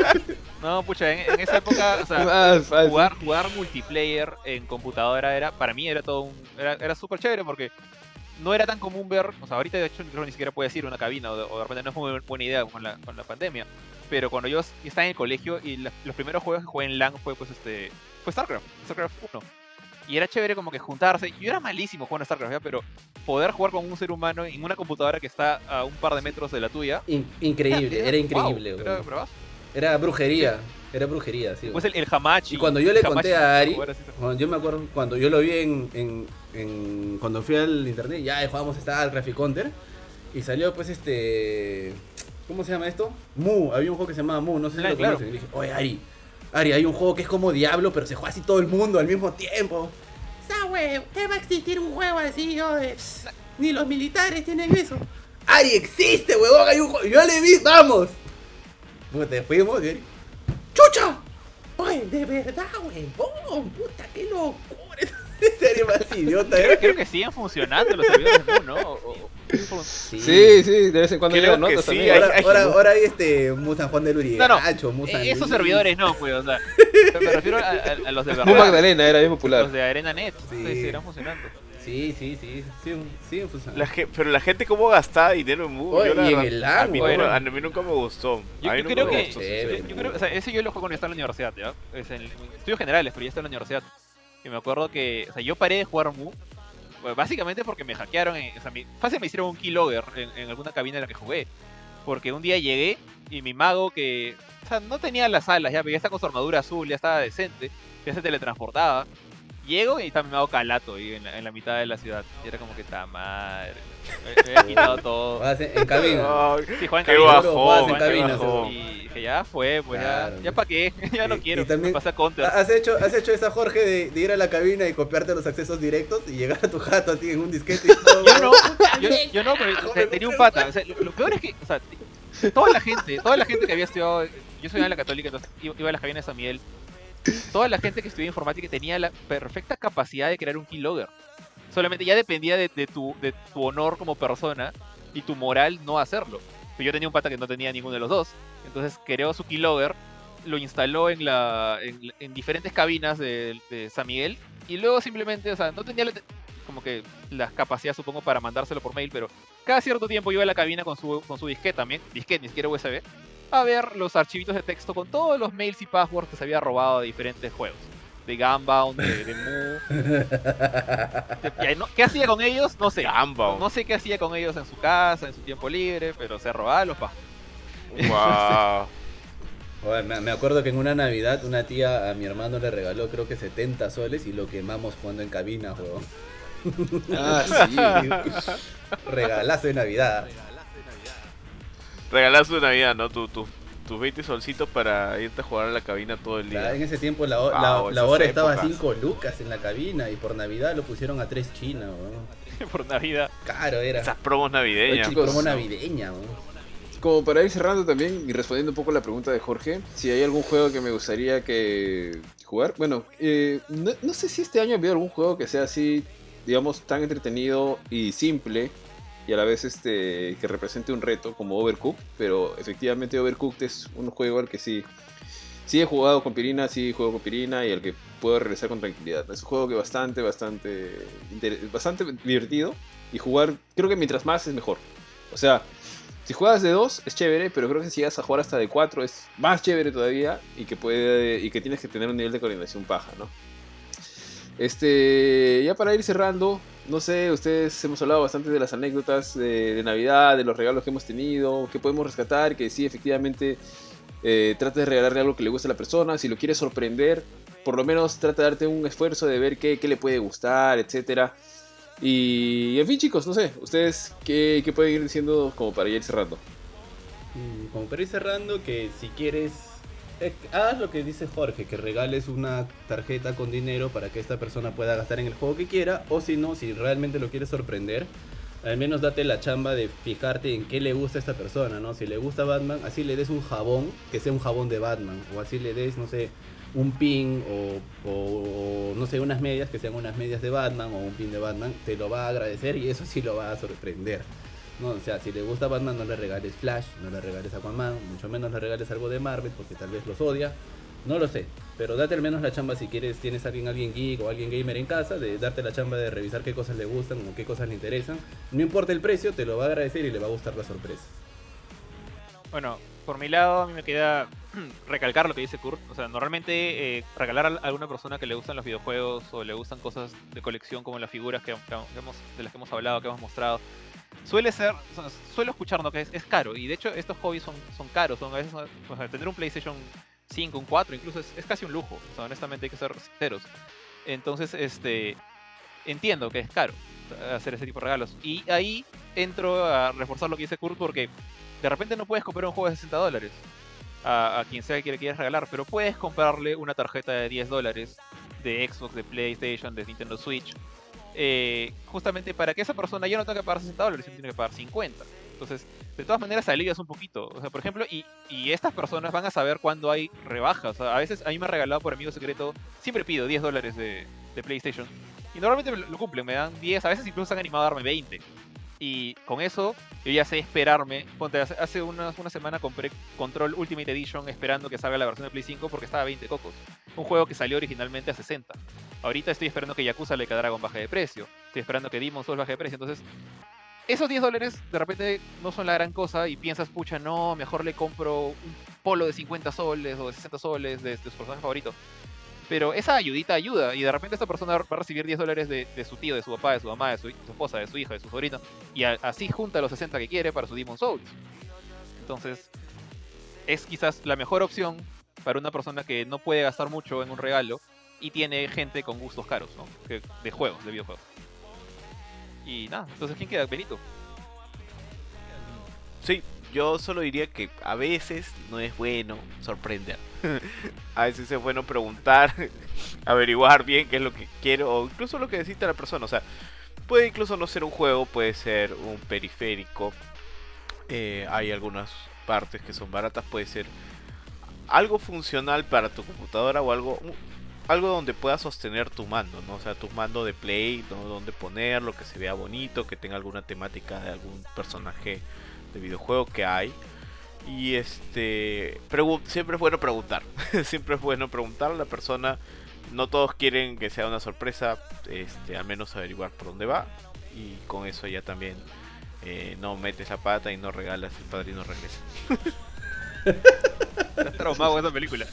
No, pucha, en, en esa época, o sea, Ah, jugar, jugar multiplayer en computadora era, para mí era todo un, era, era súper chévere porque no era tan común ver, o sea, ahorita de hecho ni siquiera puedes ir a una cabina o de, o de repente no es muy buena idea con la, con la pandemia, pero cuando yo estaba en el colegio y la- los primeros juegos que jugué en LAN fue pues este, fue StarCraft, StarCraft 1. Y era chévere como que juntarse, yo era malísimo jugando a StarCraft, ¿ya? pero poder jugar con un ser humano en una computadora que está a un par de metros de la tuya. In- increíble, era increíble. wow, era. Era brujería, era brujería, sí. Después el, el Hamachi. Y cuando yo le conté a Ari, cuando yo me acuerdo, cuando yo lo vi en, en, en- cuando fui al internet, ya jugábamos StarCraft y Counter, y salió pues este, ¿cómo se llama esto? Mu, había un juego que se llamaba Mu, no sé si Ah, lo claro. conocen. Y dije, oye Ari, Ari, hay un juego que es como Diablo, pero se juega así todo el mundo al mismo tiempo. Esa wey, ¿qué va a existir un juego así, yo? Ni los militares tienen eso. Ari, existe, huevón, hay un juego, yo le vi, vamos. Puta, fuimos y Ari, ¡chucha! Oye, de verdad, huevón, puta, qué locura. Ari más idiota, Creo, ¿eh? creo que siguen funcionando los servidores de ¿no? O- o- o- Sí. Sí, sí, de vez en cuando llegan notas sí, también. hay- Ahora, ahora, ahora hay este Musan Juan de No, no. Lurigacho, Musan Eh, Esos servidores no, pues, o sea. Me refiero a, a- a los de Mu verdad. Magdalena era bien popular. Los de ArenaNet. Sí. Sí. seguirán funcionando. Sí, sí, sí, sí, sí. La ge- pero la gente cómo gastaba dinero en Mu. Yo, la y en el a, LAN, mí no, a mí nunca me gustó. Yo, a mí yo nunca creo me que. gustó. sí, yo, creo, o sea, ese yo lo juego cuando estaba en la universidad, ¿ya? Es en, estudios generales, pero ya está en la universidad. Y me acuerdo que. O sea, yo paré de jugar Mu. Básicamente porque me hackearon. en- o sea, fácil me hicieron un keylogger en, en alguna cabina en la que jugué. Porque un día llegué y mi mago que. O sea, no tenía las alas ya, pero ya está con su armadura azul, ya estaba decente. Ya se teletransportaba. Llego y está mi mago calato ahí en la, en la mitad de la ciudad. Y era como que está madre. Me, me había quitado todo. Vas en. Ay, Sí, juega en qué bajón, en cabina. Y dije, ya fue, pues Claro. ya, ya para qué, ya no Y- quiero. y también- me pasé a Counter. ¿Has hecho, ¿Has hecho esa, Jorge, de, de ir a la cabina y copiarte los accesos directos y llegar a tu jato así en un disquete y todo? Yo no, yo, yo no, pero o sea, tenía un pata. O sea, lo, lo peor es que, o sea, t- toda la gente, toda la gente que había estudiado, yo soy en la católica, entonces iba, iba a las cabinas de San Miguel. Toda la gente que estudió informática tenía la perfecta capacidad de crear un keylogger. Solamente ya dependía de, tu, de tu honor como persona y tu moral no hacerlo. Pero yo tenía un pata que no tenía ninguno de los dos. Entonces creó su keylogger, lo instaló en, la, en, en diferentes cabinas de, San Miguel y luego simplemente, o sea, no tenía como que la capacidad supongo para mandárselo por mail, pero cada cierto tiempo iba a la cabina con su, con su disquete también, disquete, ni siquiera USB, a ver los archivitos de texto con todos los mails y passwords que se había robado de diferentes juegos. De Gunbound, de, de Mu. ¿Qué hacía con ellos? No sé. Gunbound. No sé qué hacía con ellos en su casa, en su tiempo libre, pero se robaba los passwords. Wow. Me, acuerdo que en una Navidad una tía a mi hermano le regaló creo que 70 soles y lo quemamos jugando en cabina, juego. Ah, sí. Regalazo de Navidad. Regalaste una vida, ¿no? Tu, tu, tus 20 solcitos para irte a jugar a la cabina todo el La- día. en ese tiempo la, Wow, la- hora estaba a épocas. 5 lucas en la cabina y por Navidad lo pusieron a 3 chinas, weón. por Navidad. Caro era. Esas promos navideñas. Chicos, promo navideña, weón. Como para ir cerrando también y respondiendo un poco a la pregunta de Jorge, si hay algún juego que me gustaría que jugar. Bueno, eh, no, no sé si este año ha habido algún juego que sea así, digamos, tan entretenido y simple y a la vez este que represente un reto como Overcooked, pero efectivamente Overcooked es un juego al que sí, sí he jugado con Pirina, sí juego con Pirina y al que puedo regresar con tranquilidad. Es un juego que bastante, bastante, bastante divertido y jugar, creo que mientras más es mejor. O sea, si juegas de 2 es chévere, pero creo que si llegas a jugar hasta de 4 es más chévere todavía y que puede y que tienes que tener un nivel de coordinación paja, ¿no? Este, ya para ir cerrando, no sé, ustedes hemos hablado bastante de las anécdotas de, Navidad, de los regalos que hemos tenido, que podemos rescatar, que sí, efectivamente, eh, de regalarle algo que le guste a la persona, si lo quieres sorprender, por lo menos trata de darte un esfuerzo de ver qué, qué le puede gustar, etcétera. Y en fin, chicos, no sé, ustedes qué, qué pueden ir diciendo como para ir cerrando. Mm, Como para ir cerrando, que si quieres, eh, haz lo que dice Jorge, que regales una tarjeta con dinero para que esta persona pueda gastar en el juego que quiera, o si no, si realmente lo quieres sorprender, al menos date la chamba de fijarte en qué le gusta a esta persona, ¿no? Si le gusta Batman, así le des un jabón, que sea un jabón de Batman, o así le des, no sé, un pin o, no sé, unas medias que sean unas medias de Batman o un pin de Batman, te lo va a agradecer y eso sí lo va a sorprender. No, o sea, si le gusta Batman, no le regales Flash, no le regales Aquaman, mucho menos le regales algo de Marvel porque tal vez los odia. No lo sé, pero date al menos la chamba si quieres, tienes alguien, alguien geek o alguien gamer en casa, de darte la chamba de revisar qué cosas le gustan o qué cosas le interesan. No importa el precio, te lo va a agradecer y le va a gustar la sorpresa. Bueno, por mi lado, a mí me queda recalcar lo que dice Kurt. O sea, normalmente eh, regalar a alguna persona que le gustan los videojuegos o le gustan cosas de colección como las figuras que, que hemos, de las que hemos hablado, que hemos mostrado, suele ser, suelo escuchar ¿no? que es, es caro. Y de hecho, estos hobbies son, son caros. Son tener un PlayStation 5, un 4, incluso es, es casi un lujo. O sea, honestamente hay que ser sinceros. Entonces, este, entiendo que es caro hacer ese tipo de regalos. Y ahí entro a reforzar lo que dice Kurt porque de repente no puedes comprar un juego de 60 dólares a, a quien sea que le quieras regalar, pero puedes comprarle una tarjeta de 10 dólares de Xbox, de PlayStation, de Nintendo Switch, eh, justamente para que esa persona ya no tenga que pagar 60 dólares, sino tiene que pagar 50. Entonces, de todas maneras, alivias un poquito. O sea, por ejemplo, y, y estas personas van a saber cuándo hay rebajas. O sea, a veces a mí me ha regalado por amigo secreto, siempre pido 10 dólares de, de PlayStation. Y normalmente me lo cumplen, me dan 10, a veces incluso se han animado a darme 20. Y con eso yo ya sé esperarme. Ponte, hace una, una semana compré Control Ultimate Edition esperando que salga la versión de Play 5 porque estaba a 20 cocos. Un juego que salió originalmente a 60. Ahorita estoy esperando que Yakuza le Dragon baje de precio. Estoy esperando que Demon's Souls baje de precio. Entonces, esos 10 dólares de repente no son la gran cosa y piensas, pucha, no, mejor le compro un polo de 50 soles o de 60 soles de, de su personaje favorito. Pero esa ayudita ayuda y de repente esta persona va a recibir 10 dólares de, su tío, de su papá, de su mamá, de su, esposa, de su hija, de su sobrino y así junta los 60 que quiere para su Demon Souls. Entonces, es quizás la mejor opción para una persona que no puede gastar mucho en un regalo y tiene gente con gustos caros, ¿no? De juegos, de videojuegos. Y nada, entonces ¿quién queda? Benito. Sí, yo solo diría que a veces no es bueno sorprender. a veces es bueno preguntar, averiguar bien qué es lo que quiero o incluso lo que necesita la persona. O sea, puede incluso no ser un juego, puede ser un periférico. Eh, hay algunas partes que son baratas, puede ser algo funcional para tu computadora o algo algo donde puedas sostener tu mando, ¿no? O sea, tu mando de play, ¿no? donde ponerlo, que se vea bonito, que tenga alguna temática de algún personaje de videojuego que hay. Y este, siempre es bueno preguntar, siempre es bueno preguntar a la persona. No todos quieren que sea una sorpresa, este, al menos averiguar por dónde va. Y con eso ya también eh, no metes la pata y no regalas el padrino regresa. Estás traumado esa película.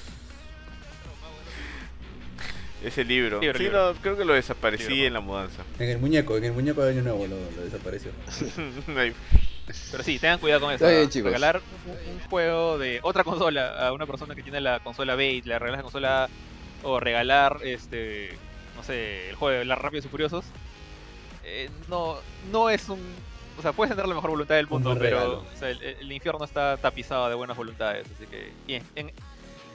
Ese libro. Libro, sí, libro. no, creo que lo desaparecí Libro, en la mudanza. En el muñeco, en el muñeco de Año Nuevo lo, lo desapareció. Pero sí, tengan cuidado con eso. Regalar un, un juego de otra consola a una persona que tiene la consola B y le regalas la consola A, o regalar este no sé, el juego de la Rápidos y Furiosos eh, no no es un o sea, puedes tener la mejor voluntad del Un mundo, pero regalo. o sea, el, el infierno está tapizado de buenas voluntades, así que en, en-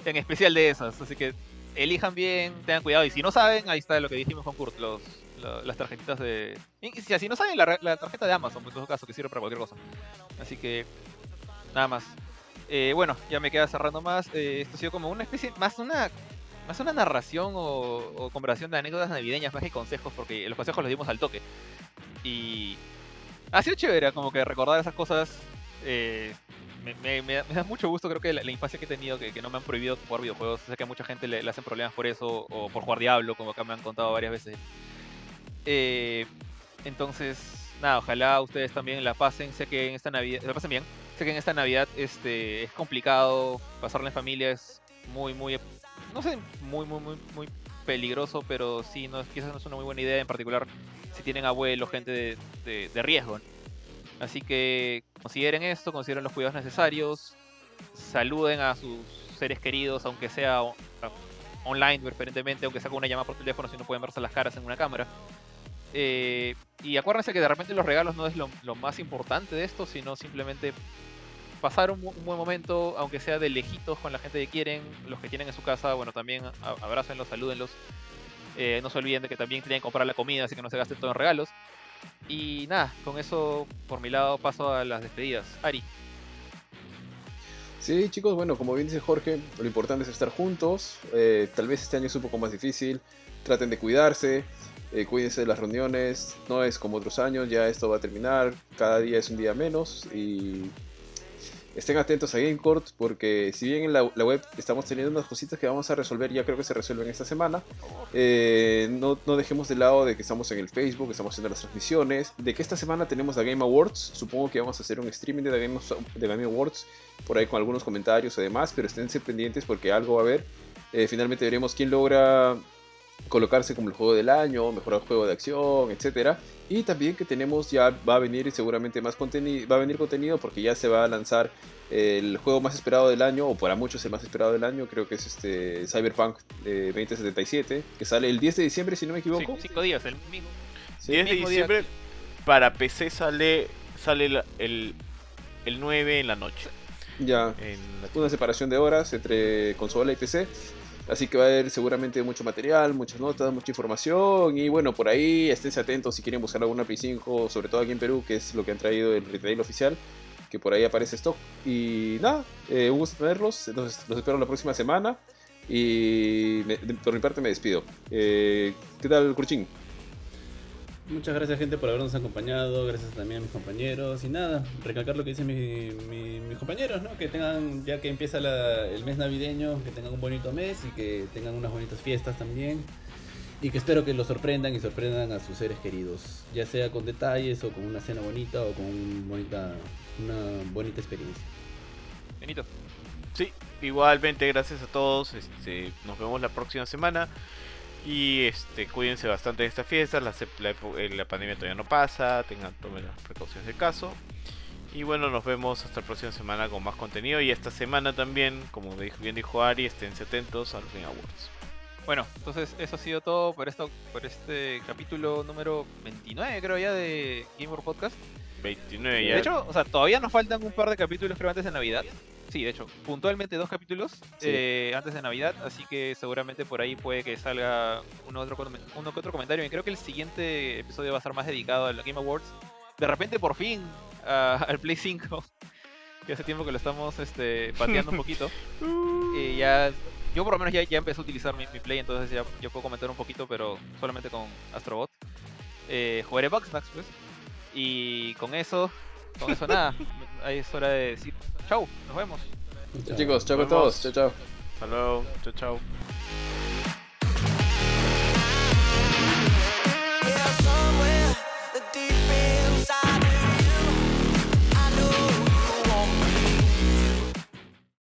en especial de esas, así que elijan bien, tengan cuidado y si no saben, ahí está lo que dijimos con Kurt, los, lo- las tarjetitas de si, si no saben la, tarjeta de Amazon, en todo caso que sirve para cualquier cosa. Así que nada más. Eh, bueno, ya me queda cerrando más. Eh, esto ha sido como una especie, más una, más una narración o, o conversación de anécdotas navideñas más que consejos, porque los consejos los dimos al toque. Y ha sido chévere, como que recordar esas cosas. Eh, me, me- me da- mucho gusto, creo que la, la infancia que he tenido, que, no me han prohibido jugar videojuegos. Sé que a mucha gente le, hacen problemas por eso, o por jugar Diablo, como acá me han contado varias veces. Eh, entonces, nada, ojalá ustedes también la pasen. Sé que en esta Navidad, la pasen bien. Sé que en esta Navidad este, es complicado pasarla en familia, es muy, muy, no sé, muy, muy, muy, muy peligroso, pero sí, no, quizás no es una muy buena idea, en particular si tienen abuelos, gente de, riesgo. Así que consideren esto, consideren los cuidados necesarios, saluden a sus seres queridos, aunque sea online preferentemente, aunque sea con una llamada por teléfono, si no pueden verse las caras en una cámara. Eh, y acuérdense que de repente los regalos no es lo, más importante de esto, sino simplemente pasar un, bu- un buen momento, aunque sea de lejitos con la gente que quieren, los que tienen en su casa, bueno, también abrácenlos, salúdenlos. Eh, no se olviden de que también tienen que comprar la comida, así que no se gasten todo en regalos. Y nada, con eso por mi lado paso a las despedidas. Ari, Sí, chicos, bueno, como bien dice Jorge, lo importante es estar juntos. Eh, tal vez este año es un poco más difícil. Traten de cuidarse, eh, cuídense de las reuniones. No es como otros años, ya esto va a terminar. Cada día es un día menos. Y estén atentos a GameCourt porque si bien en la, web estamos teniendo unas cositas que vamos a resolver, ya creo que se resuelven esta semana, eh, no, no dejemos de lado de que estamos en el Facebook, estamos haciendo las transmisiones, de que esta semana tenemos la Game Awards, supongo que vamos a hacer un streaming de la Game, de Game Awards, por ahí con algunos comentarios y demás, pero esténse pendientes porque algo va a haber. Eh, finalmente veremos quién logra colocarse como el juego del año, mejor juego de acción, etcétera. Y también que tenemos ya va a venir seguramente más contenido, va a venir contenido porque ya se va a lanzar el juego más esperado del año o para muchos el más esperado del año, creo que es este Cyberpunk eh, 2077, que sale el 10 de diciembre si no me equivoco. Sí, cinco días, el mismo. Sí. 10 de mismo día diciembre para PC sale sale la- el, el 9 en la noche. Ya, En la- una separación de horas entre consola y PC. Así que va a haber seguramente mucho material, muchas notas, mucha información. Y bueno, por ahí esténse atentos si quieren buscar alguna Play 5, sobre todo aquí en Perú, que es lo que han traído el retail oficial, que por ahí aparece stock. Y nada, eh, un gusto tenerlos. Los, los espero la próxima semana. Y por mi parte me despido. Eh, ¿Qué tal, Curchín? Muchas gracias gente por habernos acompañado, gracias también a mis compañeros y nada, recalcar lo que dicen mi- mi- mis compañeros, ¿no? Que tengan, ya que empieza la- el mes navideño, que tengan un bonito mes y que tengan unas bonitas fiestas también. Y que espero que los sorprendan y sorprendan a sus seres queridos, ya sea con detalles o con una cena bonita o con un una bonita experiencia. Benito. Sí, igualmente gracias a todos. Este, nos vemos la próxima semana. Y este, cuídense bastante de esta fiesta. La, cep- la, epo- eh, la pandemia todavía no pasa. Tengan, tomen las precauciones del caso. Y bueno, nos vemos hasta la próxima semana con más contenido. Y esta semana también, como bien dijo Ari, esténse atentos a los Game Awards. Bueno, entonces eso ha sido todo por esto, por este capítulo número 29, creo ya, de Game Over Podcast. 29 ya. De hecho, o sea, todavía nos faltan un par de capítulos creo antes de Navidad. Sí, de hecho, puntualmente dos capítulos Sí. eh, antes de Navidad, así que seguramente por ahí puede que salga uno, otro, uno que otro comentario. Y creo que el siguiente episodio va a estar más dedicado a los Game Awards. De repente, por fin, a- al Play 5, que hace tiempo que lo estamos este, pateando un poquito. Y ya, yo por lo menos ya, ya empecé a utilizar mi, mi Play, entonces ya, ya puedo comentar un poquito, pero solamente con Astrobot. Eh, jugaré Bugsnax, pues. Y con eso, con eso nada, ahí es hora de decir chau, nos vemos. Chao. Chicos, chao a todos. Chao, chao. Hasta luego. Chao, chao.